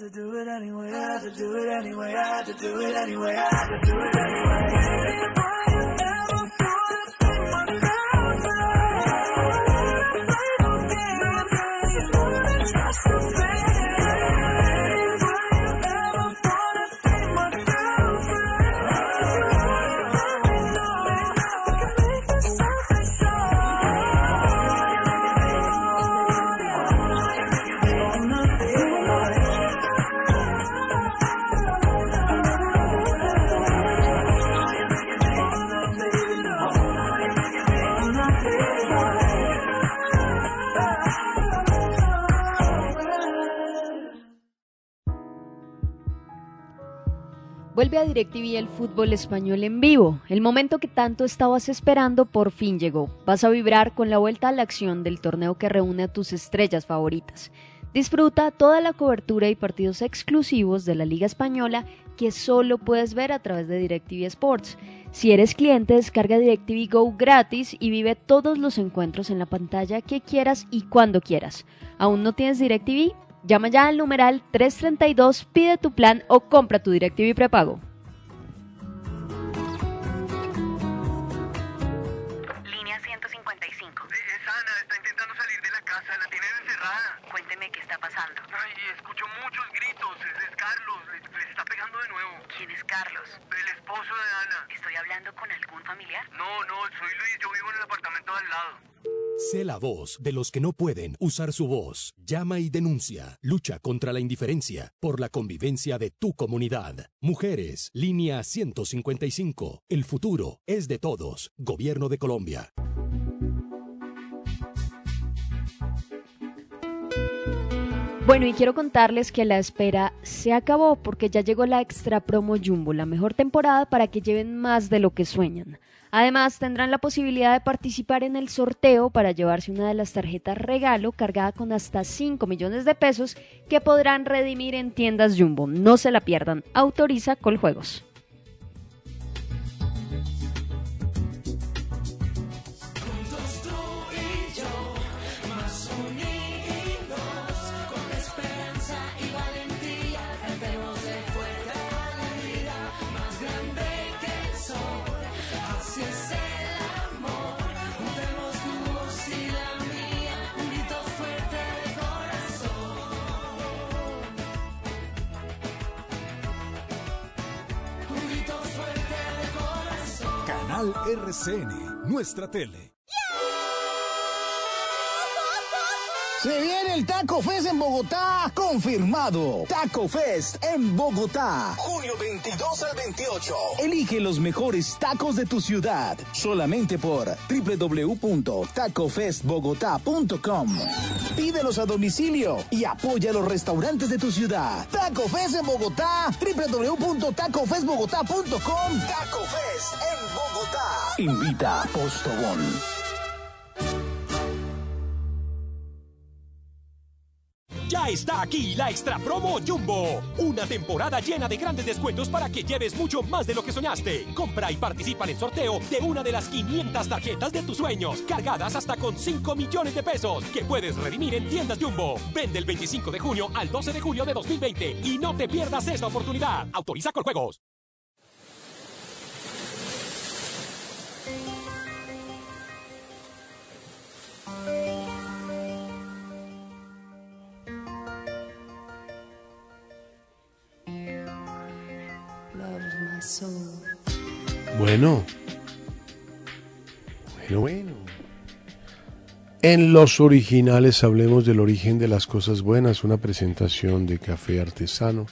Had to do it anyway, I had to do it anyway, I had to do it anyway, I had to do it anyway. Vuelve a DirecTV el fútbol español en vivo. El momento que tanto estabas esperando por fin llegó. Vas a vibrar con la vuelta a la acción del torneo que reúne a tus estrellas favoritas. Disfruta toda la cobertura y partidos exclusivos de la Liga Española que solo puedes ver a través de DirecTV Sports. Si eres cliente, descarga DirecTV Go gratis y vive todos los encuentros en la pantalla que quieras y cuando quieras. ¿Aún no tienes DirecTV? Llama ya al numeral 332, pide tu plan o compra tu DirecTV prepago. Línea 155. Es Ana, está intentando salir de la casa, la tienen encerrada. Cuénteme qué está pasando. Ay, escucho muchos gritos. Es, es Carlos, le, le está pegando de nuevo. ¿Quién es Carlos? El esposo de Ana. ¿Estoy hablando con algún familiar? No, no, soy Luis, yo vivo en el apartamento de al lado. Sé la voz de los que no pueden usar su voz. Llama y denuncia. Lucha contra la indiferencia por la convivencia de tu comunidad. Mujeres, línea 155. El futuro es de todos. Gobierno de Colombia. Bueno, y quiero contarles que la espera se acabó porque ya llegó la extra promo Jumbo, la mejor temporada para que lleven más de lo que sueñan. Además, tendrán la posibilidad de participar en el sorteo para llevarse una de las tarjetas regalo cargada con hasta 5 millones de pesos que podrán redimir en tiendas Jumbo. No se la pierdan. Autoriza Coljuegos. Canal RCN, nuestra tele. Se viene el Taco Fest en Bogotá, confirmado. Taco Fest en Bogotá. Junio 22 al 28. Elige los mejores tacos de tu ciudad. Solamente por www.tacofestbogotá.com. Pídelos a domicilio y apoya a los restaurantes de tu ciudad. Taco Fest en Bogotá. www.tacofestbogotá.com. Taco Fest en Bogotá. Invita Postobón. Ya está aquí la Extra Promo Jumbo. Una temporada llena de grandes descuentos para que lleves mucho más de lo que soñaste. Compra y participa en el sorteo de una de las 500 tarjetas de tus sueños, cargadas hasta con 5 millones de pesos, que puedes redimir en tiendas Jumbo. Vende el 25 de junio al 12 de julio de 2020 y no te pierdas esta oportunidad. Autoriza con juegos. Bueno. Bueno, bueno. En los originales hablemos del origen de las cosas buenas, una presentación de café artesano,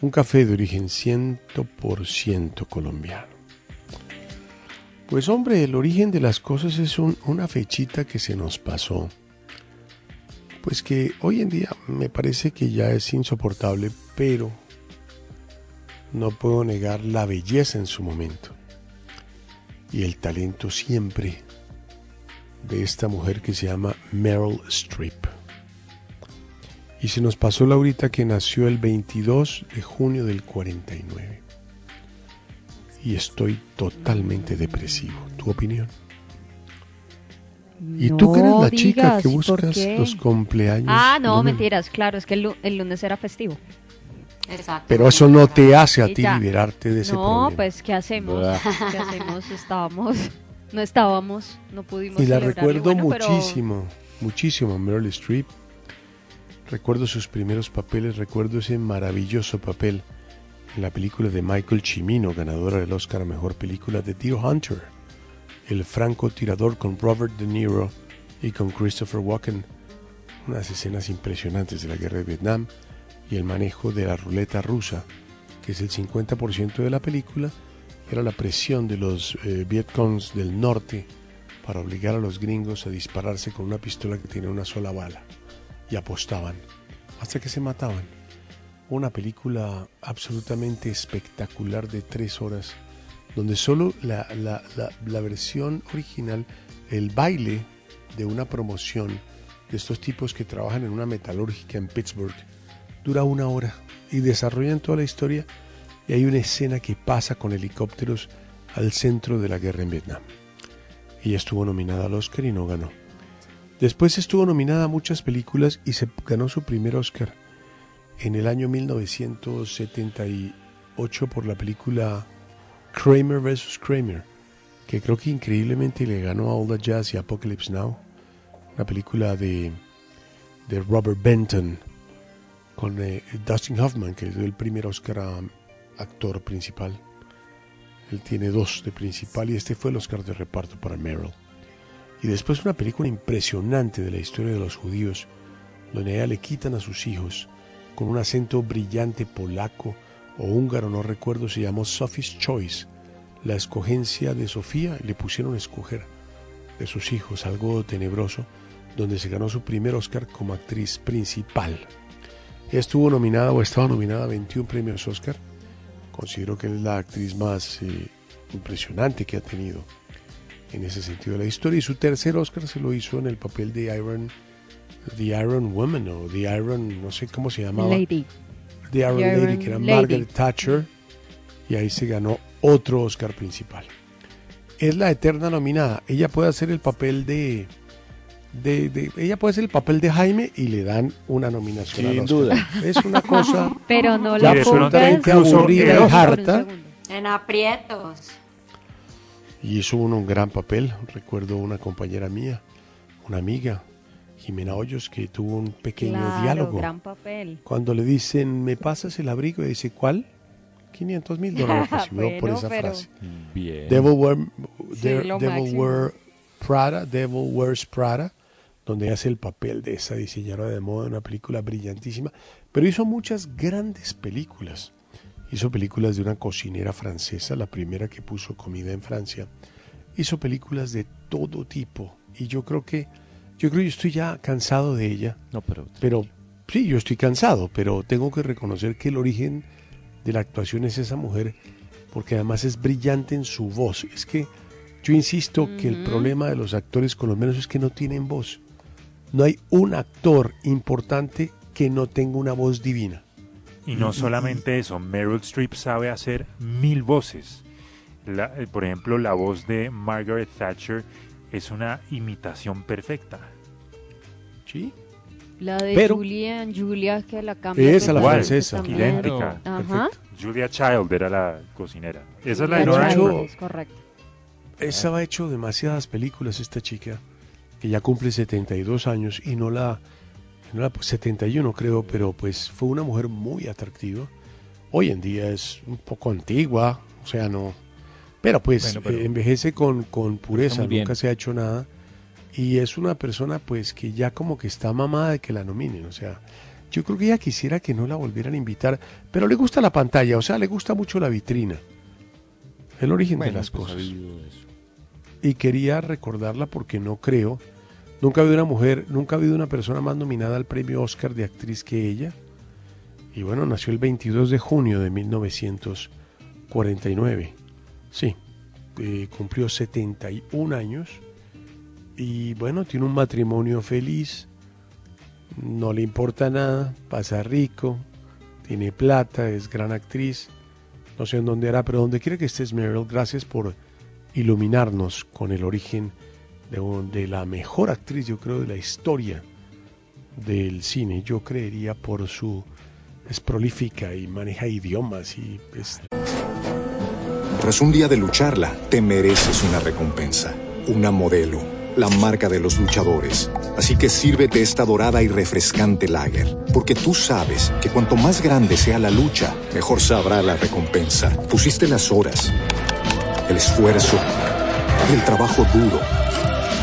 un café de origen 100% colombiano. Pues hombre, el origen de las cosas es un- una fechita que se nos pasó. Pues que hoy en día me parece que ya es insoportable, pero no puedo negar la belleza en su momento y el talento siempre de esta mujer que se llama Meryl Streep. Y se nos pasó Laurita que nació el 22 de junio del 49. Y estoy totalmente depresivo. ¿Tu opinión? ¿Y tú que eres la chica que ¿y por buscas los cumpleaños? Ah, no, mentiras, claro, es que el lunes era festivo. Exacto. Pero eso no te hace a ti liberarte de ese no, problema. pues, ¿qué hacemos? ¿Qué hacemos? Estábamos, no estábamos, no pudimos Y la recuerdo bueno, pero- muchísimo, muchísimo Meryl Streep. Recuerdo sus primeros papeles, recuerdo ese maravilloso papel en la película de Michael Cimino, ganadora del Oscar a Mejor Película de Deer Hunter, el francotirador con Robert De Niro y con Christopher Walken, unas escenas impresionantes de la guerra de Vietnam y el manejo de la ruleta rusa, que es el 50% de la película, era la presión de los eh, Vietcongs del norte para obligar a los gringos a dispararse con una pistola que tenía una sola bala y apostaban hasta que se mataban. Una película absolutamente espectacular de tres horas donde solo la, la- la- la versión original, el baile de una promoción de estos tipos que trabajan en una metalúrgica en Pittsburgh, dura una hora y desarrollan toda la historia y hay una escena que pasa con helicópteros al centro de la guerra en Vietnam. Ella estuvo nominada al Oscar y no ganó. Después estuvo nominada a muchas películas y se ganó su primer Oscar en el año 1978 por la película Kramer vs. Kramer, que creo que increíblemente le ganó a All the Jazz y Apocalypse Now, una película de, de Robert Benton con eh, Dustin Hoffman, que dio el primer Oscar a actor principal. Él tiene dos de principal y este fue el Oscar de reparto para Meryl. Y después una película impresionante de la historia de los judíos, donde ella le quitan a sus hijos con un acento brillante polaco o húngaro, no recuerdo, se llamó Sophie's Choice, la escogencia de Sofía, le pusieron a escoger de sus hijos, algo tenebroso, donde se ganó su primer Oscar como actriz principal. Estuvo nominada o estaba nominada a 21 premios Oscar. Considero que es la actriz más eh, impresionante que ha tenido en ese sentido de la historia. Y su tercer Oscar se lo hizo en el papel de Iron, The Iron Woman o The Iron, no sé cómo se llamaba. Lady. The Iron, The Lady, Iron que era Lady. Margaret Thatcher. Y ahí se ganó otro Oscar principal. Es la eterna nominada. Ella puede hacer el papel de, de, de- ella puede hacer el papel de Jaime y le dan una nominación. Sin duda. Es una cosa Pero no la absolutamente aburrida y harta. En aprietos. Y hizo uno un gran papel. Recuerdo una compañera mía, una amiga, Jimena Hoyos, que tuvo un pequeño Claro, diálogo. gran papel. Cuando le dicen, ¿me pasas el abrigo? Y dice, ¿cuál? 500 mil dólares recibió por Bueno, esa pero- frase. Bien. Devil, wear, Sí, devil wear Prada, Devil wears Prada. Donde hace el papel de esa diseñadora de moda, una película brillantísima, pero hizo muchas grandes películas. Hizo películas de una cocinera francesa, la primera que puso comida en Francia. Hizo películas de todo tipo y yo creo que yo creo que estoy ya cansado de ella. No, pero Pero sí, yo estoy cansado, pero tengo que reconocer que el origen de la actuación es esa mujer, porque además es brillante en su voz. Es que yo insisto que el problema de los actores colombianos es que no tienen voz. No hay un actor importante que no tenga una voz divina. Y no solamente eso, Meryl Streep sabe hacer mil voces. La- eh, por ejemplo, la voz de Margaret Thatcher es una imitación perfecta. Sí. La de Pero- Julia and Julia que la cambia. Esa, la francesa. también. Idéntica. Ajá. Julia Child era la cocinera. Esa es la de. Es correcto. Esa ha hecho demasiadas películas esta chica, que ya cumple 72 años y no la, no la 71 creo, pero pues fue una mujer muy atractiva. Hoy en día es un poco antigua, o sea, no... Pero pues Bueno, pero- eh, envejece con, con pureza, nunca se ha hecho nada. Y es una persona pues que ya como que está mamada de que la nominen, o sea... Yo creo que ella quisiera que no la volvieran a invitar, pero le gusta la pantalla, o sea, le gusta mucho la vitrina. El origen de las pues, cosas y quería recordarla porque no creo, nunca ha habido una mujer, nunca ha habido una persona más nominada al premio Oscar de actriz que ella. Y bueno, nació el 22 de junio de 1949. Sí, eh, cumplió 71 años y bueno, tiene un matrimonio feliz, no le importa nada, pasa rico, tiene plata, es gran actriz. No sé en dónde hará, pero donde quiera que estés, Meryl, gracias por iluminarnos con el origen de, de la mejor actriz, yo creo, de la historia del cine. Yo creería por su... es prolífica y maneja idiomas y. Tras un día de lucharla, te mereces una recompensa, una modelo, la marca de los luchadores. Así que sírvete esta dorada y refrescante lager, porque tú sabes que cuanto más grande sea la lucha, mejor sabrá la recompensa. Pusiste las horas, el esfuerzo, el trabajo duro.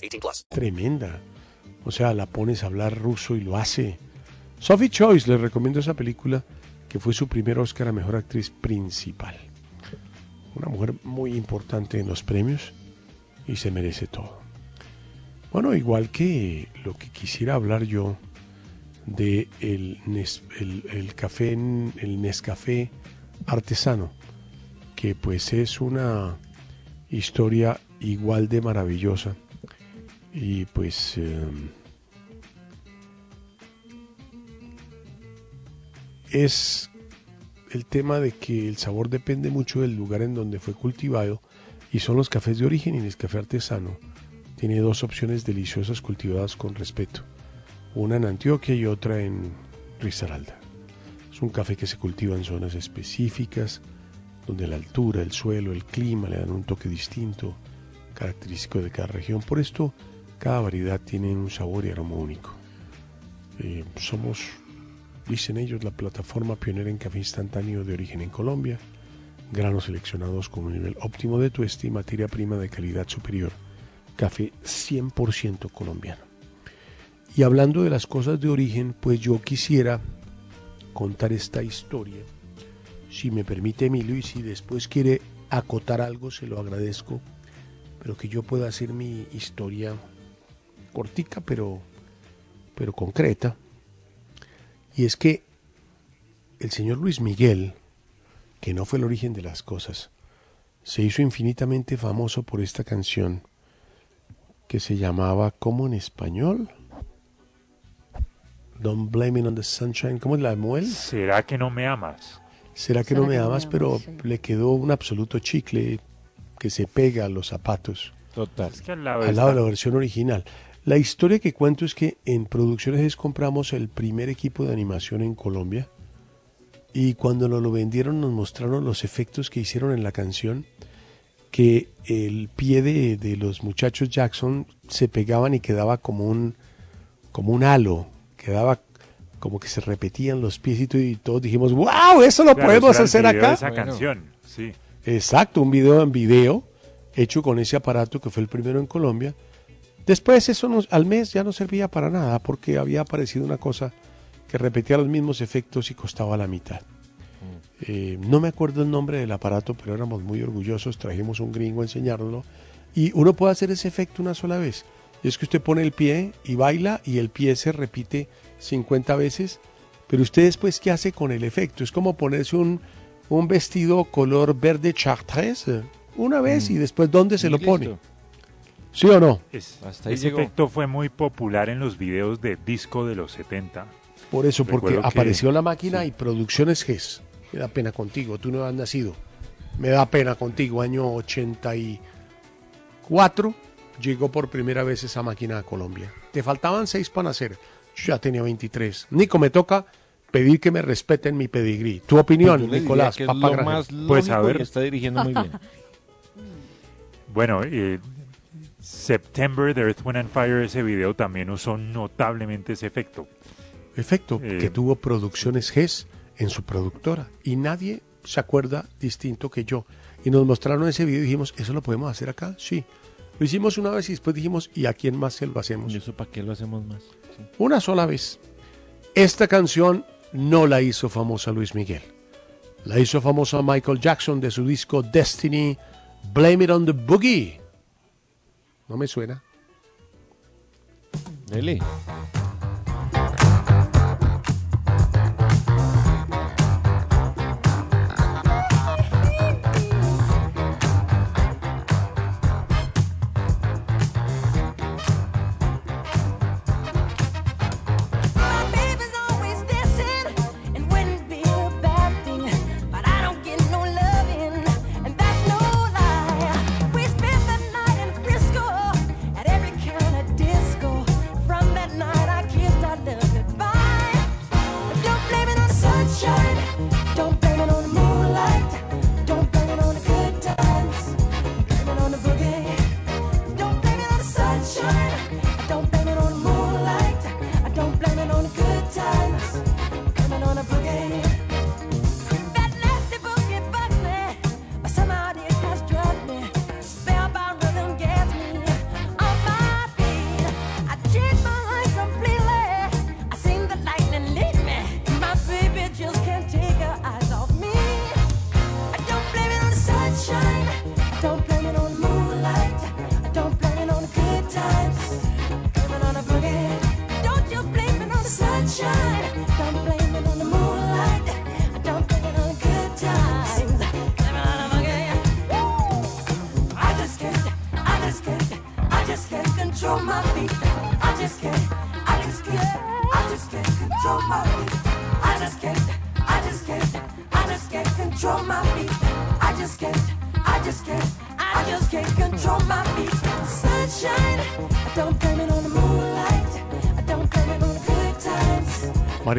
18 plus. tremenda. O sea, la pones a hablar ruso y lo hace. Sophie Choice, les recomiendo esa película que fue su primer Oscar a Mejor Actriz Principal. Una mujer muy importante en los premios y se merece todo. Bueno, igual que lo que quisiera hablar yo de el, Nes- el, el café, el Nescafé artesano, que pues es una historia igual de maravillosa. Y pues eh, es el tema de que el sabor depende mucho del lugar en donde fue cultivado y son los cafés de origen y el café artesano. Tiene dos opciones deliciosas cultivadas con respeto. Una en Antioquia y otra en Risaralda. Es un café que se cultiva en zonas específicas, donde la altura, el suelo, el clima le dan un toque distinto, característico de cada región. Por esto, cada variedad tiene un sabor y aroma único. Eh, somos, dicen ellos, la plataforma pionera en café instantáneo de origen en Colombia, granos seleccionados con un nivel óptimo de tueste y materia prima de calidad superior. Café 100% colombiano. Y hablando de las cosas de origen, pues yo quisiera contar esta historia. Si me permite Emilio y si después quiere acotar algo, se lo agradezco. Pero que yo pueda hacer mi historia cortica, pero, pero concreta. Y es que el señor Luis Miguel, que no fue el origen de las cosas, se hizo infinitamente famoso por esta canción que se llamaba, ¿cómo en español? Don't blame it on the sunshine. ¿Cómo es la muel? ¿Será que no me amas? ¿Será que ¿Será no me que da Pero? Sí. le quedó un absoluto chicle que se pega a los zapatos. Total. Es que al lado al lado de la versión original. La historia que cuento es que en Producciones es compramos el primer equipo de animación en Colombia y cuando nos lo vendieron nos mostraron los efectos que hicieron en la canción que el pie de, de los muchachos Jackson se pegaban y quedaba como un como un halo, quedaba como que se repetían los pies y todo, y todos dijimos, wow, eso lo Claro, podemos hacer acá. de esa canción, sí. Exacto, un video en video hecho con ese aparato que fue el primero en Colombia. Después eso nos- al mes ya no servía para nada porque había aparecido una cosa que repetía los mismos efectos y costaba la mitad. Eh, no me acuerdo el nombre del aparato, pero éramos muy orgullosos, trajimos un gringo a enseñárnoslo y uno puede hacer ese efecto una sola vez. Y es que usted pone el pie y baila y el pie se repite 50 veces, pero usted después qué hace con el efecto? Es como ponerse un, un vestido color verde chartreuse eh, una vez y después ¿dónde se Y lo listo. pone? ¿Sí o no? Es- Hasta ahí ese llegó. efecto fue muy popular en los videos de disco de los 70. Por eso, porque que- apareció la máquina sí. y Producciones GES. Me da pena contigo, tú no has nacido. Me da pena contigo, año 84 llegó por primera vez esa máquina a Colombia. Te faltaban seis para nacer. Yo ya tenía 23. Nico, me toca pedir que me respeten mi pedigrí. Tu opinión, Pues yo le diría Nicolás, que es papá lo Granja. más Pues, a lógico y ver. está dirigiendo muy bien. Bueno, eh, September de Earth, Wind and Fire, ese video también usó notablemente ese efecto. Efecto, Eh, que tuvo Producciones GES en su productora. Y nadie se acuerda distinto que yo. Y nos mostraron ese video y dijimos, ¿eso lo podemos hacer acá? Sí. Lo hicimos una vez y después dijimos, ¿y a quién más se lo hacemos? ¿Y eso para qué lo hacemos más? Sí. Una sola vez. Esta canción no la hizo famosa Luis Miguel. La hizo famosa Michael Jackson de su disco Destiny, Blame It on the Boogie. No me suena. Dele.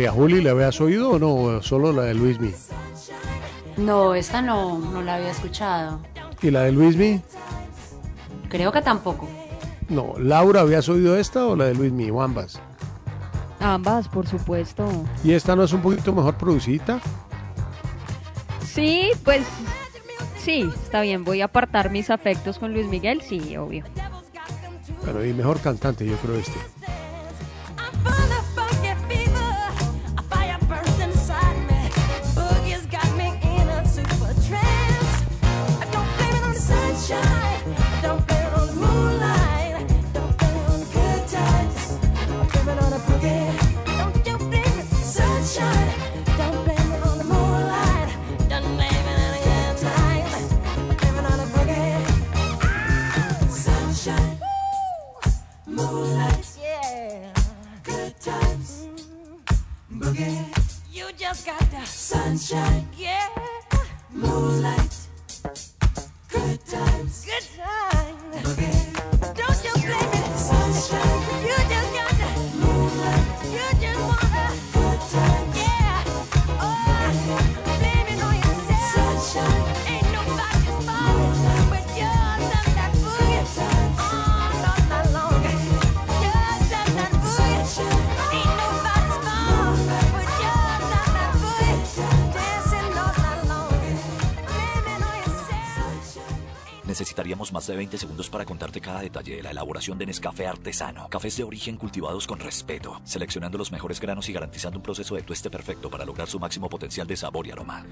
María Juli, ¿le habías oído o no? Solo la de Luismi. No, esta no, no la había escuchado. ¿Y la de Luismi? Creo que tampoco. No. ¿Laura, habías oído esta o la de Luismi? O ambas. Ambas, por supuesto. ¿Y esta no es un poquito mejor producida? Sí, pues sí, está bien. Voy a apartar mis afectos con Luis Miguel, sí, obvio. Bueno, y mejor cantante, yo creo este. De 20 segundos para contarte cada detalle de la elaboración de Nescafé artesano. Cafés de origen cultivados con respeto, seleccionando los mejores granos y garantizando un proceso de tueste perfecto para lograr su máximo potencial de sabor y aroma.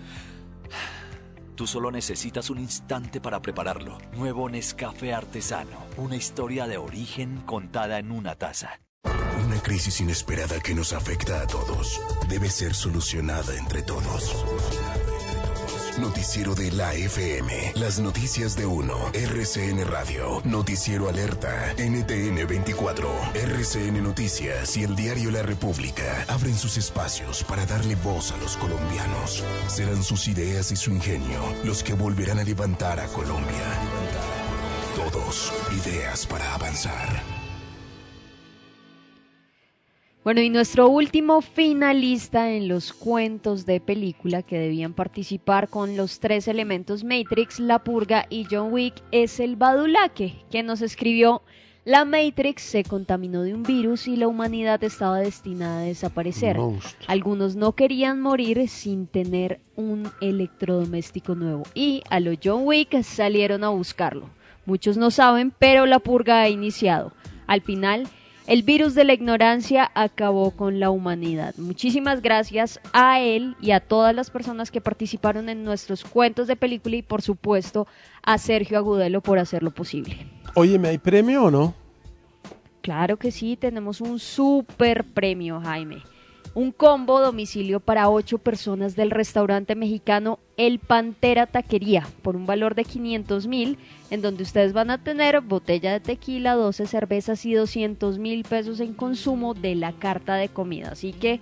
Tú solo necesitas un instante para prepararlo. Nuevo Nescafé artesano. Una historia de origen contada en una taza. Una crisis inesperada que nos afecta a todos debe ser solucionada entre todos. Noticiero de la FM. Las noticias de uno. RCN Radio. Noticiero Alerta. NTN 24. RCN Noticias y el diario La República abren sus espacios para darle voz a los colombianos. Serán sus ideas y su ingenio los que volverán a levantar a Colombia. Todos ideas para avanzar. Bueno, y nuestro último finalista en los cuentos de película que debían participar con los tres elementos Matrix, La Purga y John Wick es el Badulaque, que nos escribió La Matrix se contaminó de un virus y la humanidad estaba destinada a desaparecer. Algunos no querían morir sin tener un electrodoméstico nuevo y a lo John Wick salieron a buscarlo. Muchos no saben, pero la purga ha iniciado. Al final, el virus de la ignorancia acabó con la humanidad. Muchísimas gracias a él y a todas las personas que participaron en nuestros cuentos de película y por supuesto a Sergio Agudelo por hacerlo posible. Oye, ¿me hay premio o no? Claro que sí, tenemos un super premio, Jaime. Un combo domicilio para ocho personas del restaurante mexicano El Pantera Taquería por un valor de 500 mil, en donde ustedes van a tener botella de tequila, 12 cervezas y 200 mil pesos en consumo de la carta de comida. Así que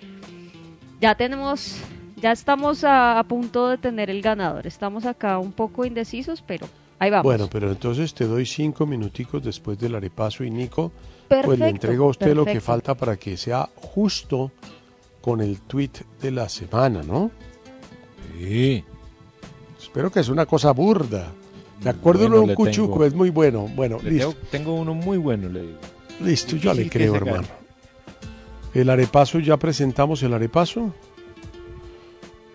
ya tenemos, ya estamos a, a punto de tener el ganador. Estamos acá un poco indecisos, pero ahí vamos. Bueno, pero entonces te doy cinco minuticos después del arepaso y Nico, pues le Perfecto, entrego a usted lo que perfecto. falta para que sea justo con el tweet de la semana, ¿no? Sí. Espero que es una cosa burda. De acuerdo Bueno, a un cuchuco, tengo. es muy bueno. Bueno, listo. tengo, tengo uno muy bueno, le digo. Listo, yo le creo, hermano. El arepaso, ya presentamos el arepaso.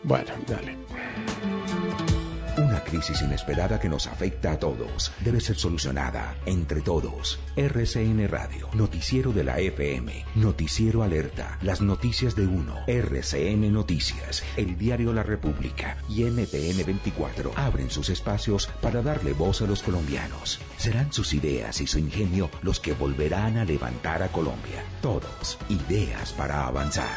Bueno, dale. Crisis inesperada que nos afecta a todos debe ser solucionada entre todos. RCN Radio, Noticiero de la FM, Noticiero Alerta, las noticias de uno, RCN Noticias, el diario La República y NTN 24 abren sus espacios para darle voz a los colombianos. Serán sus ideas y su ingenio los que volverán a levantar a Colombia. Todos, ideas para avanzar.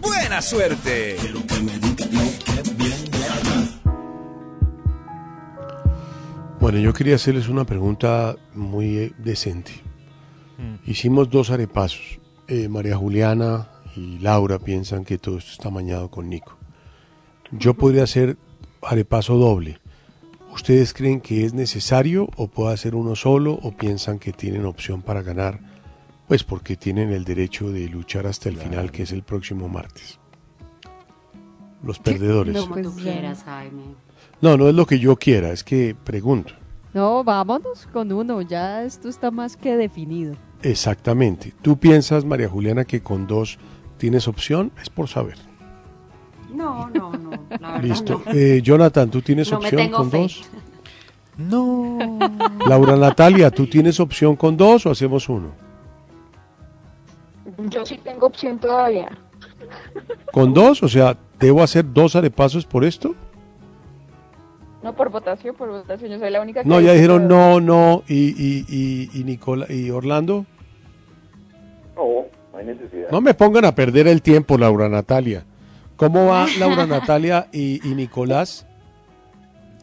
¡Buena suerte! Bueno, yo quería hacerles una pregunta muy eh, decente. Hicimos dos arepasos. Eh, María Juliana y Laura piensan que todo esto está mañado con Nico. Yo podría hacer arepaso doble. ¿Ustedes creen que es necesario o puedo hacer uno solo o piensan que tienen opción para ganar? Pues porque tienen el derecho de luchar hasta el final, que es el próximo martes. Los perdedores. Como tú Pues, quieras, Jaime. No, no es lo que yo quiera, es que pregunto. No, vámonos con uno, ya esto está más que definido. Exactamente. ¿Tú piensas, María Juliana, que con dos tienes opción? Es por saber. No, no, no. La verdad Listo. no. Eh, Jonathan, ¿tú tienes No me opción tengo con fe. dos? No. Laura Natalia, ¿tú tienes opción con dos o hacemos uno? Yo sí tengo opción todavía. ¿Con dos? O sea, ¿debo hacer dos arepasos por esto? No por votación, por votación. Yo soy la única que. No, ya dijeron que- no, no. ¿Y, y, y, y, Nicola, y Orlando? No, no hay necesidad. No me pongan a perder el tiempo, Laura Natalia. ¿Cómo va Laura Natalia y, y Nicolás?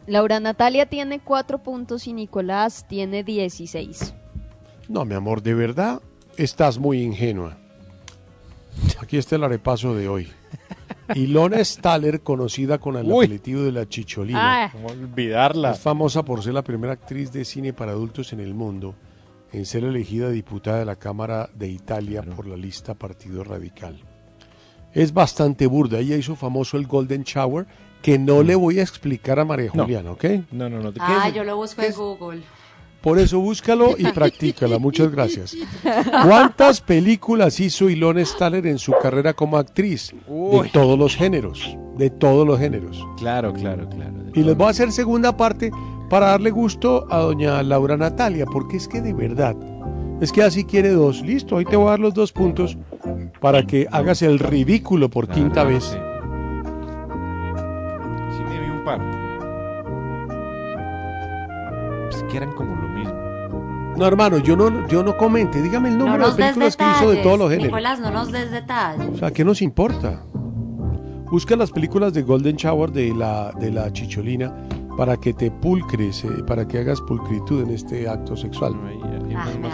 Laura Natalia tiene cuatro puntos y Nicolás tiene 16. No, mi amor, de verdad estás muy ingenua. Aquí está el arepaso de hoy. Ilona Staller, conocida con el Uy. apelativo de la Chicholina. Ah. ¿Cómo olvidarla? Es famosa por ser la primera actriz de cine para adultos en el mundo en ser elegida diputada de la Cámara de Italia por la lista Partido Radical. Es bastante burda. Ella hizo famoso el Golden Shower, que no le voy a explicar a María No. Juliana, ¿ok? No, no, no. ¿qué Ah, es? yo lo busco en Google. Por eso búscalo y practícala. Muchas gracias. ¿Cuántas películas hizo Ilona Staller en su carrera como actriz? Uy. De todos los géneros. De todos los géneros. Claro, claro, claro. Y les voy a hacer segunda parte para darle gusto a doña Laura Natalia, porque es que de verdad, es que así quiere dos. Listo, ahí te voy a dar los dos puntos para que hagas el ridículo por quinta vez. sí. Sí me vi un par. Que eran como lo mismo. No, hermano, yo no, yo no comente. Dígame el No número nos de películas que hizo de todos los géneros. Nicolás, no nos des detalles. O sea, ¿qué nos importa? Busca las películas de Golden Shower de la, de la chicholina para que te pulcres, eh, para que hagas pulcritud en este acto sexual.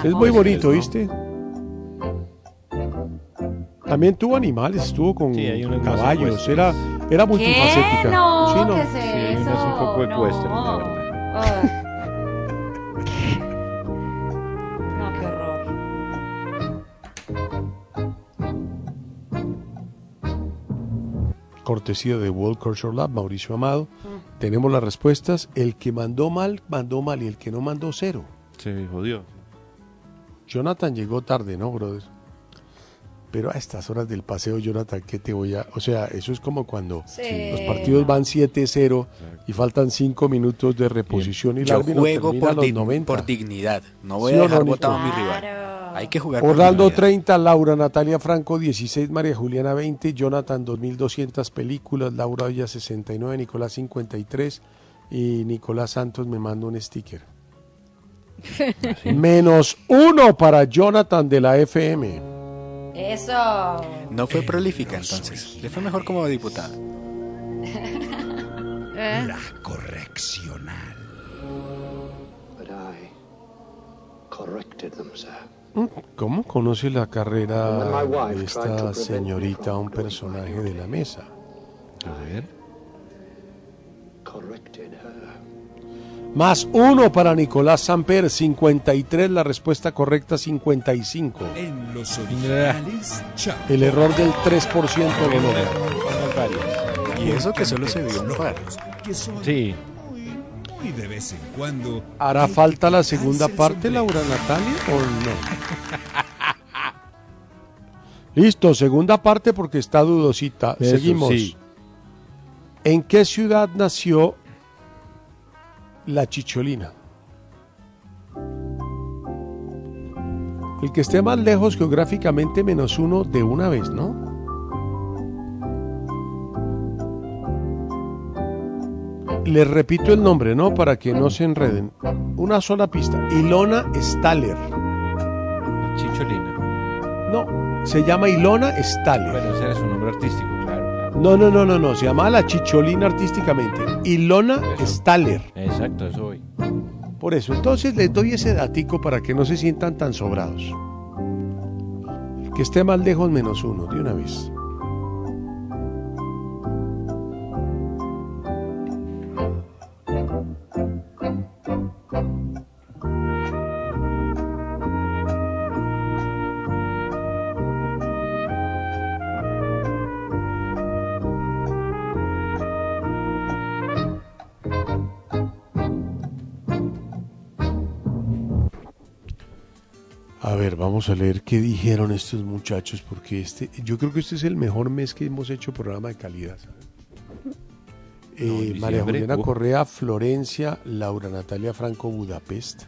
es muy bonito, ¿viste? También tuvo animales, estuvo con Sí, caballos, era, era multifacética. ¿Qué? No, Sí, no. ¿qué es Sí, eso? un poco No. ecuestres, la verdad. Cortesía de World Culture Lab, Mauricio Amado. Tenemos las respuestas. El que mandó mal, mandó mal y el que no mandó cero. Se jodió. Jonathan llegó tarde, ¿no, brother? Pero a estas horas del paseo, Jonathan, ¿qué te voy a...? O sea, eso es como cuando Sí, los partidos no. van 7-0 y faltan 5 minutos de reposición y Yo árbitro juego por, los dig- 90. por dignidad. No voy ¿Sí a no, dejar votado a mi rival. Hay que jugar Orlando dignidad. 30, Laura Natalia Franco 16, María Juliana 20, Jonathan 2200 películas, Laura Villa 69, Nicolás 53 y Nicolás Santos me manda un sticker. Menos uno para Jonathan de la FM. Eso. No fue prolífica entonces. Le fue mejor como diputada. La correccional. But I corrected them, sir. ¿Cómo conoce la carrera de esta señorita, from un personaje de la mesa? A ver. Corrected her. Más uno para Nicolás Samper, 53, la respuesta correcta 55. En los originales. El error del 3% lo logra. Y eso que solo se vio un par. Sí. Muy, de vez en cuando. ¿Hará falta la segunda parte, Laura Natalia, o no? Listo, segunda parte porque está dudosita. Eso, Seguimos. sí. ¿En qué ciudad nació la chicholina? El que esté más lejos geográficamente menos uno de una vez, ¿no? Les repito el nombre, ¿no? Para que no se enreden. Una sola pista. Ilona Staller. Chicholina. No, se llama Ilona Staller. Bueno, ese era su nombre artístico, claro. No, no, no, no, no. Se llama la chicholina artísticamente. Ilona Staller. Exacto, eso voy. Por eso, entonces les doy ese datico para que no se sientan tan sobrados. El que esté más lejos menos uno, de una vez. Vamos a leer qué dijeron estos muchachos, porque este, yo creo que este es el mejor mes que hemos hecho programa de calidad. Eh, María Juliana uh. Correa, Florencia, Laura Natalia Franco, Budapest,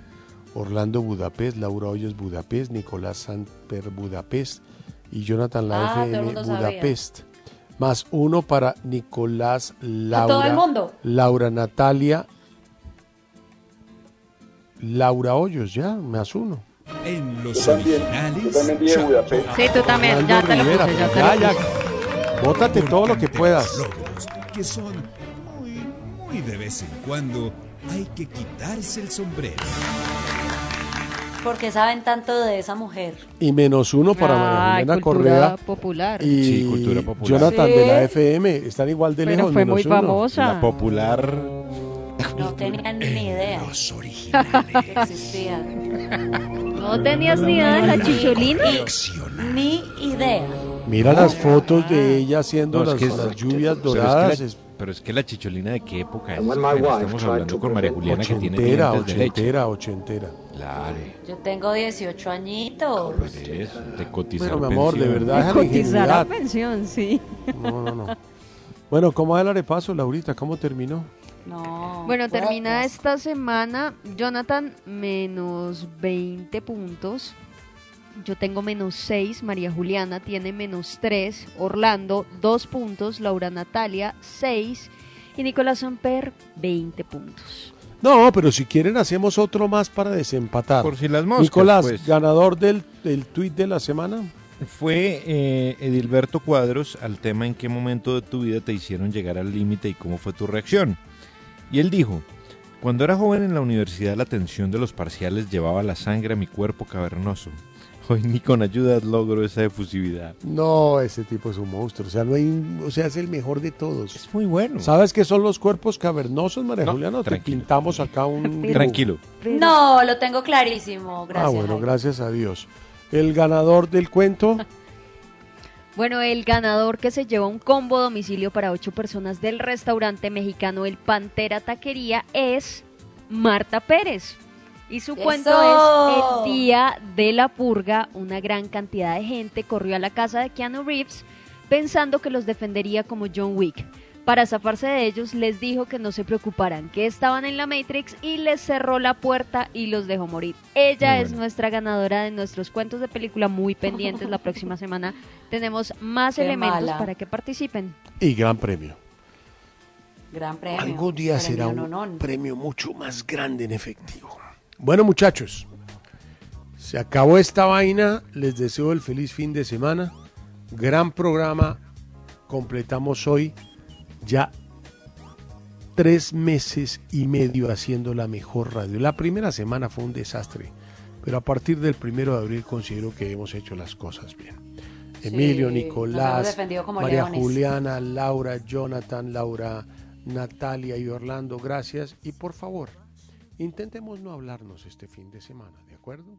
Orlando Budapest, Laura Hoyos Budapest, Nicolás Samper Budapest, y Jonathan la Ah, FM sabía. Budapest. Más uno para Nicolás Laura. todo el mundo. Laura Natalia. Laura Hoyos, ya, más uno. En los Yo también, originales. yo también dije. Budapest. Sí, tú también, ya te lo puse, ya te lo puse. Bótate todo lo que puedas. Logros que son muy, muy de vez en cuando. Hay que quitarse el sombrero. ¿Por qué saben tanto de esa mujer? Y menos uno para María Ay, Juliana cultura Correa popular. y Sí, cultura popular. Jonathan Sí. de la FM. Están igual de Pero lejos. fue menos muy uno. famosa. La popular. No tenían ni idea que existía. ¿No tenías ni idea de la chicholina? Ni idea. Mira las fotos de ella haciendo No, es las, que es- las lluvias pero es que doradas. la- es Pero es que la chicholina de qué época es. When my wife Estamos tried hablando to con María prevent Juliana que tiene ochentera, dientes de leche. ochentera, ochentera. Claro, Yo tengo 18 añitos. por eso, de cotizar Bueno, mi amor, de pensión. verdad, deja la Cotizar a ingenuidad. pensión, sí. No, no, no. Bueno, ¿cómo va el arepaso, Laurita? ¿Cómo terminó? No. Bueno, termina esta semana Jonathan menos 20 puntos. Yo tengo menos 6, María Juliana tiene menos 3, Orlando 2 puntos, Laura Natalia 6 y Nicolás Samper 20 puntos. No, pero si quieren hacemos otro más para desempatar. Por si las moscas, Nicolás, pues. ganador del, del tweet de la semana. Fue eh, Edilberto Cuadros al tema en qué momento de tu vida te hicieron llegar al límite y cómo fue tu reacción. Y él dijo, cuando era joven en la universidad la tensión de los parciales llevaba la sangre a mi cuerpo cavernoso. Hoy ni con ayuda logro esa efusividad. No, ese tipo es un monstruo. O sea, no hay, un- o sea, es el mejor de todos. Es muy bueno. ¿Sabes qué son los cuerpos cavernosos, María No, Juliana? Te pintamos acá un. Tranquilo. No, lo tengo clarísimo. Gracias. Ah, bueno, gracias a Dios. El ganador del cuento, Bueno, el ganador que se lleva un combo domicilio para 8 personas del restaurante mexicano El Pantera Taquería es Marta Pérez. Y su ¡Eso! cuento es el día de la purga. Una gran cantidad de gente corrió a la casa de Keanu Reeves pensando que los defendería como John Wick. Para zafarse de ellos les dijo que no se preocuparan, que estaban en la Matrix y les cerró la puerta y los dejó morir. Ella Muy es bueno. nuestra ganadora de nuestros cuentos de película muy pendientes. La próxima semana tenemos más Qué elementos mala. para que participen. y gran premio. Gran premio. Algún día Premio será un premio mucho más grande en efectivo. Bueno, muchachos, se acabó esta vaina. Les deseo el feliz fin de semana. Gran programa. Completamos hoy ya tres meses y medio haciendo la mejor radio. La primera semana fue un desastre, pero a partir del primero de abril considero que hemos hecho las cosas bien. Emilio, Nicolás, María leones. Juliana, Laura, Jonathan, Laura, Natalia y Orlando, gracias. Y por favor, intentemos no hablarnos este fin de semana, ¿de acuerdo?